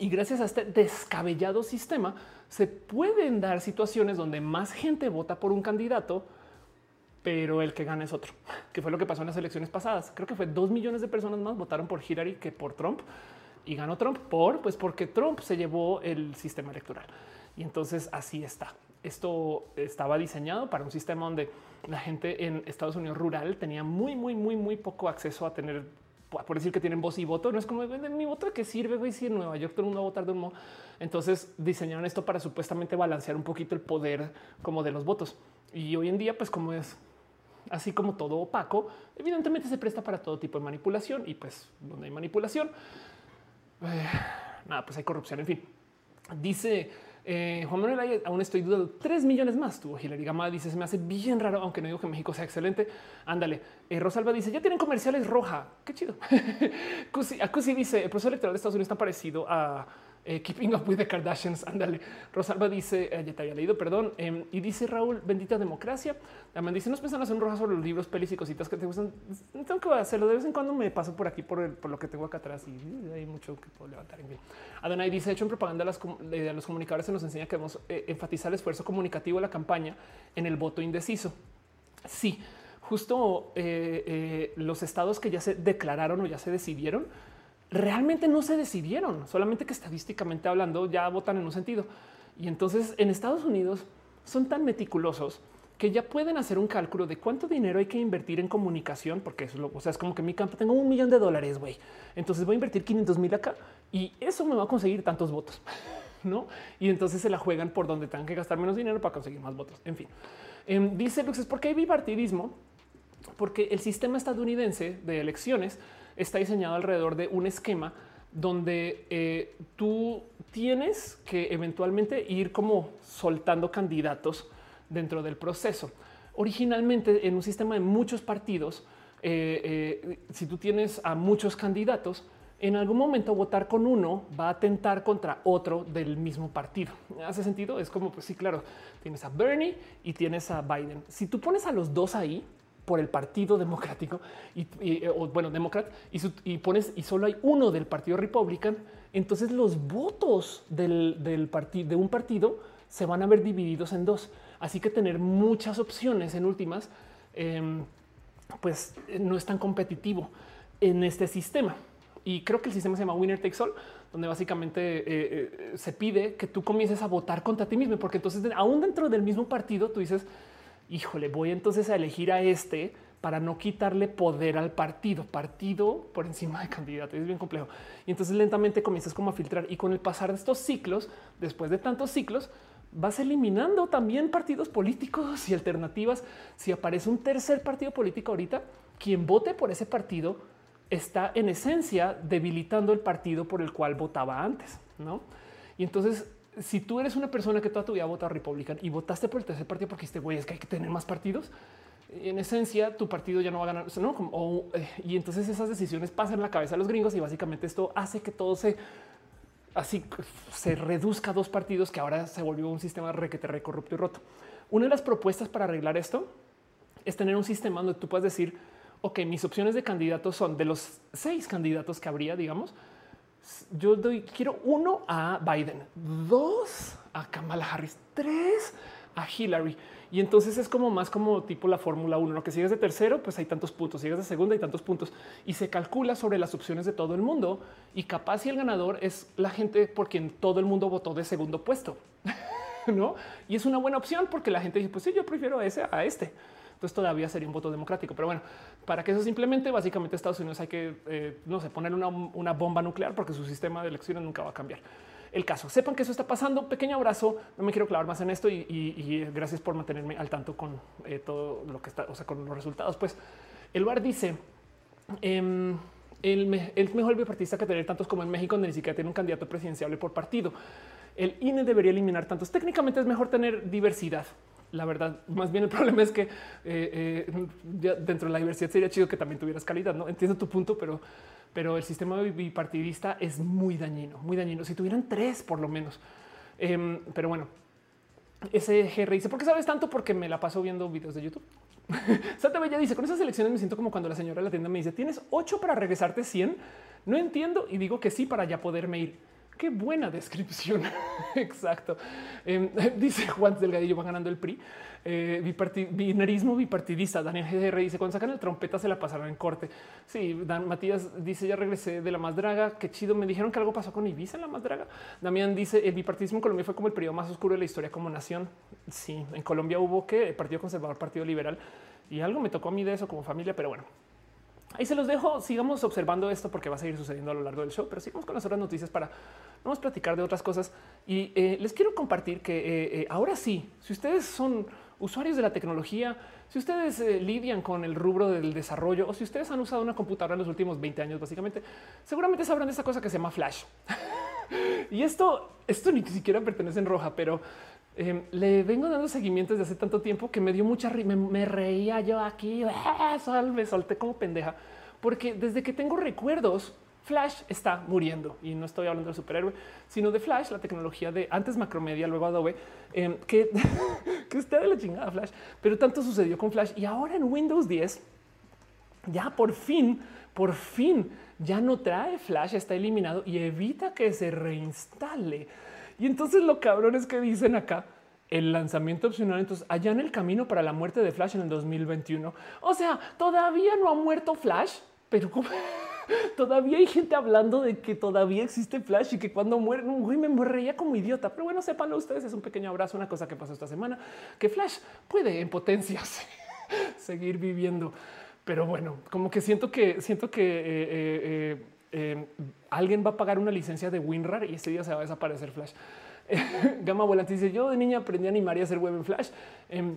Y gracias a este descabellado sistema se pueden dar situaciones donde más gente vota por un candidato pero el que gana es otro, que fue lo que pasó en las elecciones pasadas. Creo que fue dos millones de personas más votaron por Hillary que por Trump y ganó Trump por pues porque Trump se llevó el sistema electoral. Y entonces así está. Esto estaba diseñado para un sistema donde la gente en Estados Unidos rural tenía muy, muy, muy, muy poco acceso a tener, por decir que tienen voz y voto. No es como mi voto que sirve. Güey, si en Nueva York todo el mundo va a votar de un modo. Entonces diseñaron esto para supuestamente balancear un poquito el poder como de los votos. Y hoy en día, pues como es así como todo opaco, evidentemente se presta para todo tipo de manipulación y pues donde hay manipulación, eh, nada, pues hay corrupción. En fin, dice eh, Juan Manuel, aún estoy dudando. Tres millones más tuvo Hilary Gama. Dice: Se me hace bien raro, aunque no digo que México sea excelente. Ándale. Eh, Rosalba dice: Ya tienen comerciales roja. Qué chido. Acusi dice: El proceso electoral de Estados Unidos está parecido a eh, keeping up with the Kardashians. Ándale. Rosalba dice, eh, ya te había leído, perdón. Em, y dice Raúl, bendita democracia. También dice, nos piensan hacer un roja sobre los libros, pelis y cositas que te gustan. No tengo que hacerlo. De vez en cuando me paso por aquí por, lo que tengo acá atrás y hay mucho que puedo levantar. En fin. Adonai dice, hecho en propaganda las, de los comunicadores se nos enseña que debemos eh, enfatizar el esfuerzo comunicativo de la campaña en el voto indeciso. Sí, justo eh, eh, los estados que ya se declararon o ya se decidieron, realmente no se decidieron, solamente que estadísticamente hablando ya votan en un sentido. Y entonces en Estados Unidos son tan meticulosos que ya pueden hacer un cálculo de cuánto dinero hay que invertir en comunicación, porque eso lo, o sea, es como que mi campo tengo un millón de dólares, güey. Entonces voy a invertir 500 mil acá y eso me va a conseguir tantos votos, no? Y entonces se la juegan por donde tengan que gastar menos dinero para conseguir más votos. En fin, em, dice Lux, es porque hay bipartidismo, porque el sistema estadounidense de elecciones está diseñado alrededor de un esquema donde eh, tú tienes que eventualmente ir como soltando candidatos dentro del proceso. Originalmente en un sistema de muchos partidos, eh, eh, si tú tienes a muchos candidatos, en algún momento votar con uno va a atentar contra otro del mismo partido. ¿Hace sentido? Es como, pues sí, claro, tienes a Bernie y tienes a Biden. Si tú pones a los dos ahí por el Partido Democrático y, eh, o, bueno, demócrata y, pones y solo hay uno del Partido Republican, entonces los votos del, del partido de un partido se van a ver divididos en dos. Así que tener muchas opciones en últimas, em, pues no es tan competitivo en este sistema. Y creo que el sistema se llama Winner Takes All, donde básicamente eh, eh, se pide que tú comiences a votar contra ti mismo, porque entonces aún dentro del mismo partido tú dices, híjole, voy entonces a elegir a este para no quitarle poder al partido, partido por encima de candidato. Es bien complejo. Y entonces lentamente comienzas como a filtrar y con el pasar de estos ciclos, después de tantos ciclos, vas eliminando también partidos políticos y alternativas. Si aparece un tercer partido político ahorita, quien vote por ese partido está en esencia debilitando el partido por el cual votaba antes, ¿no? Y entonces, si tú eres una persona que toda tu vida vota Republican y votaste por el tercer partido porque este güey es que hay que tener más partidos, en esencia tu partido ya no va a ganar. Eh, y entonces esas decisiones pasan en la cabeza de los gringos y básicamente esto hace que todo se así se reduzca a dos partidos que ahora se volvió un sistema requete recorrupto y roto. Una de las propuestas para arreglar esto es tener un sistema donde tú puedes decir, ok, mis opciones de candidatos son de los seis candidatos que habría, digamos, yo doy, quiero uno a Biden, dos a Kamala Harris, tres a Hillary. Y entonces es como más como tipo la Fórmula 1, lo que sigues de tercero, pues hay tantos puntos, sigues de segunda y tantos puntos y se calcula sobre las opciones de todo el mundo y capaz si el ganador es la gente por quien todo el mundo votó de segundo puesto. ¿No? Y es una buena opción porque la gente dice, pues sí, yo prefiero ese a este. Entonces todavía sería un voto democrático. Pero bueno, para que eso simplemente, básicamente Estados Unidos hay que, eh, no sé, poner una, bomba nuclear porque su sistema de elecciones nunca va a cambiar el caso. Sepan que eso está pasando. Pequeño abrazo. No me quiero clavar más en esto y, gracias por mantenerme al tanto con eh, todo lo que está, o sea, con los resultados. Pues el bar dice em, el, el, mejor bipartista que tener tantos como en México, donde ni siquiera tiene un candidato presidencial por partido. El INE debería eliminar tantos. Técnicamente es mejor tener diversidad. La verdad, más bien el problema es que eh, eh, dentro de la diversidad sería chido que también tuvieras calidad. No entiendo tu punto, pero pero el sistema bipartidista es muy dañino, muy dañino. Si tuvieran tres, por lo menos. Em, pero bueno, ese GR dice, ¿por qué sabes tanto? Porque me la paso viendo videos de YouTube. Santa Bella dice, con esas elecciones me siento como cuando la señora de la tienda me dice, tienes ocho para regresarte 100. No entiendo y digo que sí para ya poderme ir. Qué buena descripción. Exacto. Em, dice Juan Delgadillo va ganando el PRI. Eh, binarismo bipartidista. Daniel GDR dice cuando sacan el trompeta se la pasarán en corte. Sí, Dan Matías dice ya regresé de la más draga. Qué chido. Me dijeron que algo pasó con Ibiza en la más draga. Damián dice el bipartidismo en Colombia fue como el periodo más oscuro de la historia como nación. Sí, en Colombia hubo que Partido Conservador, Partido Liberal y algo me tocó a mí de eso como familia, pero bueno, Ahí se los dejo. Sigamos observando esto porque va a seguir sucediendo a lo largo del show, pero sigamos con las otras noticias para vamos a platicar de otras cosas. Y eh, les quiero compartir que eh, eh, ahora sí, si ustedes son usuarios de la tecnología, si ustedes lidian con el rubro del desarrollo o si ustedes han usado una computadora en los últimos 20 años, básicamente, seguramente sabrán de esta cosa que se llama Flash. y esto, esto ni siquiera pertenece en roja, pero Em, le vengo dando seguimiento desde hace tanto tiempo que me dio mucha me, me reía yo aquí, me solté como pendeja, porque desde que tengo recuerdos, Flash está muriendo y no estoy hablando del superhéroe, sino de Flash, la tecnología de antes Macromedia, luego Adobe, em, que, que está de la chingada Flash, pero tanto sucedió con Flash y ahora en Windows 10 ya por fin, por fin ya no trae Flash, está eliminado y evita que se reinstale. Y entonces lo cabrón es que dicen acá el lanzamiento opcional. Entonces, allá en el camino para la muerte de Flash en el 2021. O sea, todavía no ha muerto Flash, pero todavía hay gente hablando de que todavía existe Flash y que cuando muere, güey, me morrería como idiota. Pero bueno, sépanlo ustedes, es un pequeño abrazo, una cosa que pasó esta semana, que Flash puede en potencias seguir viviendo. Pero bueno, como que siento que siento que eh, eh, eh, alguien va a pagar una licencia de WinRAR y ese día se va a desaparecer Flash. Gama Volante dice: Yo de niña aprendí a animar y hacer web en Flash. Em,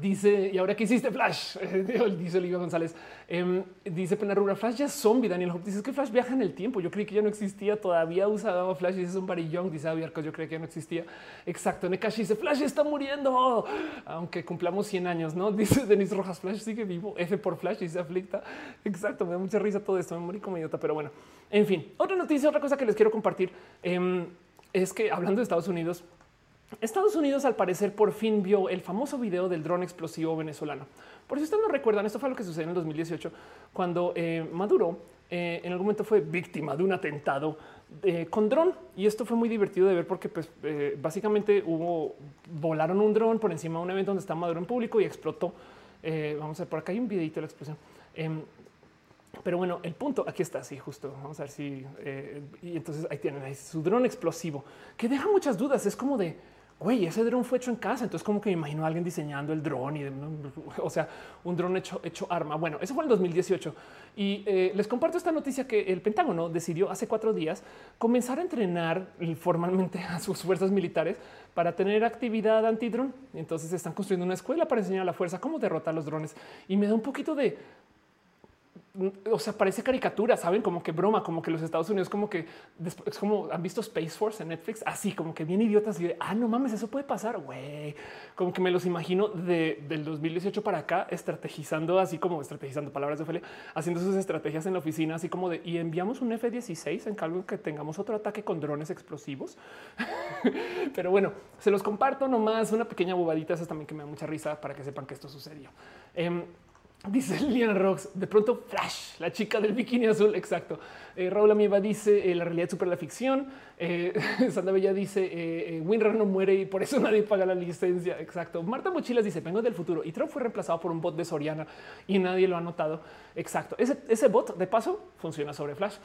Dice, y ahora que hiciste Flash, dice Olivia González, em, dice Penarrura, Flash ya es zombie. Daniel Hope dice que Flash viaja en el tiempo. Yo creí que ya no existía, todavía usaba Flash es un Young. Dice Abiarcos, yo creí que ya no existía. Exacto. Nekashi dice Flash está muriendo, aunque cumplamos 100 años, no? Dice Denis Rojas, Flash sigue vivo. F por Flash se aflicta. Exacto. Me da mucha risa todo esto. Me morí como idiota, pero bueno, en fin, otra noticia, otra cosa que les quiero compartir em, es que hablando de Estados Unidos, Estados Unidos al parecer por fin vio el famoso video del dron explosivo venezolano. Por si ustedes no recuerdan, esto fue lo que sucedió en el 2018 cuando eh, Maduro eh, en algún momento fue víctima de un atentado eh, con dron y esto fue muy divertido de ver porque pues básicamente hubo volaron un dron por encima de un evento donde está Maduro en público y explotó. vamos a ver por acá hay un videito de la explosión. Em, pero bueno, el punto aquí está así justo. Vamos a ver si y entonces ahí tienen su dron explosivo que deja muchas dudas. Es como de güey, ese dron fue hecho en casa. Entonces, como que me imagino a alguien diseñando el dron y, o sea, un dron hecho, hecho arma. Bueno, eso fue en 2018 y eh, les comparto esta noticia que el Pentágono decidió hace cuatro días comenzar a entrenar formalmente a sus fuerzas militares para tener actividad antidrón. Entonces están construyendo una escuela para enseñar a la fuerza cómo derrotar los drones y me da un poquito de o sea, parece caricatura, saben, como que broma, como que los Estados Unidos, como que es como han visto Space Force en Netflix, así como que bien idiotas y de ah, no mames, eso puede pasar. Güey, como que me los imagino de, del 2018 para acá, estrategizando, así como estrategizando palabras de Ophelia, haciendo sus estrategias en la oficina, así como de y enviamos un F-16 en caso que tengamos otro ataque con drones explosivos. Pero bueno, se los comparto nomás una pequeña bobadita. Eso también que me da mucha risa para que sepan que esto sucedió. Em, Dice Liliana Rocks, de pronto Flash, la chica del bikini azul. Exacto. Eh, Raúl Amieva dice eh, la realidad supera la ficción. Eh, Sandra Bella dice eh, Winrar no muere y por eso nadie paga la licencia. Exacto. Marta Mochilas dice vengo del futuro y Trump fue reemplazado por un bot de Soriana y nadie lo ha notado. Exacto. Ese, ese bot de paso funciona sobre Flash.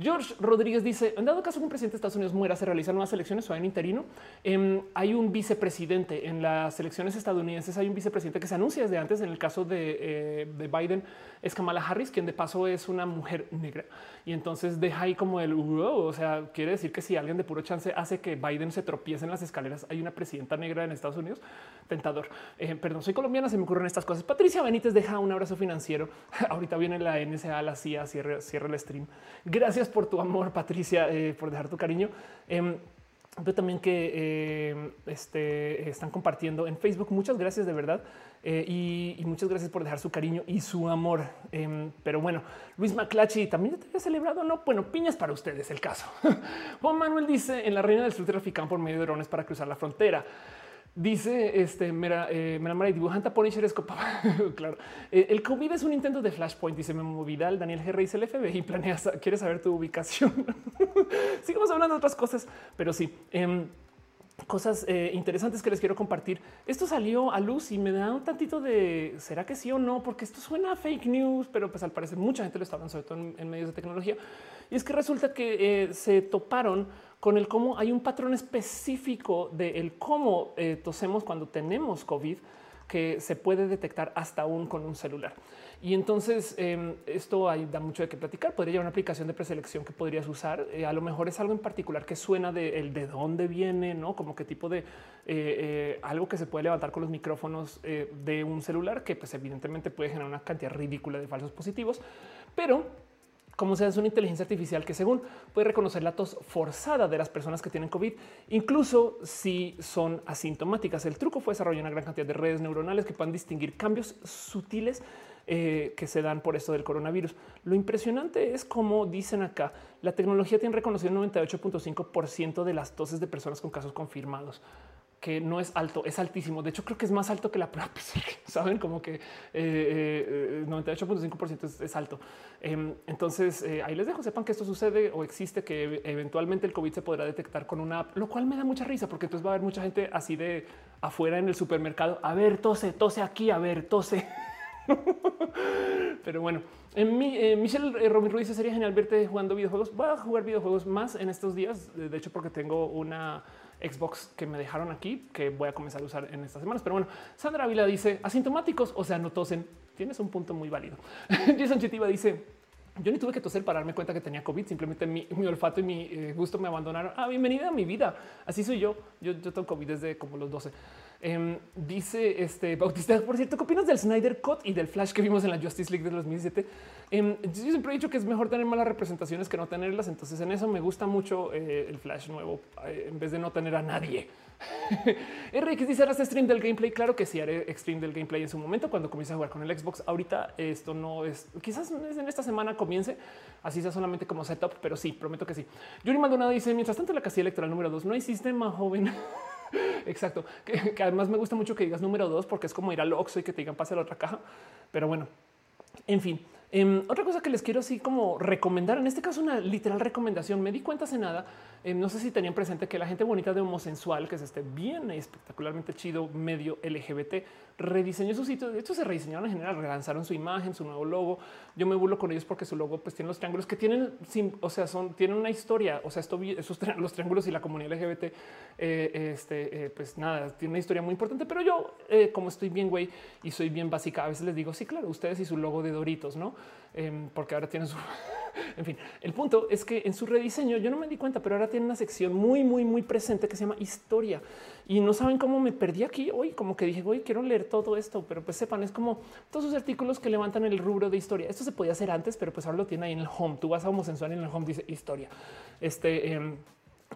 George Rodríguez dice: En dado caso que un presidente de Estados Unidos muera, se realizan nuevas elecciones o hay un interino. Em, hay un vicepresidente en las elecciones estadounidenses. Hay un vicepresidente que se anuncia desde antes. En el caso de, eh, Biden es Kamala Harris, quien de paso es una mujer negra. Y entonces deja ahí como el o sea, quiere decir que si alguien de puro chance hace que Biden se tropiece en las escaleras, hay una presidenta negra en Estados Unidos. Tentador. Eh, perdón, soy colombiana, se me ocurren estas cosas. Patricia Benítez deja un abrazo financiero. Ahorita viene la NSA, la CIA, cierra, cierra el stream. Gracias por tu amor, Patricia, eh, por dejar tu cariño. Em, pero también que em, este, están compartiendo en Facebook. Muchas gracias de verdad. Eh, y, muchas gracias por dejar su cariño y su amor. Em, pero bueno, Luis Maclachi también te había celebrado. No, bueno, piñas para ustedes el caso. Juan Manuel dice en la reina del sur trafican por medio de drones para cruzar la frontera. Dice este Mera, eh, Mera y dibujanta Punisher Escopa. claro. Eh, el COVID es un intento de Flashpoint. Dice Memo Vidal, Daniel G. dice el FBI planea, quiere saber tu ubicación. Sigamos hablando de otras cosas, pero sí. Em, cosas eh, interesantes que les quiero compartir. Esto salió a luz y me da un tantito de será que sí o no, porque esto suena a fake news, pero pues al parecer mucha gente lo está hablando, sobre todo en, medios de tecnología. Y es que resulta que se toparon con el cómo hay un patrón específico de el cómo eh, tosemos cuando tenemos COVID que se puede detectar hasta aún con un celular. Y entonces em, esto hay, da mucho de qué platicar. Podría llevar una aplicación de preselección que podrías usar. Eh, a lo mejor es algo en particular que suena de el de dónde viene, no como qué tipo de eh, algo que se puede levantar con los micrófonos de un celular que pues evidentemente puede generar una cantidad ridícula de falsos positivos, pero como sea, es una inteligencia artificial que según puede reconocer la tos forzada de las personas que tienen COVID, incluso si son asintomáticas. El truco fue desarrollar una gran cantidad de redes neuronales que puedan distinguir cambios sutiles eh, que se dan por esto del coronavirus. Lo impresionante es como dicen acá, la tecnología tiene reconocido el 98.5% de las toses de personas con casos confirmados. Que no es alto, es altísimo. De hecho, creo que es más alto que la prueba Saben como que eh, 98.5% es, es, alto. Em, entonces ahí les dejo. Sepan que esto sucede o existe, que eventualmente el COVID se podrá detectar con una app, lo cual me da mucha risa porque entonces va a haber mucha gente así de afuera en el supermercado. A ver, tose, tose aquí, a ver, tose. Pero bueno, en mi, eh, Michelle eh, Robin Ruiz sería genial verte jugando videojuegos. Voy a jugar videojuegos más en estos días. De hecho, porque tengo una Xbox que me dejaron aquí que voy a comenzar a usar en estas semanas. Pero bueno, Sandra Vila dice asintomáticos, o sea, no tosen. Tienes un punto muy válido. Jason Chitiva dice yo ni tuve que toser para darme cuenta que tenía COVID. Simplemente mi, olfato y mi eh, gusto me abandonaron. Ah, bienvenida a mi vida. Así soy yo. Yo, yo tengo COVID desde como los 12. Em, dice este Bautista, por cierto, ¿qué opinas del Snyder Cut y del Flash que vimos en la Justice League de 2017? Em, yo siempre he dicho que es mejor tener malas representaciones que no tenerlas. Entonces, en eso me gusta mucho eh, el Flash nuevo eh, en vez de no tener a nadie. RX dice harás stream del gameplay. Claro que sí haré stream del gameplay en su momento cuando comience a jugar con el Xbox. Ahorita esto no es, quizás en esta semana comience, así sea solamente como setup, pero sí, prometo que sí. Yuri Maldonado dice: Mientras tanto, la casilla electoral número dos no hay sistema joven. Exacto. Que, además me gusta mucho que digas número dos porque es como ir al Oxxo y que te digan pase a la otra caja. Pero bueno, en fin. Em, otra cosa que les quiero así como recomendar, en este caso una literal recomendación, me di cuenta hace nada, em, no sé si tenían presente que la gente bonita de Homosensual, que es este bien espectacularmente chido medio LGBT, rediseñó su sitio. De hecho, se rediseñaron en general, relanzaron su imagen, su nuevo logo. Yo me burlo con ellos porque su logo pues tiene los triángulos que tienen, o sea, son, tienen una historia. O sea, esto, esos los triángulos y la comunidad LGBT, eh, este, eh, pues nada, tiene una historia muy importante. Pero yo, eh, como estoy bien güey y soy bien básica, a veces les digo, sí, claro, ustedes y su logo de Doritos, no? Em, porque ahora tienen su en fin, el punto es que en su rediseño yo no me di cuenta, pero ahora tiene una sección muy, muy, muy presente que se llama historia y no saben cómo me perdí aquí hoy. Como que dije, hoy quiero leer todo esto, pero pues sepan, es como todos sus artículos que levantan el rubro de historia. Esto se podía hacer antes, pero pues ahora lo tiene ahí en el home. Tú vas a homosensual y en el home dice historia. Este, em,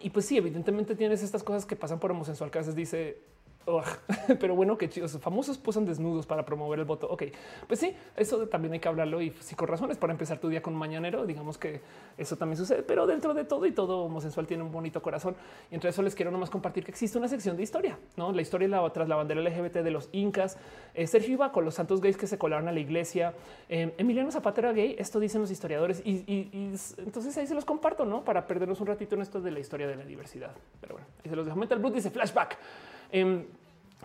y pues sí, evidentemente tienes estas cosas que pasan por homosensual que a veces dice pero bueno, que chicos famosos posan desnudos para promover el voto. Ok, pues sí, eso también hay que hablarlo y si con razones para empezar tu día con mañanero, digamos que eso también sucede, pero dentro de todo y todo homosensual tiene un bonito corazón. Y entre eso les quiero nomás compartir que existe una sección de historia, no la historia la, tras la bandera LGBT de los incas, eh, Sergio iba los santos gays que se colaron a la iglesia, eh, Emiliano Zapata era gay, esto dicen los historiadores y, entonces ahí se los comparto, no para perdernos un ratito en esto de la historia de la diversidad. Pero bueno, ahí se los dejo. Metal Blue dice flashback. Em,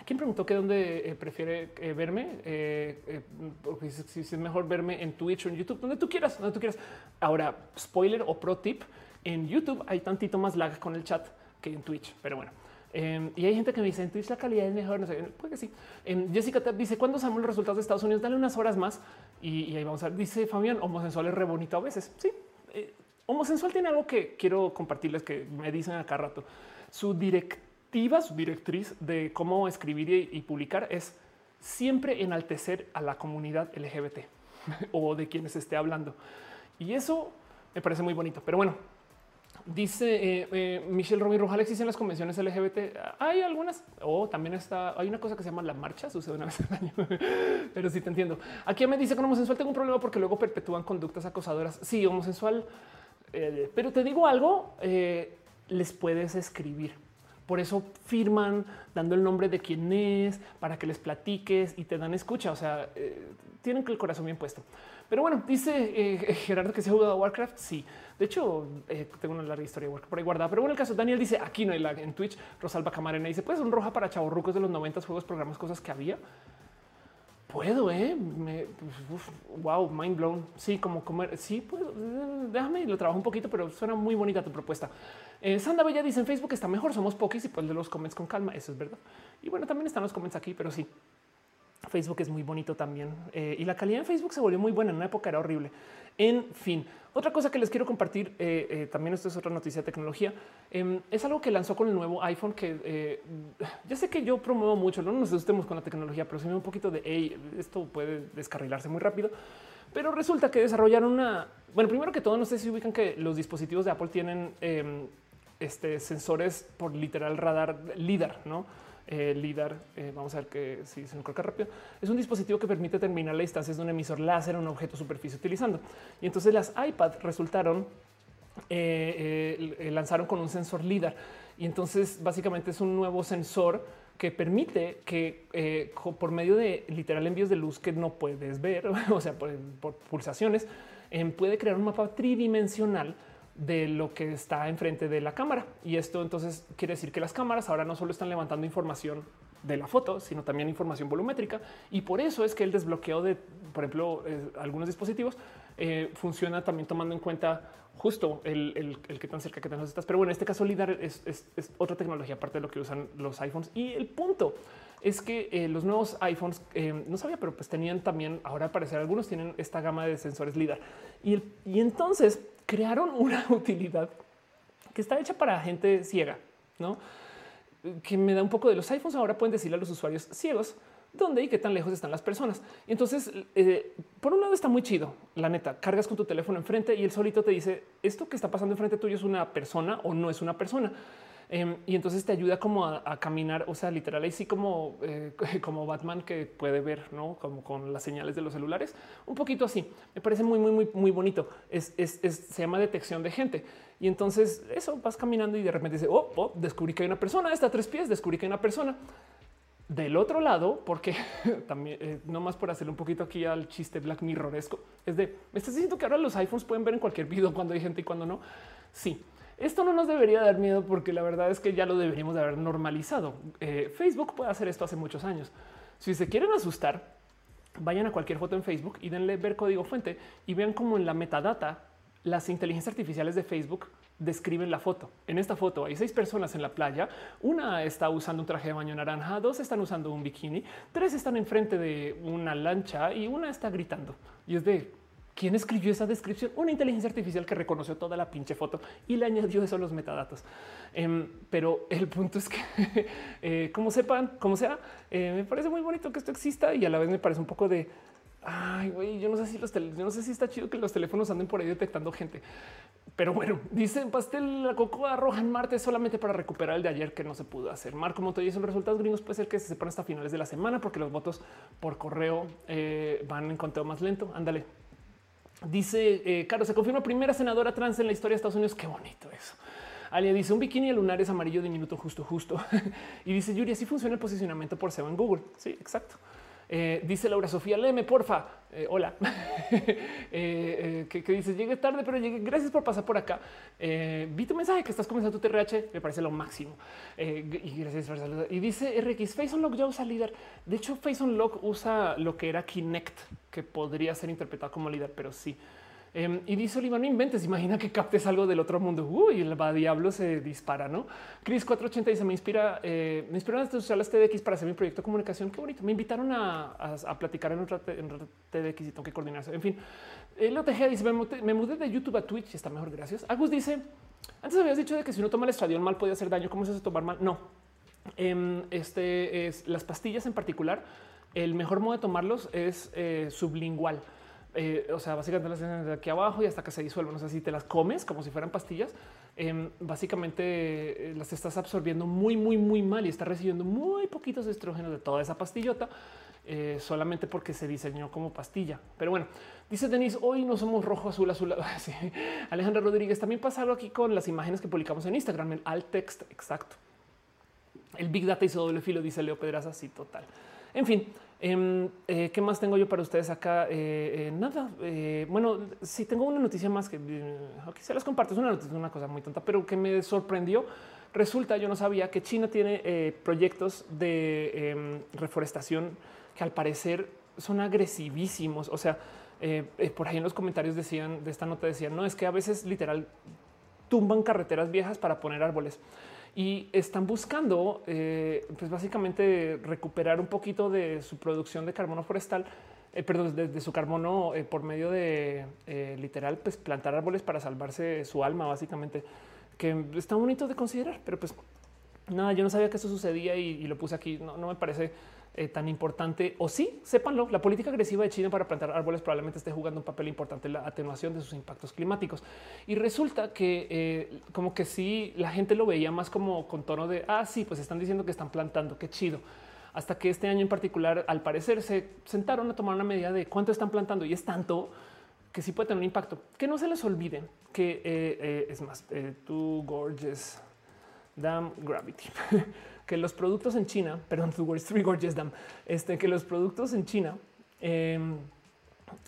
¿Quién preguntó que dónde eh, prefiere eh, verme? Eh, porque si, es mejor verme en Twitch o en YouTube, donde tú quieras, donde tú quieras. Ahora, spoiler o pro tip, en YouTube hay tantito más lag con el chat que en Twitch, pero bueno. Em, y hay gente que me dice en Twitch la calidad es mejor. No sé, puede que sí. Em, Jessica te dice cuándo sabemos los resultados de Estados Unidos, dale unas horas más y, ahí vamos a ver. Dice Fabián, homosexual es re bonito a veces. Sí, homosensual tiene algo que quiero compartirles que me dicen acá rato. Su directo su directriz de cómo escribir y, publicar es siempre enaltecer a la comunidad LGBT o de quienes esté hablando. Y eso me parece muy bonito. Pero bueno, dice eh, eh, Michelle Robin Rojal, existen las convenciones LGBT. Hay algunas o también está. Hay una cosa que se llama la marcha, sucede una vez al año, pero sí te entiendo. Aquí me dice que homosexual tengo un problema porque luego perpetúan conductas acosadoras. Sí, homosexual, eh, pero te digo algo, les puedes escribir por eso firman dando el nombre de quién es para que les platiques y te dan escucha. O sea, eh, tienen el corazón bien puesto. Pero bueno, dice eh, Gerardo que se ha jugado a Warcraft. Sí, de hecho, eh, tengo una larga historia de Warcraft por ahí guardada. Pero bueno, el caso Daniel dice aquí no hay lag en Twitch. Rosalba Camarena dice: Pues un roja para chavorrucos de los 90 juegos, programas, cosas que había. Puedo, eh. wow, mind blown. Sí, como comer. Sí, puedo. Déjame lo trabajo un poquito, pero suena muy bonita tu propuesta. Eh, Sandra Bella dice en Facebook está mejor, somos pokis y pues de los comments con calma. Eso es verdad. Y bueno, también están los comments aquí, pero sí. Facebook es muy bonito también eh, y la calidad en Facebook se volvió muy buena. En una época era horrible. En fin, otra cosa que les quiero compartir, eh, también esto es otra noticia de tecnología, em, es algo que lanzó con el nuevo iPhone que ya sé que yo promuevo mucho, no nos asustemos con la tecnología, pero sí un poquito de esto puede descarrilarse muy rápido. Pero resulta que desarrollaron una. Bueno, primero que todo, no sé si ubican que los dispositivos de Apple tienen em, este, sensores por literal radar LIDAR, ¿no? Eh, LIDAR, eh, vamos a ver que si se me coloca rápido, es un dispositivo que permite terminar la distancia de un emisor láser a un objeto superficie utilizando. Y entonces las iPad resultaron lanzaron con un sensor LIDAR. Y entonces básicamente es un nuevo sensor que permite que por medio de literal envíos de luz que no puedes ver, o sea, por, pulsaciones, puede crear un mapa tridimensional de lo que está enfrente de la cámara. Y esto entonces quiere decir que las cámaras ahora no solo están levantando información de la foto, sino también información volumétrica. Y por eso es que el desbloqueo de, por ejemplo, eh, algunos dispositivos eh, funciona también tomando en cuenta justo el, que tan cerca que tenemos estás. Pero bueno, en este caso LIDAR es, otra tecnología aparte de lo que usan los iPhones. Y el punto es que eh, los nuevos iPhones, no sabía, pero pues tenían también, ahora al parecer algunos tienen esta gama de sensores LIDAR. Y, y entonces crearon una utilidad que está hecha para gente ciega, ¿no? Que me da un poco de los iPhones ahora pueden decirle a los usuarios ciegos dónde y qué tan lejos están las personas. Entonces, eh, por un lado está muy chido, la neta, cargas con tu teléfono enfrente y el solito te dice, esto que está pasando enfrente tuyo es una persona o no es una persona. Em, y entonces te ayuda como a, caminar, o sea, literal, ahí sí como, eh, como Batman que puede ver, ¿no? Como con las señales de los celulares, un poquito así. Me parece muy, muy, muy, muy bonito. Es, se llama detección de gente. Y entonces eso vas caminando y de repente dice, oh, oh, descubrí que hay una persona, está a tres pies, descubrí que hay una persona. Del otro lado, porque también eh, no más por hacerle un poquito aquí al chiste Black Mirroresco, es de me estás diciendo que ahora los iPhones pueden ver en cualquier video cuando hay gente y cuando no. Sí, esto no nos debería dar miedo porque la verdad es que ya lo deberíamos de haber normalizado. Eh, Facebook puede hacer esto hace muchos años. Si se quieren asustar, vayan a cualquier foto en Facebook y denle ver código fuente y vean cómo en la metadata las inteligencias artificiales de Facebook describen la foto. En esta foto hay seis personas en la playa. Una está usando un traje de baño naranja, dos están usando un bikini, tres están enfrente de una lancha y una está gritando. Y es de ¿Quién escribió esa descripción? Una inteligencia artificial que reconoció toda la pinche foto y le añadió eso a los metadatos. Em, pero el punto es que, eh, como sepan, como sea, eh, me parece muy bonito que esto exista y a la vez me parece un poco de ay, güey, yo no sé si los yo no sé si está chido que los teléfonos anden por ahí detectando gente. Pero bueno, dice pastel la cocoa roja en Marte solamente para recuperar el de ayer que no se pudo hacer. Marco Montoya son resultados gringos. Puede ser que se sepan hasta finales de la semana porque los votos por correo eh, van en conteo más lento. Ándale, Dice, eh, claro, se confirma primera senadora trans en la historia de Estados Unidos. Qué bonito eso. Alia dice un bikini de lunar es amarillo diminuto justo justo. y dice Yuri, así funciona el posicionamiento por SEO en Google. Sí, exacto. Eh, dice Laura Sofía, léeme, porfa. Eh, hola. Eh, que, dices, llegué tarde, pero llegué. Gracias por pasar por acá. vi tu mensaje que estás comenzando tu TRH. Me parece lo máximo. y gracias Y dice RX, Face Unlock ya usa líder. De hecho, Face Unlock usa lo que era Kinect, que podría ser interpretado como líder, pero sí. Em, y dice Oliva, no inventes, imagina que captes algo del otro mundo. Uy, el va diablo se dispara, ¿no? Chris 480 dice, me inspira, eh, me inspiraron a usar las TDX para hacer mi proyecto de comunicación. Qué bonito. Me invitaron a, platicar en otra, TDX y tengo que coordinarse. En fin, el OTG dice, me, mudé de YouTube a Twitch. Está mejor, gracias. Agus dice, antes habías dicho de que si uno toma el estradiol mal puede hacer daño. ¿Cómo se hace tomar mal? No. Em, este es las pastillas en particular. El mejor modo de tomarlos es eh, sublingual. Eh, o sea, básicamente las tienes de aquí abajo y hasta que se disuelven. O sea, si te las comes como si fueran pastillas, em, básicamente eh, las estás absorbiendo muy, muy, muy mal y estás recibiendo muy poquitos estrógenos de toda esa pastillota. Eh, solamente porque se diseñó como pastilla. Pero bueno, dice Denis, hoy no somos rojo, azul, azul. Alejandra Rodríguez, también pasa algo aquí con las imágenes que publicamos en Instagram, el alt text, exacto. El Big Data hizo doble filo, dice Leo Pedraza, sí, total. En fin, Em, eh, ¿Qué más tengo yo para ustedes acá? Eh, eh, nada. bueno, si tengo una noticia más que se las comparto. Es una noticia, una cosa muy tonta, pero que me sorprendió. Resulta, yo no sabía que China tiene proyectos de em, reforestación que al parecer son agresivísimos. O sea, por ahí en los comentarios decían de esta nota decían no es que a veces literal tumban carreteras viejas para poner árboles y están buscando, eh, pues básicamente recuperar un poquito de su producción de carbono forestal, eh, perdón, de, su carbono eh, por medio de literal, pues plantar árboles para salvarse su alma, básicamente, que está bonito de considerar, pero pues nada, yo no sabía que eso sucedía y, lo puse aquí. No, no me parece eh, tan importante, o sí, sépanlo, la política agresiva de China para plantar árboles probablemente esté jugando un papel importante en la atenuación de sus impactos climáticos. Y resulta que eh, como que sí, la gente lo veía más como con tono de, ah, sí, pues están diciendo que están plantando, qué chido. Hasta que este año en particular, al parecer, se sentaron a tomar una medida de cuánto están plantando y es tanto que sí puede tener un impacto. Que no se les olvide que eh, es más, eh, Too Gorgeous Damn Gravity, que los productos en China, perdón, Too Gorgeous, Three Gorgeous Damn, este, que los productos en China, em,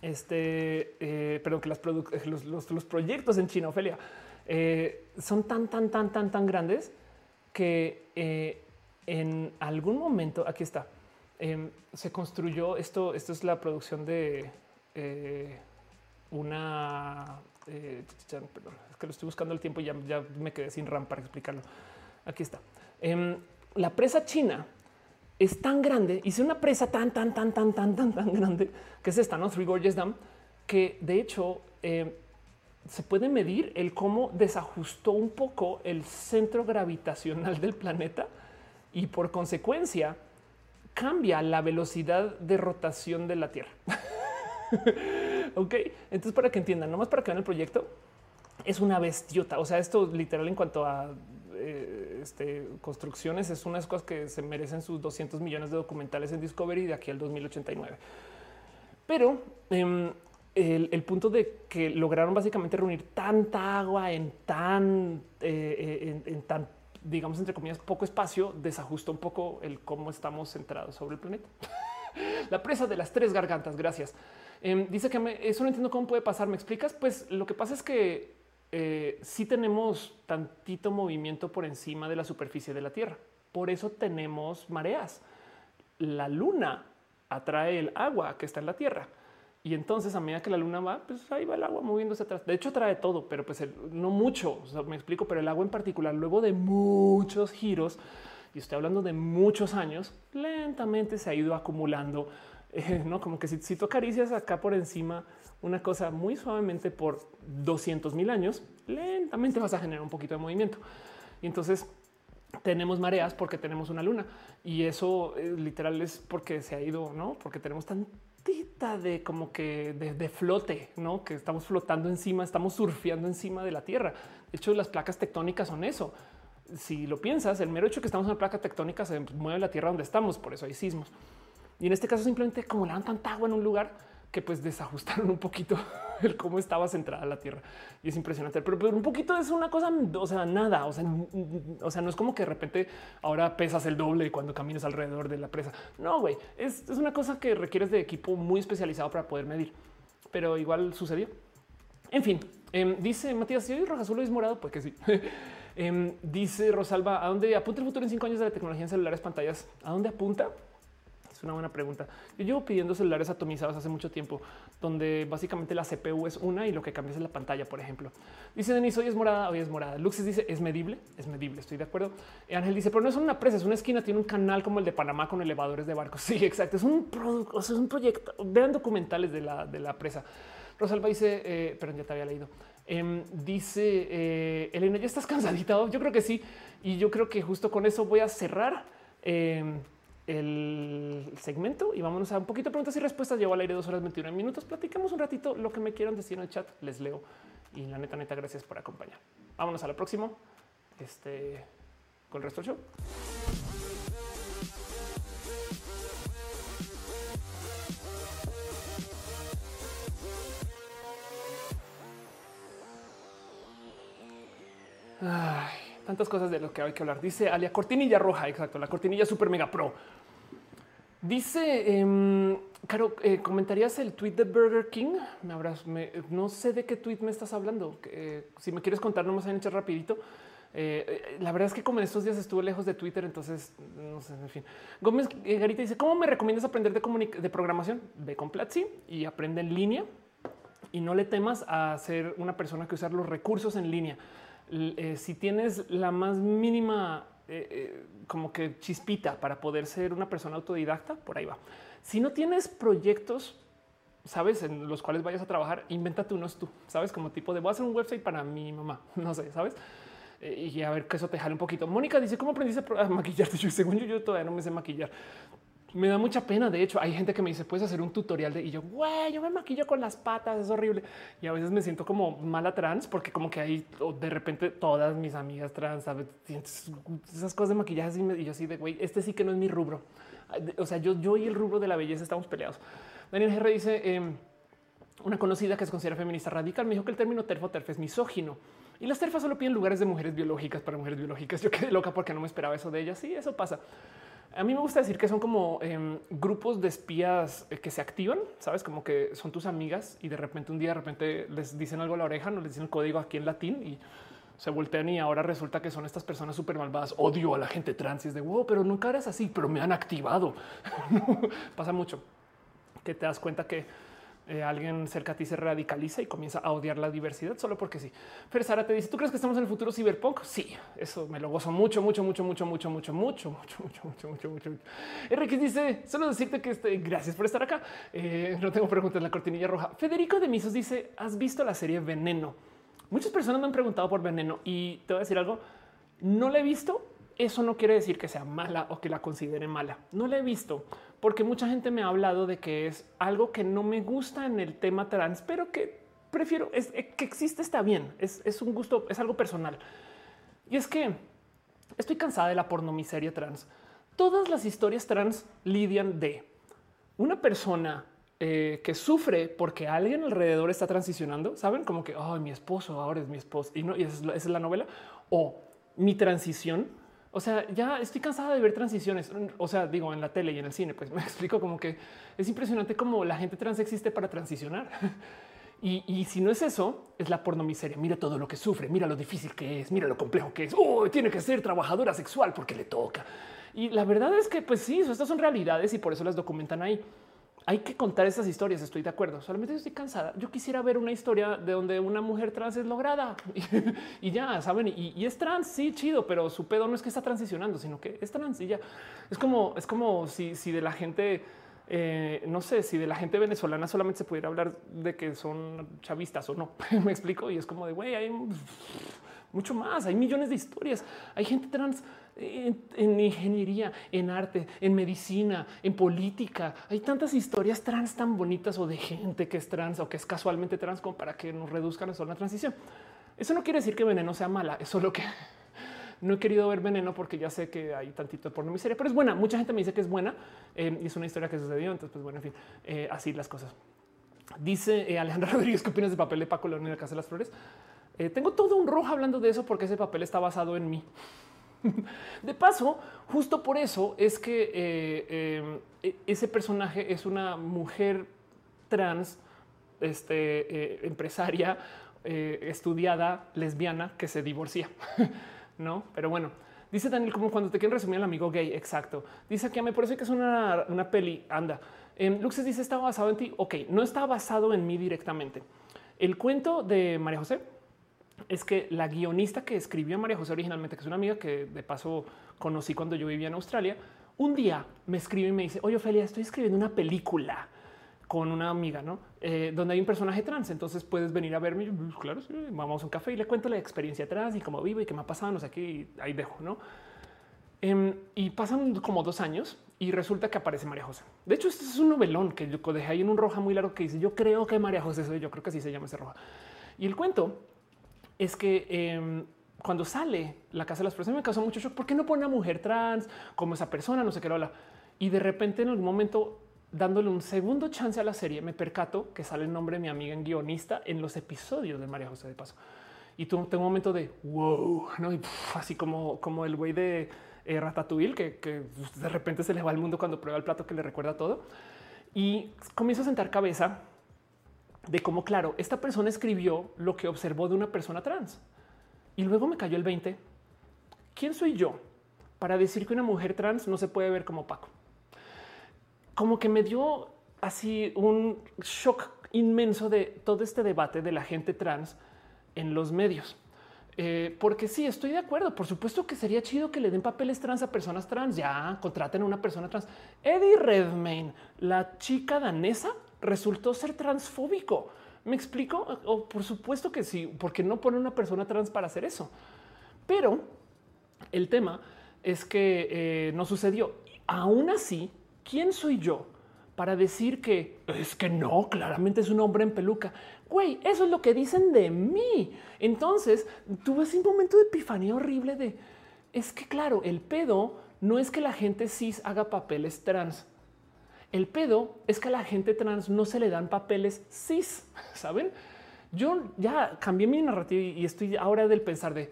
este, pero que las los, los, los, proyectos en China, Ofelia, son tan, tan, tan, tan, tan grandes que en algún momento, aquí está, em, se construyó esto, esto es la producción de una eh, perdón, es que lo estoy buscando el tiempo y ya, ya, me quedé sin RAM para explicarlo. Aquí está. Em, la presa china es tan grande, hice una presa tan, tan, tan, tan, tan, tan, tan grande que es esta, no Three Gorges Dam, que de hecho em, se puede medir el cómo desajustó un poco el centro gravitacional del planeta y por consecuencia cambia la velocidad de rotación de la Tierra. ok, entonces para que entiendan, nomás para que vean el proyecto, es una bestiota. O sea, esto literal en cuanto a eh, este, construcciones es unas cosas que se merecen sus 200 millones de documentales en Discovery de aquí al 2089. Pero em, el, punto de que lograron básicamente reunir tanta agua en tan, eh, en, tan, digamos, entre comillas, poco espacio, desajustó un poco el cómo estamos centrados sobre el planeta. La presa de las tres gargantas. Gracias. Em, dice que me, eso no entiendo cómo puede pasar. ¿Me explicas? Pues lo que pasa es que eh, sí tenemos tantito movimiento por encima de la superficie de la Tierra. Por eso tenemos mareas. La luna atrae el agua que está en la Tierra. Y entonces a medida que la luna va, pues ahí va el agua moviéndose atrás. De hecho, atrae todo, pero pues no mucho. me explico, pero el agua en particular, luego de muchos giros, y estoy hablando de muchos años, lentamente se ha ido acumulando no como que si, si tú acá por encima una cosa muy suavemente por 200 mil años, lentamente vas a generar un poquito de movimiento. Y entonces tenemos mareas porque tenemos una luna y eso eh, literal es porque se ha ido, no porque tenemos tantita de como que de, flote, no que estamos flotando encima, estamos surfeando encima de la tierra. De hecho, las placas tectónicas son eso. Si lo piensas, el mero hecho que estamos en una placa tectónica se mueve la tierra donde estamos, por eso hay sismos. Y en este caso simplemente acumulaban tanta agua en un lugar que pues desajustaron un poquito el cómo estaba centrada la Tierra. Y es impresionante, pero, un poquito es una cosa, o sea, nada, o sea, o sea, no es como que de repente ahora pesas el doble cuando caminas alrededor de la presa. No, güey, es, una cosa que requieres de equipo muy especializado para poder medir, pero igual sucedió. En fin, em, dice Matías, si hoy Roja Azul es morado, pues que sí. Em, dice Rosalba, ¿a dónde apunta el futuro en cinco años de la tecnología en celulares, pantallas? ¿A dónde apunta? Es una buena pregunta. Yo llevo pidiendo celulares atomizados hace mucho tiempo, donde básicamente la CPU es una y lo que cambia es la pantalla, por ejemplo. Dice Denis, hoy es morada, hoy es morada. Luxis dice, es medible, es medible, estoy de acuerdo. Ángel dice, pero no es una presa, es una esquina, tiene un canal como el de Panamá con elevadores de barcos. Sí, exacto, es un producto, es un proyecto. Vean documentales de la, de la presa. Rosalba dice, eh, pero ya te había leído. Em, dice eh, Elena, ya estás cansadita. Yo creo que sí. Y yo creo que justo con eso voy a cerrar. El segmento y vámonos a un poquito de preguntas y respuestas. Llevo al aire dos horas 21 minutos. Platicamos un ratito lo que me quieran decir en el chat. Les leo y la neta, neta, gracias por acompañar. Vámonos a la próxima. Este con el resto del show. Tantas cosas de lo que hay que hablar. Dice Alia cortinilla roja. Exacto. La cortinilla super mega pro. Dice, eh, Caro, eh, ¿comentarías el tweet de Burger King? Me habrás, no sé de qué tweet me estás hablando. Eh, si me quieres contar, nomás en hecho rapidito. Eh, la verdad es que como en estos días estuve lejos de Twitter, entonces no sé, en fin. Gómez Garita dice, ¿cómo me recomiendas aprender de, de programación? Ve con Platzi y aprende en línea y no le temas a ser una persona que usar los recursos en línea. Si tienes la más mínima eh, eh, como que chispita para poder ser una persona autodidacta, por ahí va. Si no tienes proyectos, sabes, en los cuales vayas a trabajar, invéntate unos tú, sabes, como tipo de voy a hacer un website para mi mamá, no sé, sabes. Eh, y a ver que eso te jale un poquito. Mónica dice cómo aprendiste a maquillarte. Yo, según yo, yo todavía no me sé maquillar me da mucha pena. De hecho, hay gente que me dice, puedes hacer un tutorial de y yo, güey, yo me maquillo con las patas, es horrible. Y a veces me siento como mala trans porque como que hay de repente todas mis amigas trans, ¿sabes? esas cosas de maquillaje y yo así de güey, este sí que no es mi rubro. O sea, yo, yo y el rubro de la belleza estamos peleados. Daniel GR dice, em, una conocida que se considera feminista radical me dijo que el término terfo terf es misógino y las terfas solo piden lugares de mujeres biológicas para mujeres biológicas. Yo quedé loca porque no me esperaba eso de ellas. Sí, eso pasa. A mí me gusta decir que son como em, grupos de espías eh, que se activan, sabes, como que son tus amigas y de repente un día de repente les dicen algo a la oreja, no les dicen el código aquí en latín y se voltean y ahora resulta que son estas personas súper malvadas. Odio a la gente trans y es de wow, pero nunca eres así, pero me han activado. Pasa mucho que te das cuenta que eh, alguien cerca a ti se radicaliza y comienza a odiar la diversidad solo porque sí. Pero Sara te dice, ¿tú crees que estamos en el futuro ciberpunk? Sí, eso me lo gozo mucho, mucho, mucho, mucho, mucho, mucho, mucho, mucho, mucho, mucho, mucho, mucho. Enrique dice, solo decirte que estoy, gracias por estar acá. Eh, no tengo preguntas en la cortinilla roja. Federico de Misos dice, ¿has visto la serie Veneno? Muchas personas me han preguntado por Veneno y te voy a decir algo, no la he visto, eso no quiere decir que sea mala o que la considere mala. No la he visto porque mucha gente me ha hablado de que es algo que no me gusta en el tema trans, pero que prefiero es eh, que existe, está bien. Es, es un gusto, es algo personal. Y es que estoy cansada de la pornomiseria trans. Todas las historias trans lidian de una persona eh, que sufre porque alguien alrededor está transicionando. Saben como que oh, mi esposo ahora es mi esposo y no, y esa es la novela o mi transición o sea, ya estoy cansada de ver transiciones. O sea, digo en la tele y en el cine, pues me explico como que es impresionante cómo la gente trans existe para transicionar. Y, si no es eso, es la pornomiseria. Mira todo lo que sufre, mira lo difícil que es, mira lo complejo que es. Oh, tiene que ser trabajadora sexual porque le toca. Y la verdad es que, pues sí, estas son realidades y por eso las documentan ahí hay que contar esas historias. Estoy de acuerdo. Solamente estoy cansada. Yo quisiera ver una historia de donde una mujer trans es lograda y, ya saben. Y, es trans. Sí, chido, pero su pedo no es que está transicionando, sino que es trans y ya es como, es como si, si de la gente, eh, no sé si de la gente venezolana solamente se pudiera hablar de que son chavistas o no. Me explico. Y es como de güey, hay mucho más. Hay millones de historias. Hay gente trans en, ingeniería, en arte, en medicina, en política. Hay tantas historias trans tan bonitas o de gente que es trans o que es casualmente trans como para que nos reduzcan solo una transición. Eso no quiere decir que veneno sea mala. Eso es lo que no he querido ver veneno porque ya sé que hay tantito de porno miseria, pero es buena. Mucha gente me dice que es buena eh, y es una historia que sucedió. Entonces, pues bueno, en fin, eh, así las cosas. Dice eh, Alejandra Rodríguez, ¿qué opinas de papel de Paco León en la Casa de las Flores? tengo todo un rojo hablando de eso porque ese papel está basado en mí. De paso, justo por eso es que eh, eh, ese personaje es una mujer trans, este, eh, empresaria, estudiada, lesbiana, que se divorcia. no, pero bueno. Dice Daniel, como cuando te quieren resumir al amigo gay. Exacto. Dice que por eso que es una, una peli. Anda. Luxes dice está basado en ti. Ok, no está basado en mí directamente. El cuento de María José es que la guionista que escribió a María José originalmente, que es una amiga que de paso conocí cuando yo vivía en Australia, un día me escribe y me dice, oye, Ophelia, estoy escribiendo una película con una amiga, ¿no? Eh, donde hay un personaje trans, entonces puedes venir a verme. Pues, claro, vamos a un café y le cuento la experiencia trans y cómo vivo y qué me ha pasado, no sé qué, y ahí dejo, ¿no? Em, y pasan como dos años y resulta que aparece María José. De hecho, este es un novelón que yo dejé ahí en un roja muy largo que dice, yo creo que María José soy, yo creo que así se llama ese roja. Y el cuento es que em, cuando sale la casa de las personas me causó mucho shock. ¿Por qué no pone a mujer trans como esa persona? No sé qué lo habla. Y de repente en algún momento dándole un segundo chance a la serie, me percato que sale el nombre de mi amiga en guionista en los episodios de María José de Paso. Y tuve un momento de wow, ¿no? Así como, como el güey de eh, Ratatouille, que, que, de repente se le va al mundo cuando prueba el plato que le recuerda todo. Y comienzo a sentar cabeza de cómo, claro, esta persona escribió lo que observó de una persona trans. Y luego me cayó el 20. ¿Quién soy yo para decir que una mujer trans no se puede ver como Paco? Como que me dio así un shock inmenso de todo este debate de la gente trans en los medios. Eh, porque sí, estoy de acuerdo. Por supuesto que sería chido que le den papeles trans a personas trans. Ya contraten a una persona trans. Eddie Redmayne, la chica danesa, resultó ser transfóbico. ¿Me explico? O por supuesto que sí, porque no pone una persona trans para hacer eso. Pero el tema es que eh, no sucedió. Aún así, ¿quién soy yo para decir que es que no, claramente es un hombre en peluca? Güey, eso es lo que dicen de mí. Entonces tuve ese momento de epifanía horrible de es que, claro, el pedo no es que la gente cis haga papeles trans El pedo es que a la gente trans no se le dan papeles cis, ¿saben? Yo ya cambié mi narrativa y estoy ahora del pensar de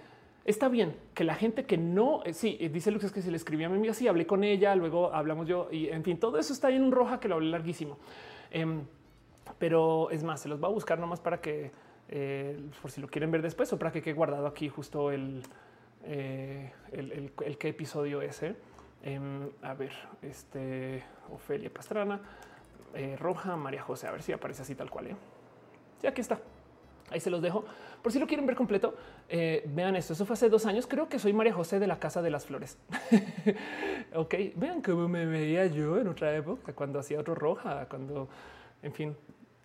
está bien que la gente que no, eh, sí, eh, dice Lux que si le escribí a mi amiga, sí, hablé con ella, luego hablamos yo y en fin, todo eso está en roja que lo hablé larguísimo. Em, pero es más, se los va a buscar nomás para que, eh, por si lo quieren ver después o para que quede guardado aquí justo el, el, el, qué episodio ese. Em, a ver, este Ofelia Pastrana, Roja, María José, a ver si aparece así tal cual. Sí, aquí está. Ahí se los dejo. Por si lo quieren ver completo, eh, vean esto. Eso fue hace dos años. Creo que soy María José de la Casa de las Flores. ok, vean cómo me veía yo en otra época, cuando hacía otro roja, cuando, en fin.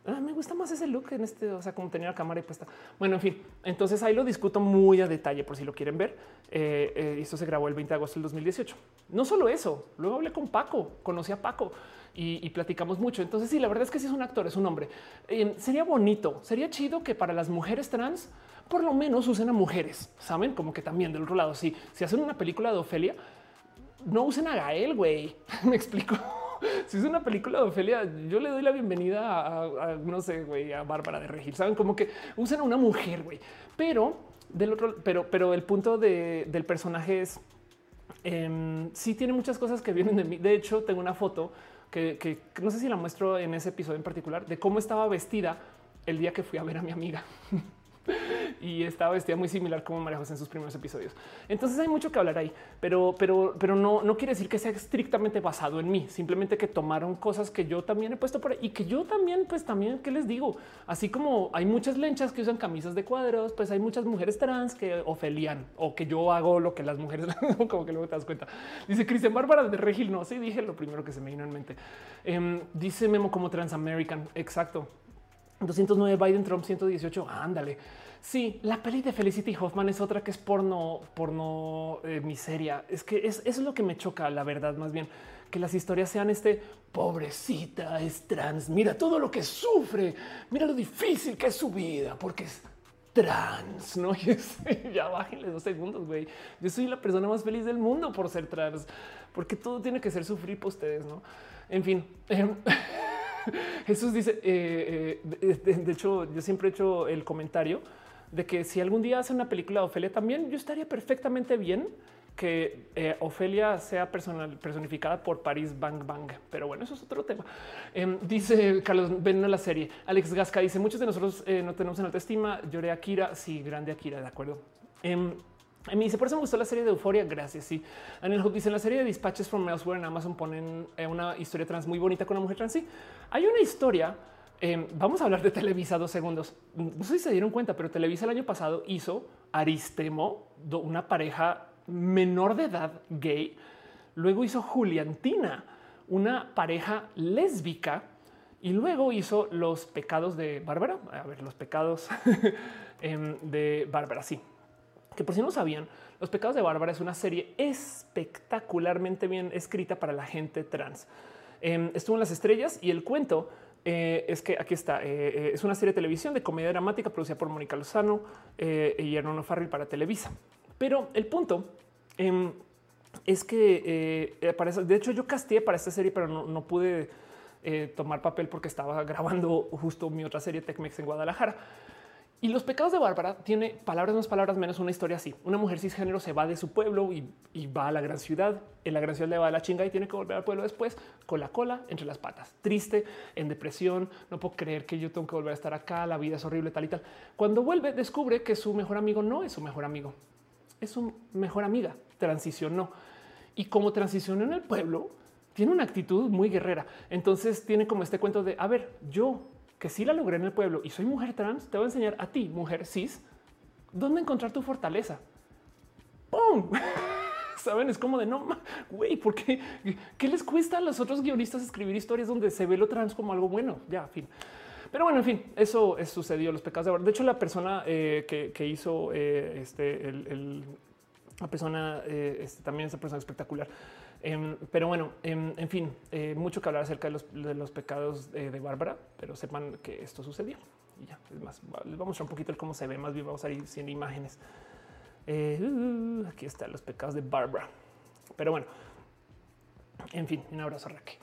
Ah, me gusta más ese look en este, o sea, como tenía la cámara y puesta. Bueno, en fin, entonces ahí lo discuto muy a detalle por si lo quieren ver. Eh, eh, esto se grabó el 20 de agosto del 2018. No solo eso, luego hablé con Paco, conocí a Paco y, platicamos mucho. Entonces, sí, la verdad es que si es un actor, es un hombre. Eh, sería bonito, sería chido que para las mujeres trans, por lo menos usen a mujeres, saben? Como que también del otro lado, si, si hacen una película de Ofelia, no usen a Gael, güey. Me explico. si es una película de Ofelia, yo le doy la bienvenida a, no sé, güey, a Bárbara de Regil. Saben como que usen a una mujer, güey. Pero del otro, pero, pero el punto del personaje es eh, sí tiene muchas cosas que vienen de mí. De hecho, tengo una foto que, no sé si la muestro en ese episodio en particular de cómo estaba vestida el día que fui a ver a mi amiga. y estaba vestida muy similar como María José en sus primeros episodios. Entonces hay mucho que hablar ahí, pero, pero, pero no, no quiere decir que sea estrictamente basado en mí, simplemente que tomaron cosas que yo también he puesto por ahí y que yo también, pues también, ¿qué les digo? Así como hay muchas lenchas que usan camisas de cuadros, pues hay muchas mujeres trans que ofelian o que yo hago lo que las mujeres, como que luego te das cuenta. Dice Cristian Bárbara de Regil, no, sí dije lo primero que se me vino en mente. Em, dice Memo como Transamerican, exacto. 209 Biden, Trump 118. Ándale. Sí, la peli de Felicity Hoffman es otra que es porno, porno eh, miseria. Es que es, es lo que me choca, la verdad, más bien que las historias sean este pobrecita, es trans. Mira todo lo que sufre. Mira lo difícil que es su vida porque es trans. No, ya bájenle dos segundos. güey. Yo soy la persona más feliz del mundo por ser trans, porque todo tiene que ser sufrir para ustedes. No, en fin. Em, Jesús dice, eh, eh, de, hecho, yo siempre he hecho el comentario de que si algún día hace una película de Ofelia también, yo estaría perfectamente bien que eh, Ofelia sea personal, personificada por Paris Bang Bang. Pero bueno, eso es otro tema. Em, dice Carlos, ven la serie. Alex Gasca dice, muchos de nosotros no tenemos en alta estima. Lloré Akira. Sí, grande Akira, de acuerdo. Me dice, por eso me gustó la serie de Euforia. Gracias. Sí. Daniel Hook dice, en la serie de Dispatches from Elsewhere en Amazon ponen eh, una historia trans muy bonita con una mujer trans. Sí, hay una historia. Em, vamos a hablar de Televisa dos segundos. No sé si se dieron cuenta, pero Televisa el año pasado hizo Aristemo, una pareja menor de edad gay. Luego hizo Juliantina, una pareja lésbica. Y luego hizo los pecados de Bárbara. A ver, los pecados em, de Bárbara. Sí, que por si no sabían, Los Pecados de Bárbara es una serie espectacularmente bien escrita para la gente trans. Em, estuvo en las estrellas y el cuento eh, es que aquí está. Eh, eh, es una serie de televisión de comedia dramática producida por Mónica Lozano y Hernando Farrell para Televisa. Pero el punto em, es que para eso, de hecho, yo casté para esta serie, pero no, no pude tomar papel porque estaba grabando justo mi otra serie Tecmex en Guadalajara. Y los pecados de Bárbara tiene palabras más, palabras menos una historia así. Una mujer cisgénero se va de su pueblo y, va a la gran ciudad. En la gran ciudad le va a la chinga y tiene que volver al pueblo después con la cola entre las patas, triste, en depresión. No puedo creer que yo tengo que volver a estar acá. La vida es horrible, tal y tal. Cuando vuelve, descubre que su mejor amigo no es su mejor amigo, es su mejor amiga. Transicionó y como transicionó en el pueblo, tiene una actitud muy guerrera. Entonces tiene como este cuento de a ver, yo que sí la logré en el pueblo y soy mujer trans, te voy a enseñar a ti, mujer cis, dónde encontrar tu fortaleza. ¡Pum! Saben, es como de no, güey, ¿por qué? ¿Qué les cuesta a los otros guionistas escribir historias donde se ve lo trans como algo bueno? Ya, fin. Pero bueno, en fin, eso sucedió. Los pecados de ahora. De hecho, la persona eh, que, hizo eh, este, el, la persona eh, este, también es una persona espectacular. Em, pero bueno, em, en fin, eh, mucho que hablar acerca de los, pecados de, Bárbara, pero sepan que esto sucedió. Y ya, es más, les vamos a mostrar un poquito el cómo se ve, más bien vamos a ir sin imágenes. Eh, uh, aquí están los pecados de Bárbara. Pero bueno, en fin, un abrazo Raquel.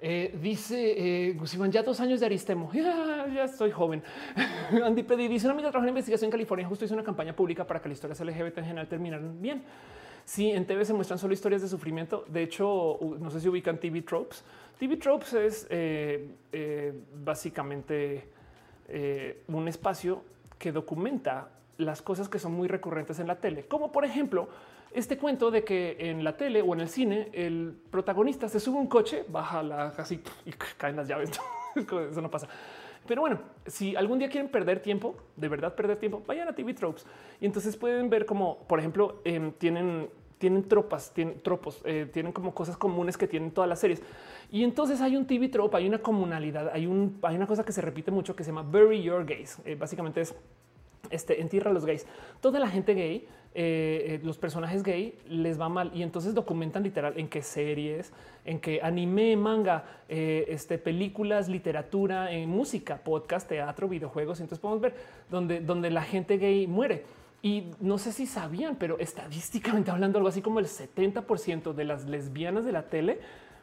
Eh, dice eh, ya dos años de Aristemo. Ya, estoy joven. Andy Pedi dice una amiga trabaja en investigación en California. Justo hizo una campaña pública para que las historias LGBT en general terminaran bien. Sí, en TV se muestran solo historias de sufrimiento. De hecho, no sé si ubican TV tropes. TV tropes es eh, eh, básicamente un espacio que documenta las cosas que son muy recurrentes en la tele, como por ejemplo este cuento de que en la tele o en el cine el protagonista se sube un coche, baja la así y caen las llaves. Eso no pasa. Pero bueno, si algún día quieren perder tiempo, de verdad perder tiempo, vayan a TV Tropes y entonces pueden ver como, por ejemplo, em, tienen tienen tropas, tienen tropos, eh, tienen como cosas comunes que tienen todas las series. Y entonces hay un TV trope, hay una comunalidad, hay, un, hay una cosa que se repite mucho que se llama Bury Your Gays. Eh, básicamente es este, entierra a los gays. Toda la gente gay eh, eh, los personajes gay les va mal y entonces documentan literal en qué series, en qué anime, manga, eh, este, películas, literatura, música, podcast, teatro, videojuegos. Entonces podemos ver donde, donde la gente gay muere. Y no sé si sabían, pero estadísticamente hablando, algo así como el 70% de las lesbianas de la tele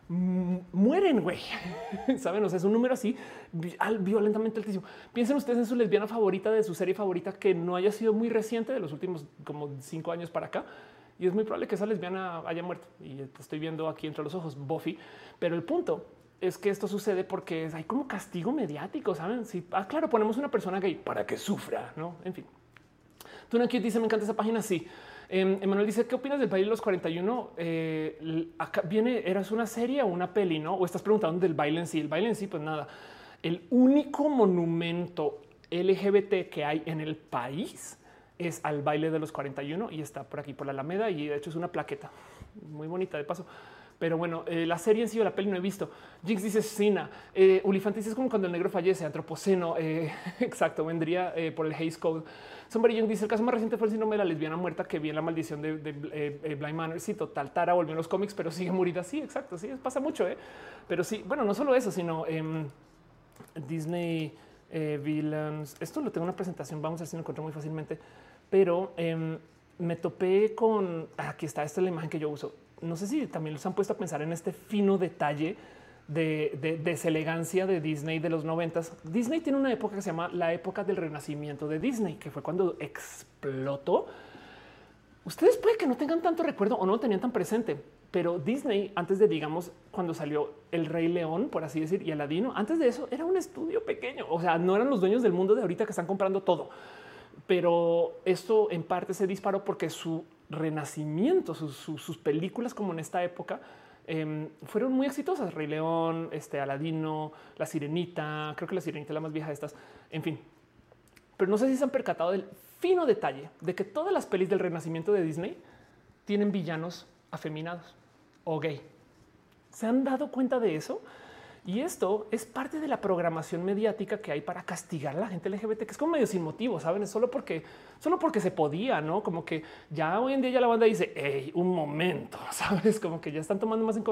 mueren, güey. Saben, o sea, es un número así violentamente altísimo. Piensen ustedes en su lesbiana favorita de su serie favorita que no haya sido muy reciente de los últimos como cinco años para acá. Y es muy probable que esa lesbiana haya muerto. Y estoy viendo aquí entre los ojos Buffy. Pero el punto es que esto sucede porque hay como castigo mediático. Saben, si ah, claro, ponemos una persona gay para que sufra, no? En fin, tú no dice me encanta esa página. Sí, Emanuel dice, ¿qué opinas del baile de los 41? Eh, acá viene, ¿eras una serie o una peli, no? O estás preguntando del baile en sí. El baile en sí, pues nada. El único monumento LGBT que hay en el país es al baile de los 41 y está por aquí por la Alameda y de hecho es una plaqueta muy bonita de paso. Pero bueno, eh, la serie en sí o la peli no he visto. Jinx dice Sina. Eh, Ulifantis es como cuando el negro fallece, antropoceno. Eh, exacto, vendría eh, por el Haze Code. Somebody dice el caso más reciente fue el síndrome de la lesbiana muerta que vi en la maldición de, Blind Manor. Sí, total. Tara volvió en los cómics, pero sigue murida. Sí, exacto. Sí, pasa mucho. Pero sí, bueno, no solo eso, sino em, Disney Villains. Esto lo tengo en una presentación. Vamos a ver si lo encuentro muy fácilmente. Pero em, me topé con aquí está. Esta es la imagen que yo uso no sé si también los han puesto a pensar en este fino detalle de, deselegancia de Disney de los noventas. Disney tiene una época que se llama la época del renacimiento de Disney, que fue cuando explotó. Ustedes puede que no tengan tanto recuerdo o no lo tenían tan presente, pero Disney, antes de digamos cuando salió El Rey León, por así decir, y Aladino, antes de eso era un estudio pequeño. O sea, no eran los dueños del mundo de ahorita que están comprando todo. Pero esto en parte se disparó porque su renacimiento, sus, películas como en esta época em, fueron muy exitosas. Rey León, este Aladino, La Sirenita, creo que La Sirenita es la más vieja de estas, en fin. Pero no sé si se han percatado del fino detalle de que todas las pelis del renacimiento de Disney tienen villanos afeminados o gay. ¿Se han dado cuenta de eso? Y esto es parte de la programación mediática que hay para castigar a la gente LGBT, que es como medio sin motivo, saben, es solo porque, solo porque se podía, no como que ya hoy en día ya la banda dice, hey, un momento, sabes, como que ya están tomando más en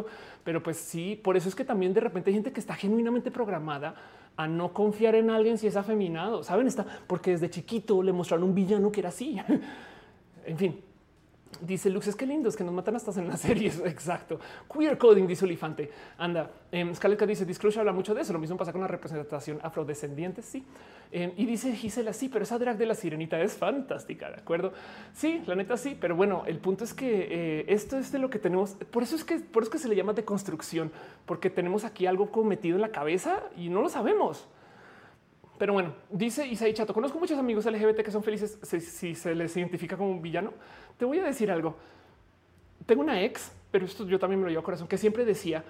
pero pues sí, por eso es que también de repente hay gente que está genuinamente programada a no confiar en alguien si es afeminado, saben, está porque desde chiquito le mostraron un villano que era así. en fin, Dice Lux, es que lindo, es que nos matan hasta en las series. Exacto. Queer coding, dice Olifante. Anda. Eh, dice Disclosure habla mucho de eso. Lo mismo pasa con la representación afrodescendiente. Sí. Em, y dice Gisela, sí, pero esa drag de la sirenita es fantástica. De acuerdo. Sí, la neta sí. Pero bueno, el punto es que eh, esto es de lo que tenemos. Por eso es que por eso es que se le llama deconstrucción, porque tenemos aquí algo cometido en la cabeza y no lo sabemos. Pero bueno, dice Isaí Chato, conozco muchos amigos LGBT que son felices si, se les identifica como un villano. Te voy a decir algo. Tengo una ex, pero esto yo también me lo llevo a corazón, que siempre decía,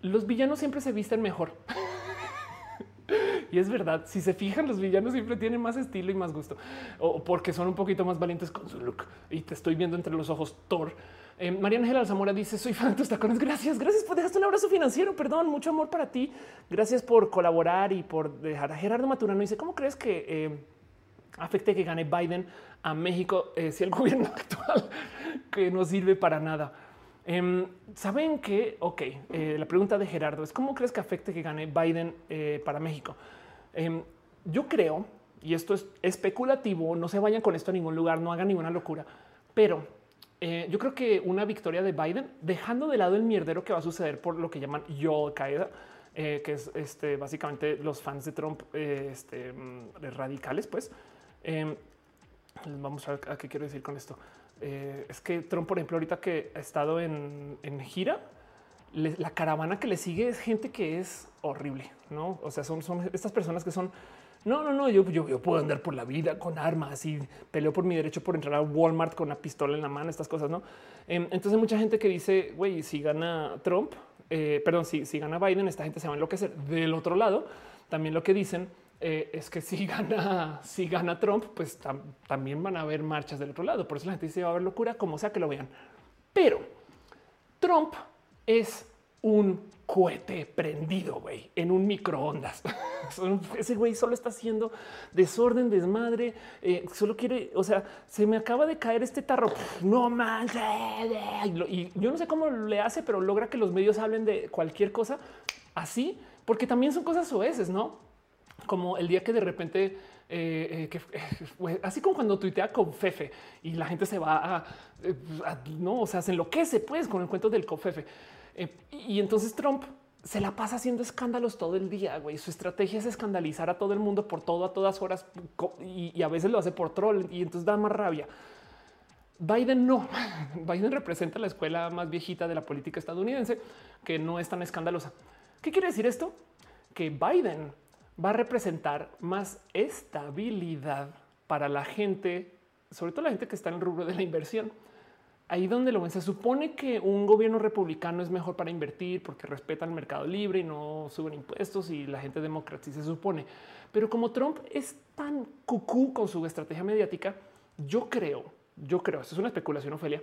los villanos siempre se visten mejor. y es verdad, si se fijan, los villanos siempre tienen más estilo y más gusto, o porque son un poquito más valientes con su look. Y te estoy viendo entre los ojos Thor eh, María Ángela Alzamora dice: Soy fan de tus tacones. Gracias, gracias por dejaste un abrazo financiero. Perdón, mucho amor para ti. Gracias por colaborar y por dejar a Gerardo Maturano. Dice: ¿Cómo crees que eh, afecte que gane Biden a México eh, si el gobierno actual que no sirve para nada? Em, Saben que, ok, la pregunta de Gerardo es: ¿Cómo crees que afecte que gane Biden para México? Em, yo creo, y esto es especulativo, no se vayan con esto a ningún lugar, no hagan ninguna locura, pero eh, yo creo que una victoria de Biden, dejando de lado el mierdero que va a suceder por lo que llaman yo Qaeda, eh, que es este, básicamente los fans de Trump eh, este, mm, radicales, pues em, vamos a ver qué quiero decir con esto. es que Trump, por ejemplo, ahorita que ha estado en, gira, la caravana que le sigue es gente que es horrible, no? O sea, son, son estas personas que son no, no, no, yo, puedo andar por la vida con armas y peleo por mi derecho por entrar a Walmart con una pistola en la mano, estas cosas, ¿no? Em, entonces mucha gente que dice, güey, si gana Trump, eh, perdón, si, si gana Biden, esta gente se va a enloquecer. Del otro lado, también lo que dicen eh, es que si gana, si gana Trump, pues también van a haber marchas del otro lado. Por eso la gente dice va a haber locura, como sea que lo vean. Pero Trump es un cohete prendido, güey, en un microondas. Ese güey solo está haciendo desorden, desmadre, eh, solo quiere, o sea, se me acaba de caer este tarro, no manches. Y yo no sé cómo le hace, pero logra que los medios hablen de cualquier cosa así, porque también son cosas oeces, ¿no? Como el día que de repente eh, eh, así como cuando tuitea con Fefe y la gente se va a, no, o sea, se enloquece pues con el cuento del cofefe. Eh, y entonces Trump se la pasa haciendo escándalos todo el día. Güey. Su estrategia es escandalizar a todo el mundo por todo a todas horas y, a veces lo hace por troll y entonces da más rabia. Biden no. Biden representa la escuela más viejita de la política estadounidense que no es tan escandalosa. ¿Qué quiere decir esto? Que Biden va a representar más estabilidad para la gente, sobre todo la gente que está en el rubro de la inversión ahí donde lo ven. Se supone que un gobierno republicano es mejor para invertir porque respeta el mercado libre y no suben impuestos y la gente demócrata, se supone. Pero como Trump es tan cucú con su estrategia mediática, yo creo, yo creo, esto es una especulación, Ofelia,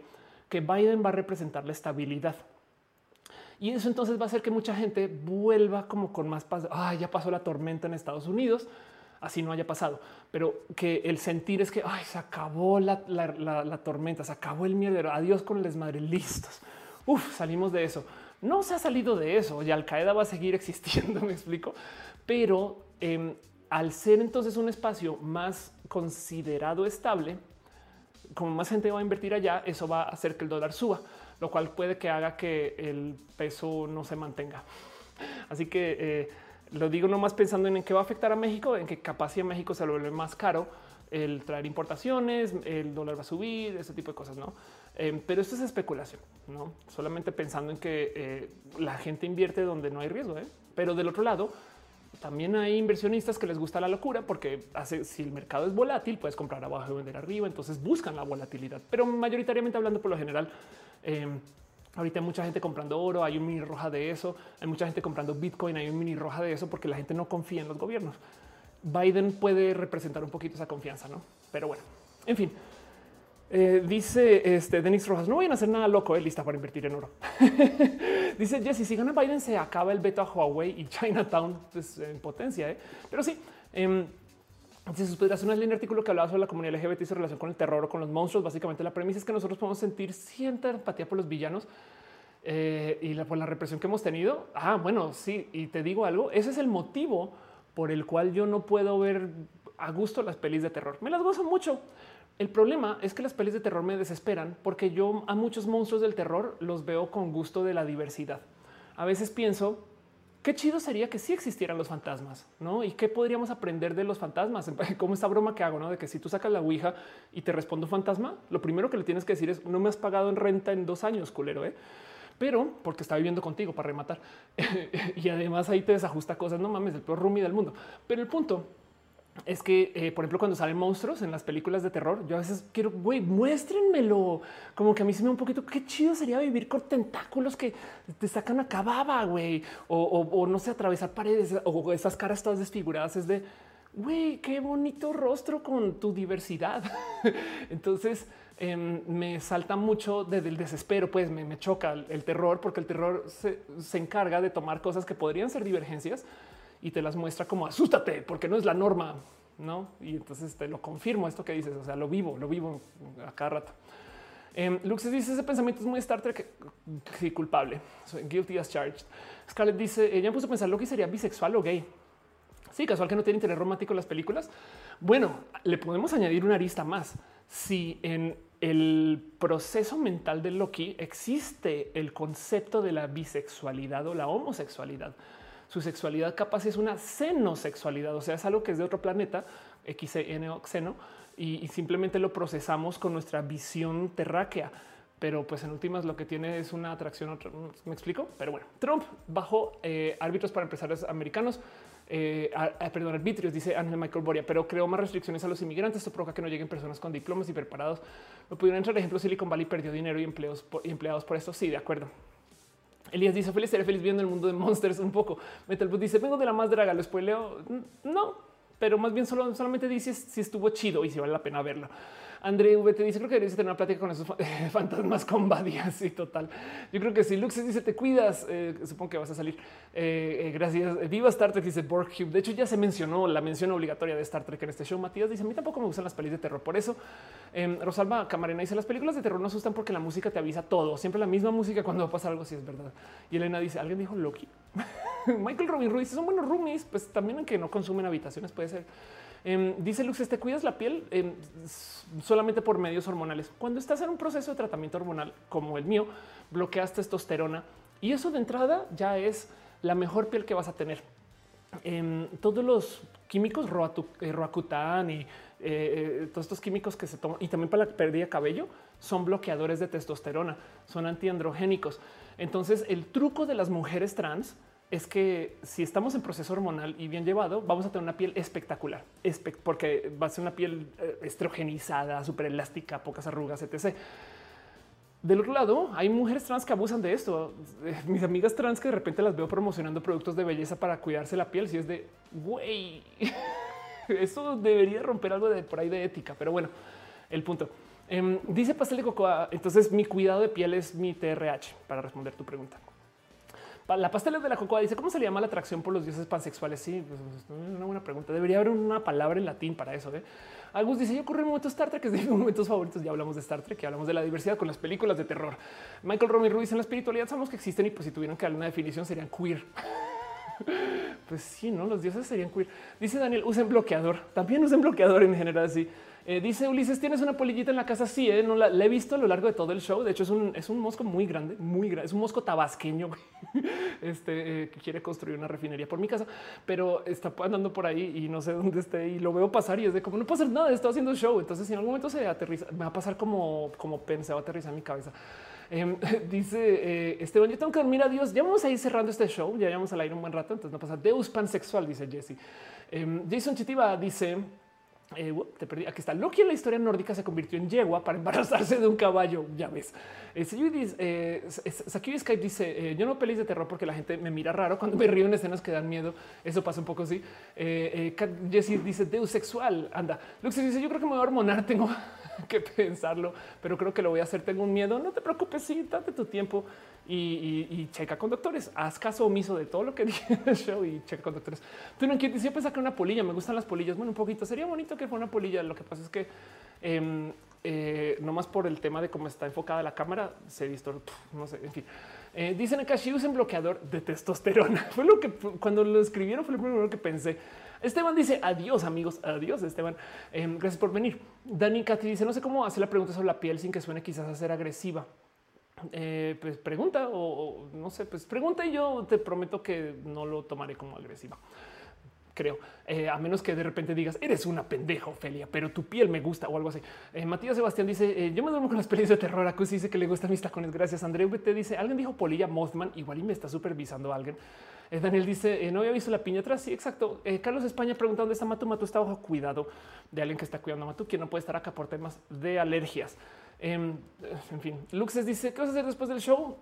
que Biden va a representar la estabilidad. Y eso entonces va a hacer que mucha gente vuelva como con más paz. Ah, ya pasó la tormenta en Estados Unidos así no haya pasado, pero que el sentir es que Ay, se acabó la, tormenta, se acabó el miedo, adiós con el desmadre, listos. Salimos de eso. No se ha salido de eso y Al Qaeda va a seguir existiendo, me explico, pero em, al ser entonces un espacio más considerado estable, como más gente va a invertir allá, eso va a hacer que el dólar suba, lo cual puede que haga que el peso no se mantenga. Así que eh, lo digo nomás pensando en, qué va a afectar a México, en que a México se lo vuelve más caro el traer importaciones, el dólar va a subir, ese tipo de cosas, ¿no? Em, pero esto es especulación, ¿no? Solamente pensando en que eh, la gente invierte donde no hay riesgo, ¿eh? Pero del otro lado, también hay inversionistas que les gusta la locura porque hace, si el mercado es volátil, puedes comprar abajo y vender arriba, entonces buscan la volatilidad. Pero mayoritariamente hablando por lo general, em, Ahorita hay mucha gente comprando oro, hay un mini roja de eso, hay mucha gente comprando Bitcoin, hay un mini roja de eso porque la gente no confía en los gobiernos. Biden puede representar un poquito esa confianza, ¿no? Pero bueno, en fin. Eh, dice este Denis Rojas, no voy a hacer nada loco, eh, lista para invertir en oro. dice Jesse, si gana Biden se acaba el veto a Huawei y Chinatown pues, en potencia. Eh. Pero sí, eh, si sus un artículo que hablaba sobre la comunidad LGBT y su relación con el terror o con los monstruos. Básicamente la premisa es que nosotros podemos sentir cierta empatía por los villanos eh, y por la represión que hemos tenido. Ah, bueno, sí. Y te digo algo, ese es el motivo por el cual yo no puedo ver a gusto las pelis de terror. Me las gozo mucho. El problema es que las pelis de terror me desesperan porque yo a muchos monstruos del terror los veo con gusto de la diversidad. A veces pienso Qué chido sería que sí existieran los fantasmas, ¿no? Y qué podríamos aprender de los fantasmas, como esta broma que hago, ¿no? De que si tú sacas la Ouija y te responde un fantasma, lo primero que le tienes que decir es no me has pagado en renta en dos años, culero, ¿eh? Pero porque está viviendo contigo para rematar. y además ahí te desajusta cosas, no mames, el peor roomie del mundo. Pero el punto es que, eh, por ejemplo, cuando salen monstruos en las películas de terror, yo a veces quiero, güey, muéstrenmelo. Como que a mí se me da un poquito, qué chido sería vivir con tentáculos que te sacan a cababa, güey, o, no sé, atravesar paredes o esas caras todas desfiguradas. Es de, güey, qué bonito rostro con tu diversidad. Entonces em, me salta mucho desde el desespero, pues me, choca el, terror, porque el terror se encarga de tomar cosas que podrían ser divergencias y te las muestra como asústate porque no es la norma, no? Y entonces te lo confirmo esto que dices. O sea, lo vivo, lo vivo a cada rato. Eh, Lux dice ese pensamiento es muy Star Trek culpable. Guilty as charged. Scarlett dice ella puso a pensar lo que sería bisexual o gay. Sí, casual que no tiene interés romántico en las películas. Bueno, le podemos añadir una arista más. si en el proceso mental de Loki existe el concepto de la bisexualidad o la homosexualidad. Su sexualidad capaz es una xenosexualidad, o sea, es algo que es de otro planeta, XN o xeno, y, simplemente lo procesamos con nuestra visión terráquea. Pero pues en últimas lo que tiene es una atracción. Me explico. Pero bueno, Trump bajó eh, árbitros para empresarios americanos eh, perdón, arbitrios, dice Ángel Michael Boria, pero creó más restricciones a los inmigrantes. Esto provoca que no lleguen personas con diplomas y preparados. No pudieron entrar. Ejemplo, Silicon Valley perdió dinero y empleos y empleados por esto. Sí, de acuerdo. Elías dice feliz, seré feliz viendo el mundo de monsters un poco. Metalbus dice vengo de la más draga, lo spoileo. No, pero más bien solo, solamente dices si estuvo chido y si vale la pena verlo. André V te dice, creo que deberías tener una plática con esos fantasmas con. Sí, total. Yo creo que si Luxes dice, te cuidas, eh, supongo que vas a salir. Eh, eh, gracias. Viva Star Trek, dice Borg De hecho, ya se mencionó la mención obligatoria de Star Trek en este show. Matías dice, a mí tampoco me gustan las pelis de terror. Por eso, em, Rosalba Camarena dice, las películas de terror no asustan porque la música te avisa todo. Siempre la misma música cuando va a pasar algo, si es verdad. Y Elena dice, ¿alguien dijo Loki? Michael Robin Ruiz, son buenos roomies, pues también aunque no consumen habitaciones puede ser. Em, dice Lux, ¿te cuidas la piel em, solamente por medios hormonales? Cuando estás en un proceso de tratamiento hormonal como el mío, bloqueas testosterona y eso de entrada ya es la mejor piel que vas a tener. Em, todos los químicos, eh, Roacutan y eh, eh, todos estos químicos que se toman y también para la pérdida de cabello son bloqueadores de testosterona, son antiandrogénicos. Entonces, el truco de las mujeres trans es que si estamos en proceso hormonal y bien llevado, vamos a tener una piel espectacular, porque va a ser una piel eh, estrogenizada, súper elástica, pocas arrugas, etc. Del otro lado, hay mujeres trans que abusan de esto. Eh, mis amigas trans que de repente las veo promocionando productos de belleza para cuidarse la piel. Si es de güey, eso debería romper algo de por ahí de ética, pero bueno, el punto. Em, dice Pastel de Cocoa. Entonces, mi cuidado de piel es mi TRH para responder tu pregunta. La pastel de la cocoa dice cómo se le llama la atracción por los dioses pansexuales. Sí, pues, una buena pregunta. Debería haber una palabra en latín para eso. ¿eh? Agus dice: Yo ocurre un momento Star Trek, es de mis momentos favoritos. Ya hablamos de Star Trek, ya hablamos de la diversidad con las películas de terror. Michael Romy Ruiz en la espiritualidad sabemos que existen y pues si tuvieran que dar una definición serían queer. pues sí, no los dioses serían queer. Dice Daniel: usen bloqueador. También usen bloqueador en general. Sí. Eh, dice Ulises, ¿tienes una polillita en la casa? Sí, eh, no la, he visto a lo largo de todo el show. De hecho, es un, es un mosco muy grande, muy grande. Es un mosco tabasqueño este, eh, que quiere construir una refinería por mi casa, pero está andando por ahí y no sé dónde esté y lo veo pasar y es de como no pasa nada, estoy haciendo show. Entonces, si en algún momento se aterriza, me va a pasar como, como pensaba aterrizar en mi cabeza. Em, dice Esteban, yo tengo que dormir. Adiós. Ya vamos a ir cerrando este show. Ya vamos al aire un buen rato. Entonces no pasa. Deus pansexual, dice Jesse. Em, Jason Chitiva dice eh, te perdí. Aquí está. Loki en la historia nórdica se convirtió en yegua para embarazarse de un caballo. Ya ves. Eh, eh, Skype dice: Yo no pelis de terror porque la gente me mira raro cuando me río en escenas que dan miedo. Eso pasa un poco así. Eh, Jesse dice: Deus sexual. Anda. Lux dice: Yo creo que me voy a hormonar. Tengo que pensarlo, pero creo que lo voy a hacer. Tengo un miedo. No te preocupes. Sí, date tu tiempo y, checa con doctores. Haz caso omiso de todo lo que dije en el show y checa con doctores. Tú no quieres siempre sacar una polilla. Me gustan las polillas. Bueno, un poquito sería bonito que fuera una polilla. Lo que pasa es que eh, eh, no más por el tema de cómo está enfocada la cámara, se visto, no sé, en fin. Eh, dicen acá, si usen bloqueador de testosterona. fue lo que cuando lo escribieron fue lo primero que pensé. Esteban dice adiós amigos, adiós Esteban. Em, gracias por venir. Dani Katy dice no sé cómo hacer la pregunta sobre la piel sin que suene quizás a ser agresiva. Eh, pues pregunta o, no sé, pues pregunta y yo te prometo que no lo tomaré como agresiva. Creo, eh, a menos que de repente digas eres una pendeja, Ofelia, pero tu piel me gusta o algo así. Eh, Matías Sebastián dice: Yo me duermo con las pelis de terror. Acus dice que le gustan mis tacones. Gracias. André te dice: Alguien dijo Polilla Mothman. Igual y me está supervisando alguien. Daniel dice: No había visto la piña atrás. Sí, exacto. Carlos España pregunta dónde está Matu. Matu está bajo cuidado de alguien que está cuidando a Matu, quien no puede estar acá por temas de alergias. Em, en fin, Luxes dice: ¿Qué vas a hacer después del show?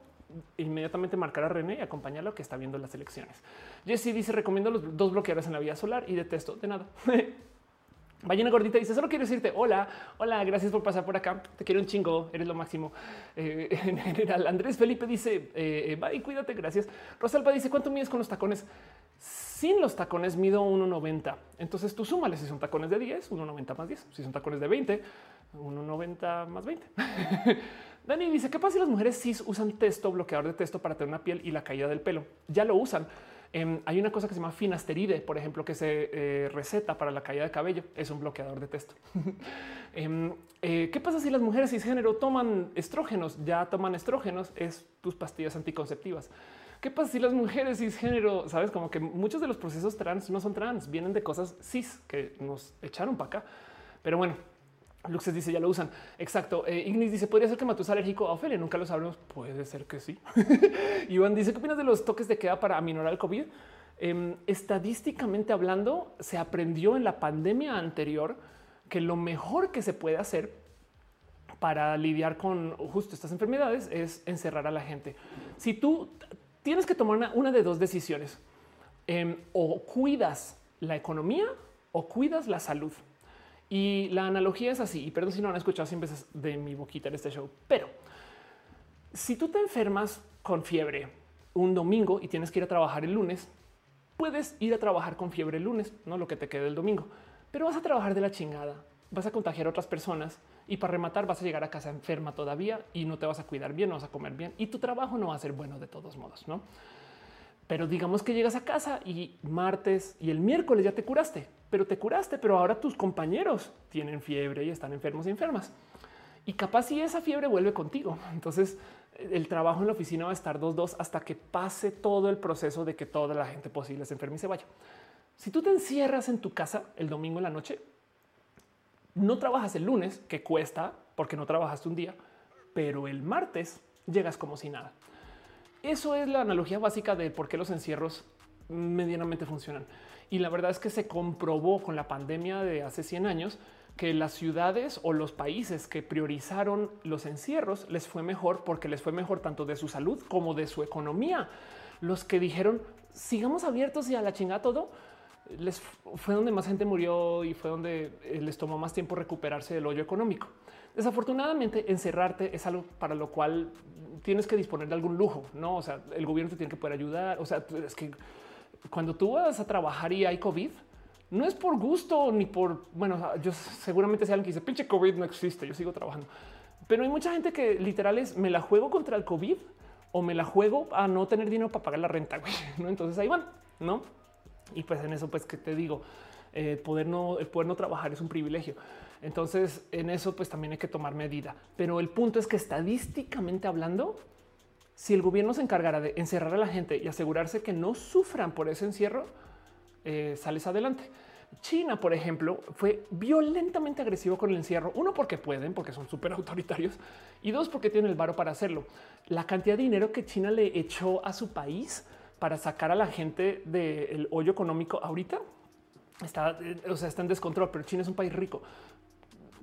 Inmediatamente marcar a René y acompañarlo que está viendo las elecciones. Jesse dice: Recomiendo los dos bloqueadores en la vía solar y detesto de nada. Ballena gordita dice: Solo quiero decirte hola, hola, gracias por pasar por acá. Te quiero un chingo, eres lo máximo. Eh, en general, Andrés Felipe dice: eh, Bye, cuídate, gracias. Rosalba dice: ¿Cuánto mides con los tacones? Sin los tacones mido 1,90. Entonces tú súmale si son tacones de 10, 1,90 más 10. Si son tacones de 20, 1,90 más 20. Dani dice, ¿qué pasa si las mujeres cis usan texto, bloqueador de texto para tener una piel y la caída del pelo? Ya lo usan. Em, hay una cosa que se llama finasteride, por ejemplo, que se eh, receta para la caída de cabello. Es un bloqueador de texto. Em, eh, ¿Qué pasa si las mujeres cisgénero toman estrógenos? Ya toman estrógenos, es tus pastillas anticonceptivas. ¿Qué pasa si las mujeres cisgénero, sabes, como que muchos de los procesos trans no son trans, vienen de cosas cis que nos echaron para acá? Pero bueno, Luxes dice ya lo usan. Exacto. Eh, Ignis dice podría ser que Matus alérgico a Ofelia. Nunca lo sabremos. Puede ser que sí. Iván dice qué opinas de los toques de queda para aminorar el COVID. Em, estadísticamente hablando, se aprendió en la pandemia anterior que lo mejor que se puede hacer para lidiar con justo estas enfermedades es encerrar a la gente. Si tú tienes que tomar una, de dos decisiones, em, o cuidas la economía o cuidas la salud. Y la analogía es así, y perdón si no han escuchado 100 veces de mi boquita en este show, pero si tú te enfermas con fiebre un domingo y tienes que ir a trabajar el lunes, puedes ir a trabajar con fiebre el lunes, no lo que te quede el domingo, pero vas a trabajar de la chingada, vas a contagiar a otras personas y para rematar vas a llegar a casa enferma todavía y no te vas a cuidar bien, no vas a comer bien y tu trabajo no va a ser bueno de todos modos, ¿no? Pero digamos que llegas a casa y martes y el miércoles ya te curaste, pero te curaste, pero ahora tus compañeros tienen fiebre y están enfermos y enfermas. Y capaz si esa fiebre vuelve contigo. Entonces el trabajo en la oficina va a estar dos dos hasta que pase todo el proceso de que toda la gente posible se enferme y se vaya. Si tú te encierras en tu casa el domingo en la noche, no trabajas el lunes, que cuesta porque no trabajaste un día, pero el martes llegas como si nada. Eso es la analogía básica de por qué los encierros medianamente funcionan. Y la verdad es que se comprobó con la pandemia de hace 100 años que las ciudades o los países que priorizaron los encierros les fue mejor porque les fue mejor tanto de su salud como de su economía. Los que dijeron sigamos abiertos y a la chingada todo, les fue donde más gente murió y fue donde eh, les tomó más tiempo recuperarse del hoyo económico. Desafortunadamente, encerrarte es algo para lo cual tienes que disponer de algún lujo, no? O sea, el gobierno te tiene que poder ayudar. O sea, es que cuando tú vas a trabajar y hay COVID, no es por gusto ni por bueno, yo seguramente sea alguien que dice pinche COVID no existe. Yo sigo trabajando, pero hay mucha gente que literal es me la juego contra el COVID o me la juego a no tener dinero para pagar la renta. ¿no? Entonces ahí van, no? Y pues en eso, pues que te digo, eh, poder no, el poder no trabajar es un privilegio. Entonces, en eso, pues también hay que tomar medida. Pero el punto es que estadísticamente hablando, si el gobierno se encargara de encerrar a la gente y asegurarse que no sufran por ese encierro, eh, sales adelante. China, por ejemplo, fue violentamente agresivo con el encierro. Uno, porque pueden, porque son súper autoritarios. Y dos, porque tienen el varo para hacerlo. La cantidad de dinero que China le echó a su país para sacar a la gente del hoyo económico ahorita está, o sea, está en descontrol, pero China es un país rico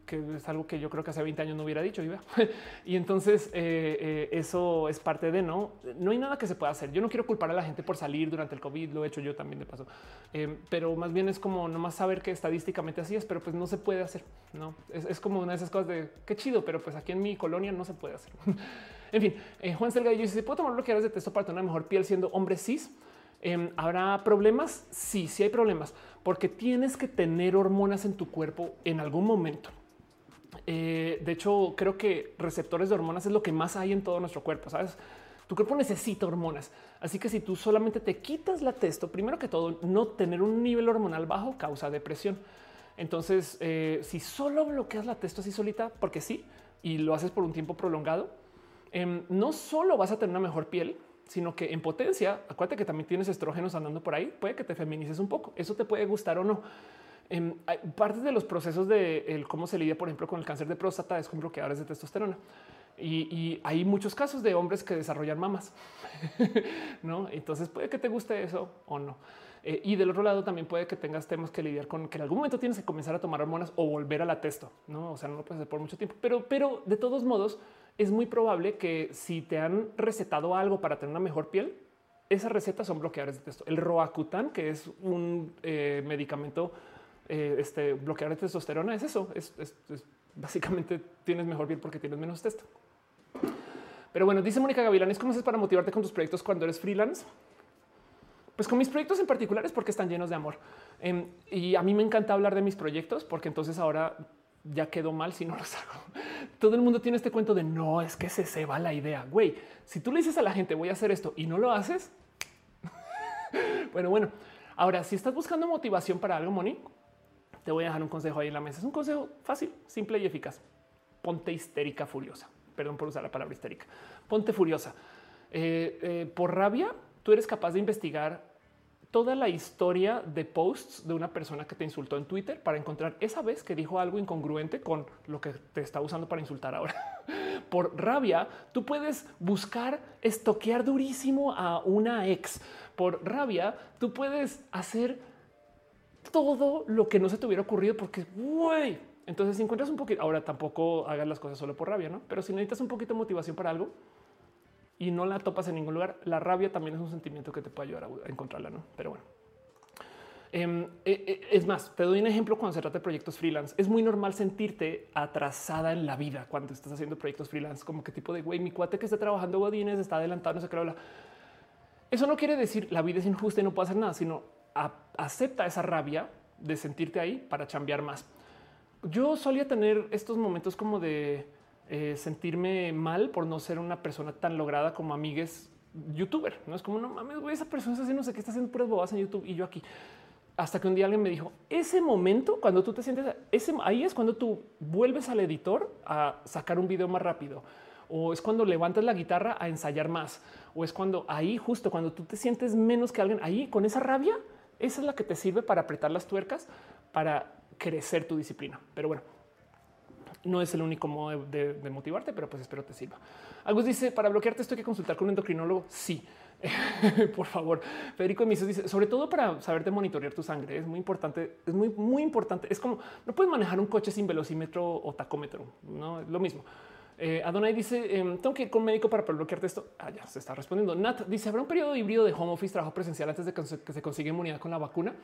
que es algo que yo creo que hace 20 años no hubiera dicho. y entonces eh, eh, eso es parte de no, no hay nada que se pueda hacer. Yo no quiero culpar a la gente por salir durante el COVID, lo he hecho yo también de paso, eh, pero más bien es como nomás saber que estadísticamente así es, pero pues no se puede hacer. No es, como una de esas cosas de qué chido, pero pues aquí en mi colonia no se puede hacer. En fin, Juan Selgadillo dice: ¿Se puede tomar bloqueadores de texto para tener mejor piel siendo hombre cis? Em, ¿Habrá problemas? Sí, sí hay problemas, porque tienes que tener hormonas en tu cuerpo en algún momento. Eh, de hecho, creo que receptores de hormonas es lo que más hay en todo nuestro cuerpo. Sabes, tu cuerpo necesita hormonas. Así que si tú solamente te quitas la testo, primero que todo, no tener un nivel hormonal bajo causa depresión. Entonces, eh, si solo bloqueas la testo así solita, porque sí, y lo haces por un tiempo prolongado, Em, no solo vas a tener una mejor piel, sino que en potencia, acuérdate que también tienes estrógenos andando por ahí, puede que te feminices un poco. Eso te puede gustar o no. En em, parte de los procesos de cómo se lidia, por ejemplo, con el cáncer de próstata es con bloqueadores de testosterona. Y, hay muchos casos de hombres que desarrollan mamas. no, entonces puede que te guste eso o no. Eh, y del otro lado también puede que tengas temas que lidiar con que en algún momento tienes que comenzar a tomar hormonas o volver a la testo. No, o sea, no lo puedes hacer por mucho tiempo, pero, pero de todos modos, es muy probable que si te han recetado algo para tener una mejor piel, esas recetas son bloqueadores de testo. El Roacutan, que es un eh, medicamento eh, este, bloqueador de testosterona, es eso. Es, básicamente tienes mejor piel porque tienes menos testo. Pero bueno, dice Mónica Gavilanes, ¿cómo haces para motivarte con tus proyectos cuando eres freelance? Pues con mis proyectos en particular es porque están llenos de amor. Em, y a mí me encanta hablar de mis proyectos porque entonces ahora ya quedó mal si no los hago. Todo el mundo tiene este cuento de no es que se se va la idea. Güey, si tú le dices a la gente voy a hacer esto y no lo haces, bueno, bueno. Ahora, si estás buscando motivación para algo, Moni, te voy a dejar un consejo ahí en la mesa. Es un consejo fácil, simple y eficaz. Ponte histérica, furiosa. Perdón por usar la palabra histérica. Ponte furiosa. Eh, eh, por rabia, tú eres capaz de investigar toda la historia de posts de una persona que te insultó en Twitter para encontrar esa vez que dijo algo incongruente con lo que te está usando para insultar ahora. Por rabia, tú puedes buscar estoquear durísimo a una ex. Por rabia, tú puedes hacer todo lo que no se te hubiera ocurrido porque, güey, entonces si encuentras un poquito, ahora tampoco hagas las cosas solo por rabia, ¿no? Pero si necesitas un poquito de motivación para algo, y no la topas en ningún lugar, la rabia también es un sentimiento que te puede ayudar a encontrarla, ¿no? Pero bueno. Em, eh, eh, es más, te doy un ejemplo cuando se trata de proyectos freelance. Es muy normal sentirte atrasada en la vida cuando estás haciendo proyectos freelance, como que tipo de güey, mi cuate que está trabajando Godines está adelantado, no sé qué habla. Eso no quiere decir la vida es injusta y no puedo hacer nada, sino acepta esa rabia de sentirte ahí para chambear más. Yo solía tener estos momentos como de eh, sentirme mal por no ser una persona tan lograda como amigues youtuber. No es como no mames, güey, esa persona está haciendo no sé qué está haciendo puras bobas en YouTube y yo aquí. Hasta que un día alguien me dijo ese momento cuando tú te sientes ese ahí es cuando tú vuelves al editor a sacar un video más rápido o es cuando levantas la guitarra a ensayar más o es cuando ahí justo cuando tú te sientes menos que alguien ahí con esa rabia, esa es la que te sirve para apretar las tuercas para crecer tu disciplina. Pero bueno, no es el único modo de, motivarte, pero pues espero te sirva. Algo dice para bloquearte esto hay que consultar con un endocrinólogo. Sí, por favor. Federico Mises dice sobre todo para saberte monitorear tu sangre. Es muy importante. Es muy, muy importante. Es como no puedes manejar un coche sin velocímetro o tacómetro. No es lo mismo. Eh, Adonai dice: em, Tengo que ir con médico para bloquearte esto. Ah, ya se está respondiendo. Nat dice: Habrá un periodo híbrido de home office, trabajo presencial antes de que se consiga inmunidad con la vacuna.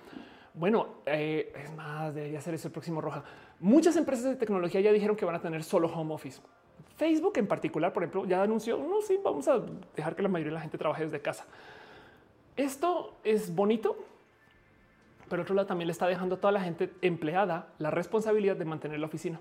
Bueno, eh, es más, debería ser eso el próximo roja. Muchas empresas de tecnología ya dijeron que van a tener solo home office. Facebook en particular, por ejemplo, ya anunció, no, sí, vamos a dejar que la mayoría de la gente trabaje desde casa. Esto es bonito, pero otro lado también le está dejando a toda la gente empleada la responsabilidad de mantener la oficina.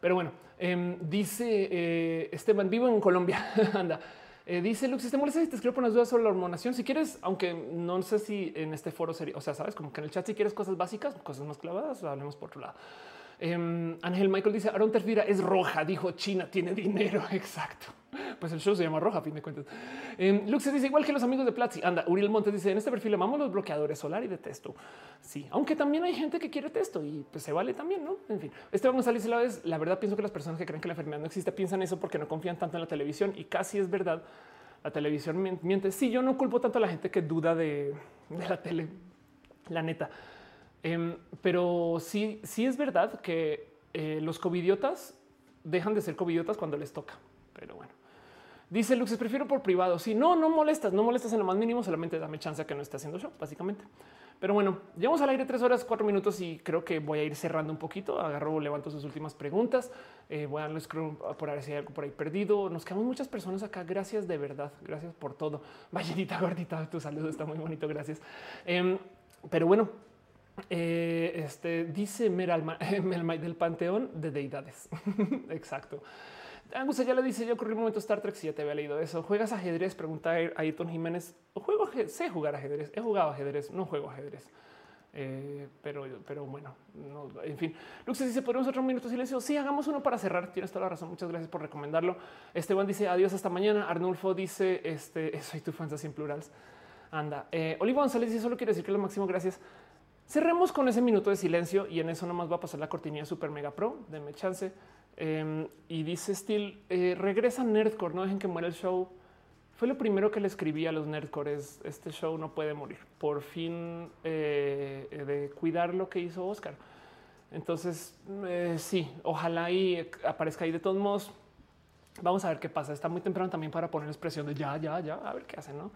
Pero bueno, em, dice eh, Esteban, vivo en Colombia. Anda. Eh, dice Lux, si te molesta si te escribo unas dudas sobre la hormonación, si quieres, aunque no sé si en este foro sería, o sea, sabes, como que en el chat, si quieres cosas básicas, cosas más clavadas, hablemos por otro lado. Em, Ángel Michael dice Aaron Terfira es roja. Dijo China tiene dinero. Exacto. Pues el show se llama roja a fin de cuentas. Eh, Lux dice igual que los amigos de Platzi. Anda, Uriel Montes dice en este perfil amamos los bloqueadores solar y de texto. Sí, aunque también hay gente que quiere texto y pues se vale también, no? En fin, este vamos a salir la vez. La verdad, pienso que las personas que creen que la enfermedad no existe piensan eso porque no confían tanto en la televisión y casi es verdad. La televisión miente. Sí, yo no culpo tanto a la gente que duda de, de la tele, la neta. Em, pero sí, sí es verdad que eh, los covidiotas dejan de ser covidiotas cuando les toca. Pero bueno, dice Lux, prefiero por privado. Si no, no molestas, no molestas en lo más mínimo, solamente dame chance a que no esté haciendo show, básicamente. Pero bueno, llevamos al aire tres horas, cuatro minutos y creo que voy a ir cerrando un poquito. Agarro, levanto sus últimas preguntas. Eh, voy a darles por ahí si hay algo por ahí perdido. Nos quedamos muchas personas acá. Gracias de verdad. Gracias por todo. Vallenita gordita, tu saludo está muy bonito. Gracias. Em, pero bueno, eh, este dice Meralma, del panteón de deidades. Exacto. Angus ya le dice: Yo corrí un momento Star Trek. Si ya te había leído eso. ¿Juegas ajedrez? Pregunta Ayrton Jiménez. Juego, sé jugar ajedrez. He jugado ajedrez, no juego ajedrez. Eh, pero, pero bueno, no, en fin. Lux dice: Podemos otro minuto de silencio. Sí, hagamos uno para cerrar. Tienes toda la razón. Muchas gracias por recomendarlo. Esteban dice: Adiós hasta mañana. Arnulfo dice: Este soy tu fan así en plurals. Anda. Eh, Olivo González dice: Solo quiero decir que lo máximo. Gracias. Cerremos con ese minuto de silencio y en eso nomás va a pasar la cortinilla super mega pro. Denme chance. Em, y dice Steel, eh, regresa Nerdcore, no dejen que muera el show. Fue lo primero que le escribí a los Nerdcores. Este show no puede morir. Por fin eh, de cuidar lo que hizo Oscar. Entonces, eh, sí, ojalá y aparezca ahí de todos modos. Vamos a ver qué pasa. Está muy temprano también para poner expresión de ya, ya, ya, a ver qué hacen, ¿no?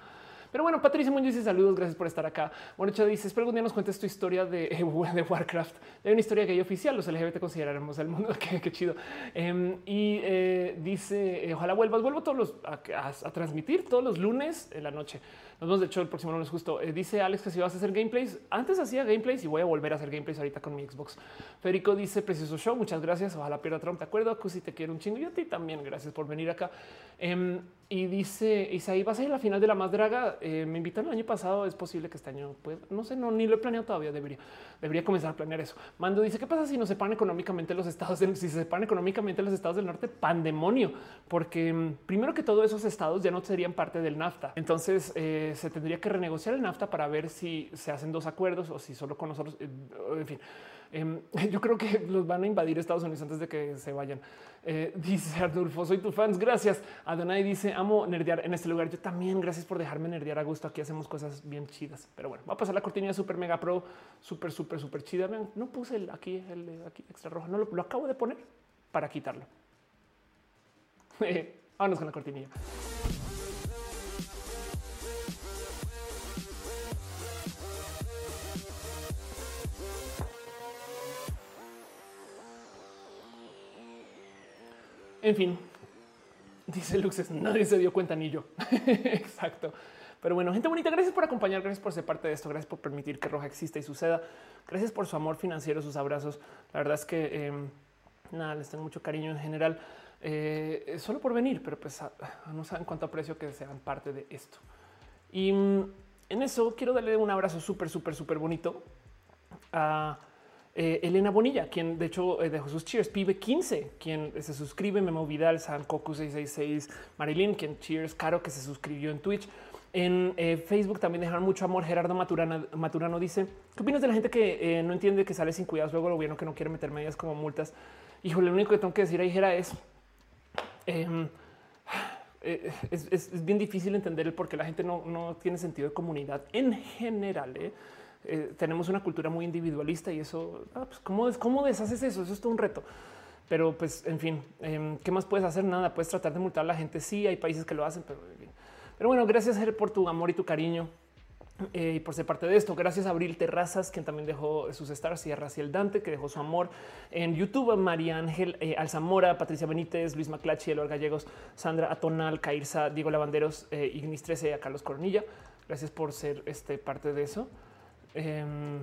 Pero bueno, Patricia Muñoz dice saludos, gracias por estar acá. Bueno, dice, espero algún día nos cuentes tu historia de, de Warcraft. Hay una historia gay oficial, los LGBT consideraremos el mundo, qué, chido. Em, y eh, dice, eh, ojalá vuelvas, vuelvo todos los a, transmitir todos los lunes en la noche. Nos vemos de hecho el próximo lunes justo. Eh, dice Alex que si vas a hacer gameplays, antes hacía gameplays y voy a volver a hacer gameplays ahorita con mi Xbox. Federico dice, precioso show, muchas gracias, ojalá pierda Trump, te acuerdo, Cusi te quiero un chingo y a ti también, gracias por venir acá. Em, y dice Isaí, vas a ir a la final de la más draga. Eh, me invitan el año pasado. Es posible que este año, pues no sé, no ni lo he planeado todavía. Debería, debería comenzar a planear eso. Mando dice: ¿Qué pasa si nos separan económicamente los estados? Del, si se separan económicamente los estados del norte, pandemonio, porque mm, primero que todo, esos estados ya no serían parte del NAFTA. Entonces eh, se tendría que renegociar el NAFTA para ver si se hacen dos acuerdos o si solo con nosotros. Eh, en fin, em, yo creo que los van a invadir Estados Unidos antes de que se vayan. Eh, dice Arnulfo, soy tu fans. Gracias. Adonai dice amo nerdear en este lugar. Yo también. Gracias por dejarme nerdear a gusto. Aquí hacemos cosas bien chidas. Pero bueno, va a pasar la cortina super mega pro, súper, súper, súper chida. Vean, no puse el aquí, el aquí extra rojo. No lo, lo acabo de poner para quitarlo. Vámonos con la cortinilla. En fin, dice Luxes, nadie se dio cuenta ni yo. Exacto. Pero bueno, gente bonita, gracias por acompañar, gracias por ser parte de esto, gracias por permitir que Roja exista y suceda. Gracias por su amor financiero, sus abrazos. La verdad es que em, nada, les tengo mucho cariño en general, eh, solo por venir, pero pues no saben cuánto aprecio que sean parte de esto. Y mm, en eso quiero darle un abrazo súper, súper, súper bonito a eh, Elena Bonilla, quien de hecho eh, dejó sus cheers, Pibe 15, quien se suscribe, Memo Vidal, San Coco 666, Marilyn, quien cheers, Caro, que se suscribió en Twitch. En eh, Facebook también dejaron mucho amor. Gerardo Maturana, Maturano dice: ¿Qué opinas de la gente que no entiende que sale sin cuidados luego el gobierno que no quiere meter medidas como multas? Híjole, lo único que tengo que decir ahí es. Em, es, bien difícil entender el por qué la gente no, no tiene sentido de comunidad en general. ¿Eh? Eh, tenemos una cultura muy individualista y eso, ah, pues, ¿cómo, ¿cómo deshaces eso? Eso es todo un reto. Pero pues, en fin, em, ¿qué más puedes hacer? Nada, puedes tratar de multar a la gente. Sí, hay países que lo hacen, pero, pero bueno, gracias por tu amor y tu cariño. Eh, y por ser parte de esto, gracias a Abril Terrazas, quien también dejó sus stars, y a Raciel Dante, que dejó su amor en YouTube, a María Ángel eh, Alzamora, Patricia Benítez, Luis Maclachi, Eloy Gallegos, Sandra Atonal, Cairza, Diego Lavanderos, Ignis 13, a Carlos Cornilla. Gracias por ser este, parte de eso. Em,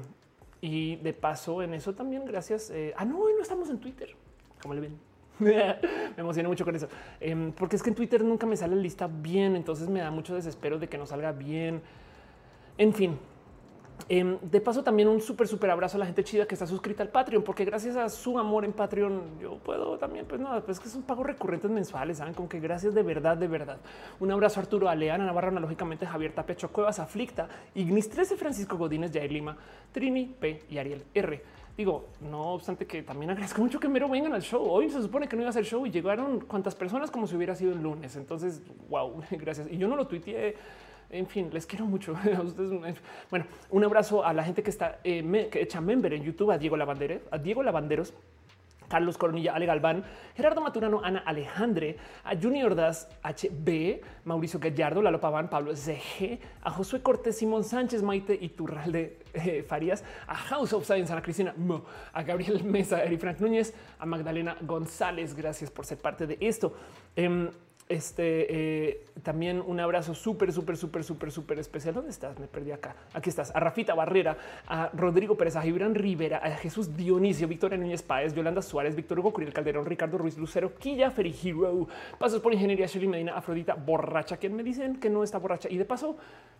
y de paso en eso también, gracias. Eh, ah, no, no estamos en Twitter. Como le ven? me emocioné mucho con eso, em, porque es que en Twitter nunca me sale la lista bien, entonces me da mucho desespero de que no salga bien. En fin, Em, de paso, también un súper, súper abrazo a la gente chida que está suscrita al Patreon, porque gracias a su amor en Patreon, yo puedo también, pues nada, pues que son pagos recurrentes mensuales, saben como que gracias de verdad, de verdad. Un abrazo a Arturo Aleana Navarro, analógicamente Javier Tapecho Cuevas, Aflicta, Ignis 13, Francisco Godínez, Jair Lima, Trini P y Ariel R. Digo, no obstante que también agradezco mucho que mero vengan al show. Hoy se supone que no iba a ser show y llegaron cuantas personas como si hubiera sido el lunes. Entonces, wow, gracias. Y yo no lo tuiteé en fin, les quiero mucho. bueno, un abrazo a la gente que está eh, que echa member en YouTube, a Diego Lavanderos, a Diego Lavanderos, Carlos Coronilla, Ale Galván, Gerardo Maturano, Ana Alejandre, a Junior Das HB, Mauricio Gallardo, Lalo Paván, Pablo ZG, a Josué Cortés, Simón Sánchez, Maite y Turralde eh, Farías, a House of Science, Ana Cristina, a Gabriel Mesa, Eri Frank Núñez, a Magdalena González. Gracias por ser parte de esto. Em, este eh, también un abrazo súper, súper, súper, súper, súper especial. ¿Dónde estás? Me perdí acá. Aquí estás. A Rafita Barrera, a Rodrigo Pérez, a Gibran Rivera, a Jesús Dionisio, Victoria Núñez Páez, Yolanda Suárez, Víctor Hugo Curiel Calderón, Ricardo Ruiz Lucero, Quilla Ferry Hero, Pasos por Ingeniería, Shelly Medina, Afrodita Borracha, quien me dicen que no está borracha. Y de paso,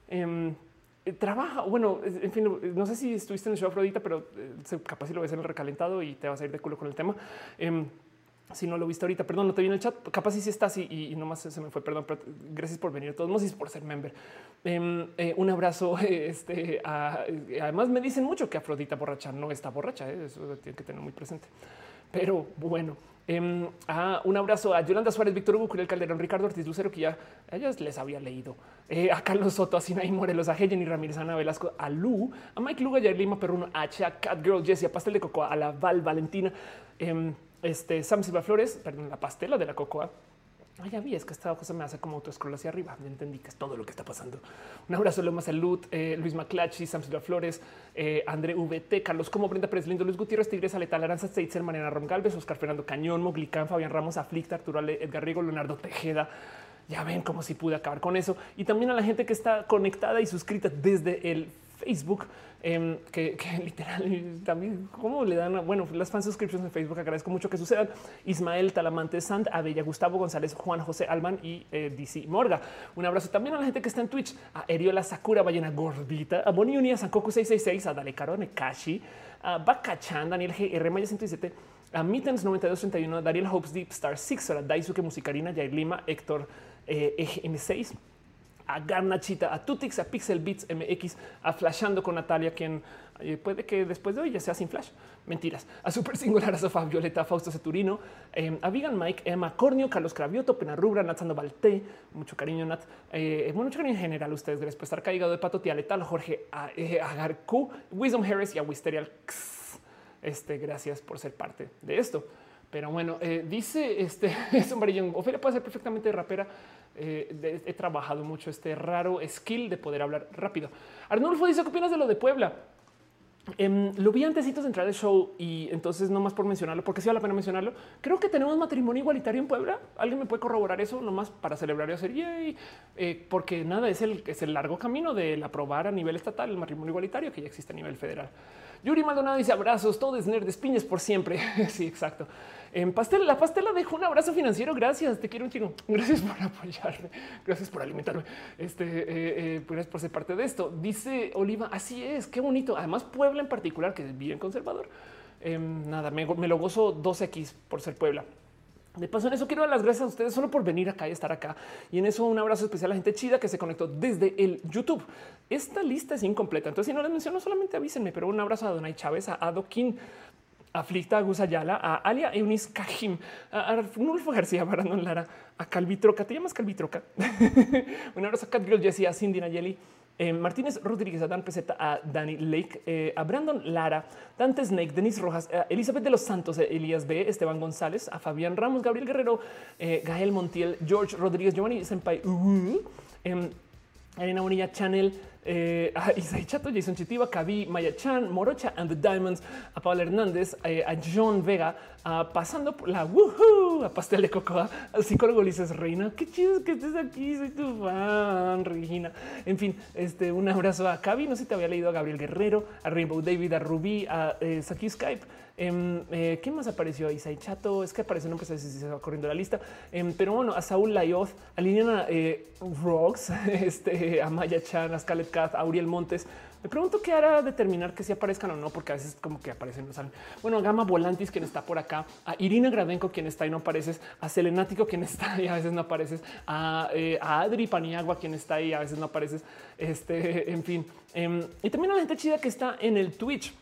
em, trabaja. Bueno, en fin, no sé si estuviste en el show Afrodita, pero eh, capaz si lo ves en el recalentado y te vas a ir de culo con el tema. Em, si no lo viste ahorita, perdón, no te vi en el chat. Capaz si sí estás y, y, nomás se me fue. Perdón, pero gracias por venir. Todos modos por ser member. Em, eh, un abrazo. Este además, me dicen mucho que Afrodita borracha no está borracha. ¿eh? Eso tiene que tener muy presente. Pero bueno, em, un abrazo a Yolanda Suárez, Víctor Hugo, Curiel Calderón, Ricardo Ortiz Lucero, que ya ellos les había leído. Eh, a Carlos Soto, a Sinaí Morelos, a Jenny Ramírez, Ana Velasco, a Lu, a Mike Luga, a Lima Perruno, a Cha, Cat Girl, Jessie, a Pastel de Coco, a la Val Valentina. Este Sam Silva Flores, perdón, la pastela de la cocoa. Ah, ya vi, es que esta cosa me hace como autoscroll hacia arriba. Ya entendí que es todo lo que está pasando. Un abrazo, Loma Salud, eh, Luis Maclachi, Sam Silva Flores, eh, André VT, Carlos Como, Brenda Pérez Lindo, Luis Gutiérrez, Tigres, Aleta, Laranza, Steitzel, Mariana Rom Galvez, Oscar Fernando Cañón, Moglicán, Fabián Ramos, Aflicta, Arturo Ale, Edgar Rigo, Leonardo Tejeda. Ya ven cómo si pude acabar con eso. Y también a la gente que está conectada y suscrita desde el Facebook, em, que, literal también cómo le dan, bueno, las fan subscriptions en Facebook. Agradezco mucho que sucedan. Ismael Talamante Sant, Abella Gustavo González, Juan José Alman y eh, DC Morga. Un abrazo también a la gente que está en Twitch, a Eriola Sakura, Ballena Gordita, a Boni Unia, Sankoku 666, a Dale Caro Nekashi, a Bakachan, Daniel G. R. Maya 117, a Mittens 9231, Dariel Hopes Deep Star 6, a Daisuke Musicarina, Jair Lima, Héctor eh, M6, a Garnachita, a Tutix, a Pixel Beats MX, a Flashando con Natalia, quien eh, puede que después de hoy ya sea sin flash. Mentiras. A Super Singular, a Sofá Violeta, Fausto Ceturino, em, a Vegan Mike, Emma Cornio, Carlos Cravioto, Pena Rubra, Natsando Balte, mucho cariño, Nat. Eh, mucho cariño en general. Ustedes, gracias por estar caigado de pato, tía letal, Jorge eh, Agarcu, Wisdom Harris y a Wisterial. Este, gracias por ser parte de esto. Pero bueno, eh, dice este es un. Ofelia puede ser perfectamente rapera. Eh, he trabajado mucho este raro skill de poder hablar rápido. Arnulfo dice: ¿Qué opinas de lo de Puebla? Em, lo vi antes de entrar al show y entonces no más por mencionarlo, porque sí vale la pena mencionarlo. Creo que tenemos matrimonio igualitario en Puebla. Alguien me puede corroborar eso nomás para celebrar y hacer yay, eh, porque nada es el, es el largo camino del aprobar a nivel estatal el matrimonio igualitario que ya existe a nivel federal. Yuri Maldonado dice abrazos, todo es nerd, piñas por siempre. sí, exacto. En pastel, la pastela dejo un abrazo financiero. Gracias, te quiero un chingo. Gracias por apoyarme. Gracias por alimentarme. Este, eh, eh, gracias por ser parte de esto. Dice Oliva, así es, qué bonito. Además, Puebla en particular, que es bien conservador. Em, nada, me, lo gozo 2X por ser Puebla. De paso, en eso quiero dar las gracias a ustedes solo por venir acá y estar acá. Y en eso un abrazo especial a la gente chida que se conectó desde el YouTube. Esta lista es incompleta, entonces si no les menciono solamente avísenme, pero un abrazo a Donay Chávez, a Adoquín, a Flita Gusayala, a Alia Eunice Cajim, a Arnulfo García Barandón Lara, a Calvitroca, te llamas Calvitroca. un abrazo a Catgirl Jessie, a Cindy Nayeli, eh, Martínez Rodríguez, a Dan Peseta, a Danny Lake, eh, a Brandon Lara, Dante Snake, Denis Rojas, a Elizabeth de los Santos, Elías B, Esteban González, a Fabián Ramos, Gabriel Guerrero, eh, Gael Montiel, George Rodríguez, Giovanni Senpai, uh, em, Arena Bonilla Channel, eh, a Isai Chato, Jason Chitiva, Kavi, Maya Chan, Morocha and the Diamonds, a Paula Hernández, eh, a John Vega, pasando por la woohoo, a Pastel de Cocoa, al psicólogo Lices Reina. Qué chido que estés aquí, soy tu fan, Regina. En fin, este, un abrazo a Kavi, no sé si te había leído a Gabriel Guerrero, a Rainbow David, a Rubí, a eh, Saki Skype. Em, eh, ¿Quién más apareció? Isai Chato, es que aparece, no sé si se va corriendo la lista, em, pero bueno, a Saúl Layoth, a Liliana eh, Rocks, este, a Maya Chan, a Scarlett Cat, a Uriel Montes. Me pregunto qué hará determinar que si aparezcan o no, porque a veces como que aparecen no salen. Bueno, a Gama Volantis, quien está por acá, a Irina Gradenko, quien está y no apareces, a Selenático, quien está y a veces no apareces, a, eh, a Adri Paniagua, quien está y a veces no apareces. Este, en fin, em, y también a la gente chida que está en el Twitch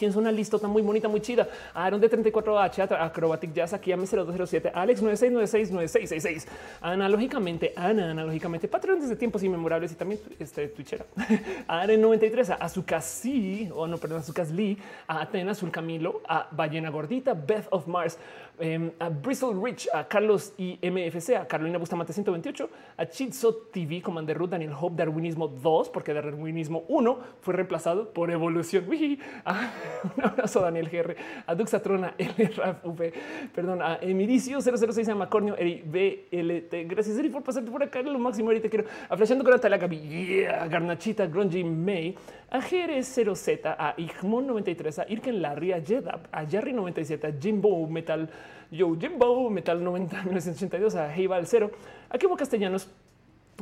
Tienes una listota muy bonita, muy chida. Aaron de 34H, Acrobatic Jazz, aquí a 0207, Alex 96969666. Analógicamente, Ana, analógicamente, Patreon desde tiempos inmemorables y también este Twitchera. Aren 93, a Azukasi, o no, perdón, Lee, a Atena, Azul Camilo, a Ballena Gordita, Beth of Mars, Em, a Bristol Rich, a Carlos y MFC, a Carolina Bustamante 128, a Chitso TV, Commander Ruth, Daniel Hope, Darwinismo 2, porque Darwinismo 1 fue reemplazado por evolución. Un abrazo Daniel GR, a Duxatrona, LRAV, perdón, a Emiricio 006, a Macornio, Eri BLT. Gracias, Eri, por pasarte por acá. Lo máximo, te quiero. A Flashando con Natalia Gaby, a Garnachita, Grungy May, a GR0Z, a Igmon 93, a Irken Larry, a Jedab, a Jerry 97, a Jimbo Metal, Yo Jimbo Metal 90, 1982, a Heival 0, a Kibo Castellanos,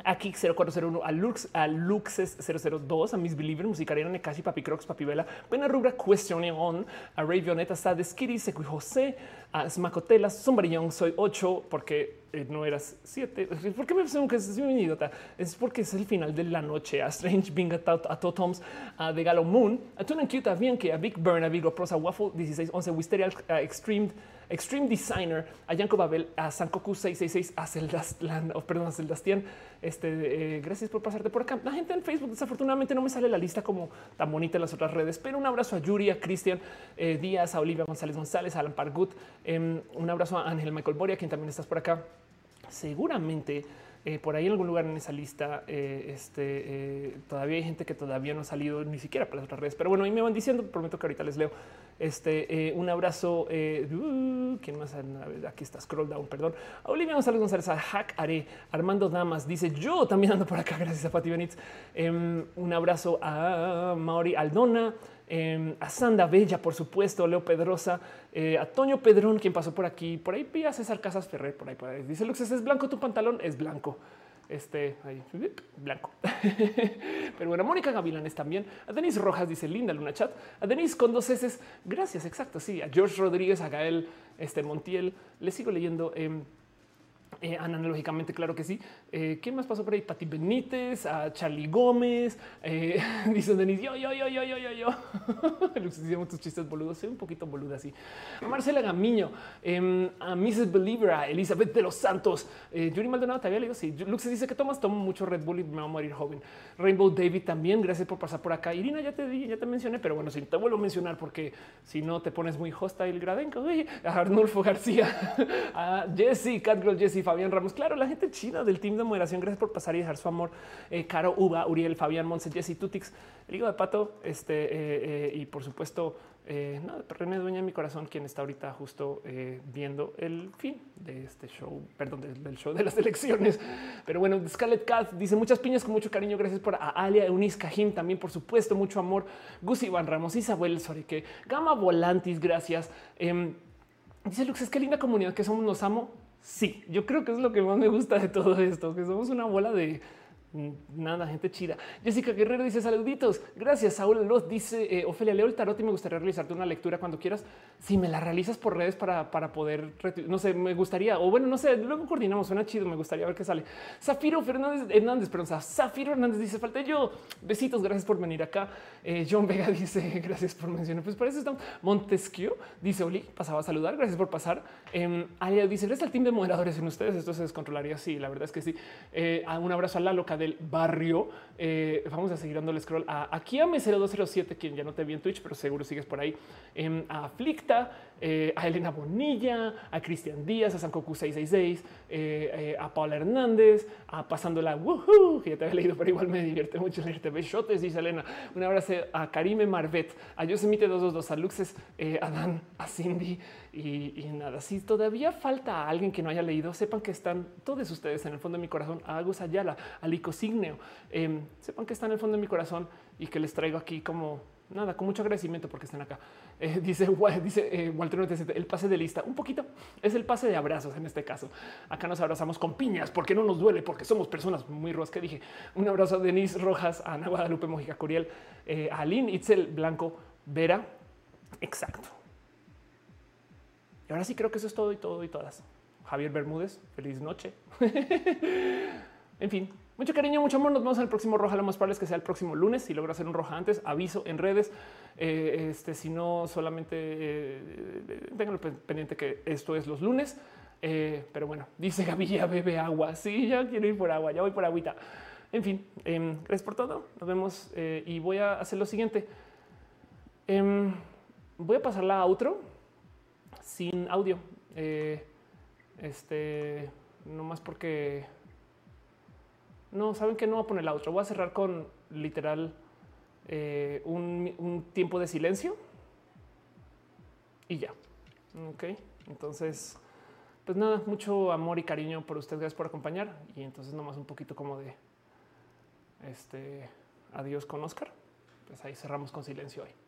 a Kik 0401, a Lux, a Luxes 002, a Miss Believer, Musicarena, Nekashi, Papi Crocs, Papi Vela, Buena Rubra, Question On, a Ray Vioneta, Sades, Kiri, Secui José, a Smacotela, Sombrillón, soy 8, porque eh, no eras 7. ¿Por qué me presumo que es un idiota? Es porque es el final de la noche. A Strange, Bing, a, Totoms, a The Galo Moon, a Tuna Cute, a que a Big Burn, a Vigo Prosa, Waffle 1611, Wisteria, a Extreme, Extreme Designer, a Yanko Babel, a Sankoku 666, a Zeldastian, oh, a. Este, eh, gracias por pasarte por acá. La gente en Facebook, desafortunadamente, no me sale la lista como tan bonita en las otras redes, pero un abrazo a Yuri, a Cristian eh, Díaz, a Olivia González González, a Alan Pargut. Em, un abrazo a Ángel Michael Boria, quien también estás por acá. Seguramente eh, por ahí en algún lugar en esa lista, este, todavía hay gente que todavía no ha salido ni siquiera para las otras redes. Pero bueno, ahí me van diciendo, prometo que ahorita les leo. Este, un abrazo. Uh, ¿Quién más? Aquí está, scroll down, perdón. A Olivia González González, a Hack Are, Armando Damas dice, yo también ando por acá, gracias a Pati Benítez. Em, un abrazo a Mauri Aldona. Em, a Sanda Bella, por supuesto, Leo Pedrosa, eh, a Toño Pedrón, quien pasó por aquí, por ahí a César Casas Ferrer, por ahí, por ahí. Dice Luxes, ¿es blanco tu pantalón? Es blanco. Este ahí, blanco. Pero bueno, Mónica Gavilanes también. A Denis Rojas dice linda Luna Chat. A Denis con dos S. Gracias, exacto. Sí, a George Rodríguez, a Gael este, Montiel. Le sigo leyendo. Eh, eh, analógicamente, claro que sí. Eh, ¿Quién más pasó por ahí? Pati Benítez, a Charlie Gómez, eh, dice Denis, yo, yo, yo, yo, yo, yo, yo. Hicimos tus chistes boludos, soy un poquito boluda así. A Marcela Gamiño, em, a Mrs. Believer, a Elizabeth de los Santos, eh, Yuri Maldonado, te había leído. Sí, Lux dice que tomas, tomo mucho Red Bull y me va a morir joven. Rainbow David también, gracias por pasar por acá. Irina, ya te di, ya te mencioné, pero bueno, si te vuelvo a mencionar porque si no te pones muy hostile, Gradenko, a Arnulfo García, a Jesse, Catgirl Jesse Fabián Ramos. Claro, la gente china del team de moderación. Gracias por pasar y dejar su amor. Eh, Caro Uba, Uriel, Fabián Monse, Jesse Tutix, el higo de pato. Este eh, eh, y por supuesto, no, René Dueña mi corazón, quien está ahorita justo viendo el fin de este show, perdón, del, show de las elecciones. Pero bueno, Scarlett Cat dice muchas piñas con mucho cariño. Gracias por a Alia Eunice Cajim, también por supuesto, mucho amor. Gus Iván Ramos, Isabel Soreque, Gama Volantis, gracias. Em, dice Lux, es que linda comunidad que somos, nos amo. Sí, yo creo que es lo que más me gusta de todo esto, que somos una bola de Nada, gente chida. Jessica Guerrero dice saluditos. Gracias. Saúl Los dice eh, Ofelia Leo el tarot y me gustaría realizarte una lectura cuando quieras. Si me la realizas por redes para, para poder, no sé, me gustaría, o bueno, no sé, luego coordinamos. Suena chido. Me gustaría ver qué sale. Zafiro Fernández Hernández, perdón, Zafiro Hernández dice falta yo. Besitos. Gracias por venir acá. Eh, John Vega dice gracias por mencionar. Pues para eso estamos. Montesquieu dice Oli, pasaba a saludar. Gracias por pasar. Eh, Alia dice eres el team de moderadores en ustedes. Esto se descontrolaría. Sí, la verdad es que sí. Eh, un abrazo a la loca del barrio. Eh, vamos a seguir dando el scroll a aquí a M0207, quien ya no te vi en Twitch, pero seguro sigues por ahí. Em, a Aflicta, eh, a Elena Bonilla, a Cristian Díaz, a Sankoku 666, eh, a Paula Hernández, a Pasándola, woohoo, que ya te había leído, pero igual me divierte mucho leerte. Besotes, dice Elena. Un abrazo a Karime Marvet, a Yosemite 222, a Luxes, a Dan, a Cindy, y, nada, si todavía falta a alguien que no haya leído, sepan que están todos ustedes en el fondo de mi corazón, a Agus Ayala, a Lico Signeo, em, sepan que están en el fondo de mi corazón y que les traigo aquí como nada, con mucho agradecimiento porque están acá. Eh, dice, dice eh, Walter el pase de lista, un poquito es el pase de abrazos en este caso. Acá nos abrazamos con piñas porque no nos duele, porque somos personas muy ruas que dije. Un abrazo a Denise Rojas, a Ana Guadalupe Mojica Curiel, eh, a Lynn Itzel Blanco Vera. Exacto. Y ahora sí creo que eso es todo y todo y todas. Javier Bermúdez, feliz noche. en fin, mucho cariño, mucho amor. Nos vemos en el próximo Roja. Lo más probable es que sea el próximo lunes. Si logro hacer un Roja antes, aviso en redes. Eh, este, si no, solamente eh, tengan pendiente que esto es los lunes. Eh, pero bueno, dice Gaby, ya bebe agua. Sí, ya quiero ir por agua, ya voy por agüita. En fin, em, gracias por todo. Nos vemos y voy a hacer lo siguiente. Em, voy a pasar la outro sin audio. Eh, este, no más porque no saben que no voy a poner la otra. Voy a cerrar con literal eh, un, tiempo de silencio y ya. Ok, entonces, pues nada, mucho amor y cariño por ustedes. Gracias por acompañar. Y entonces, nomás un poquito como de este adiós con Oscar. Pues ahí cerramos con silencio hoy.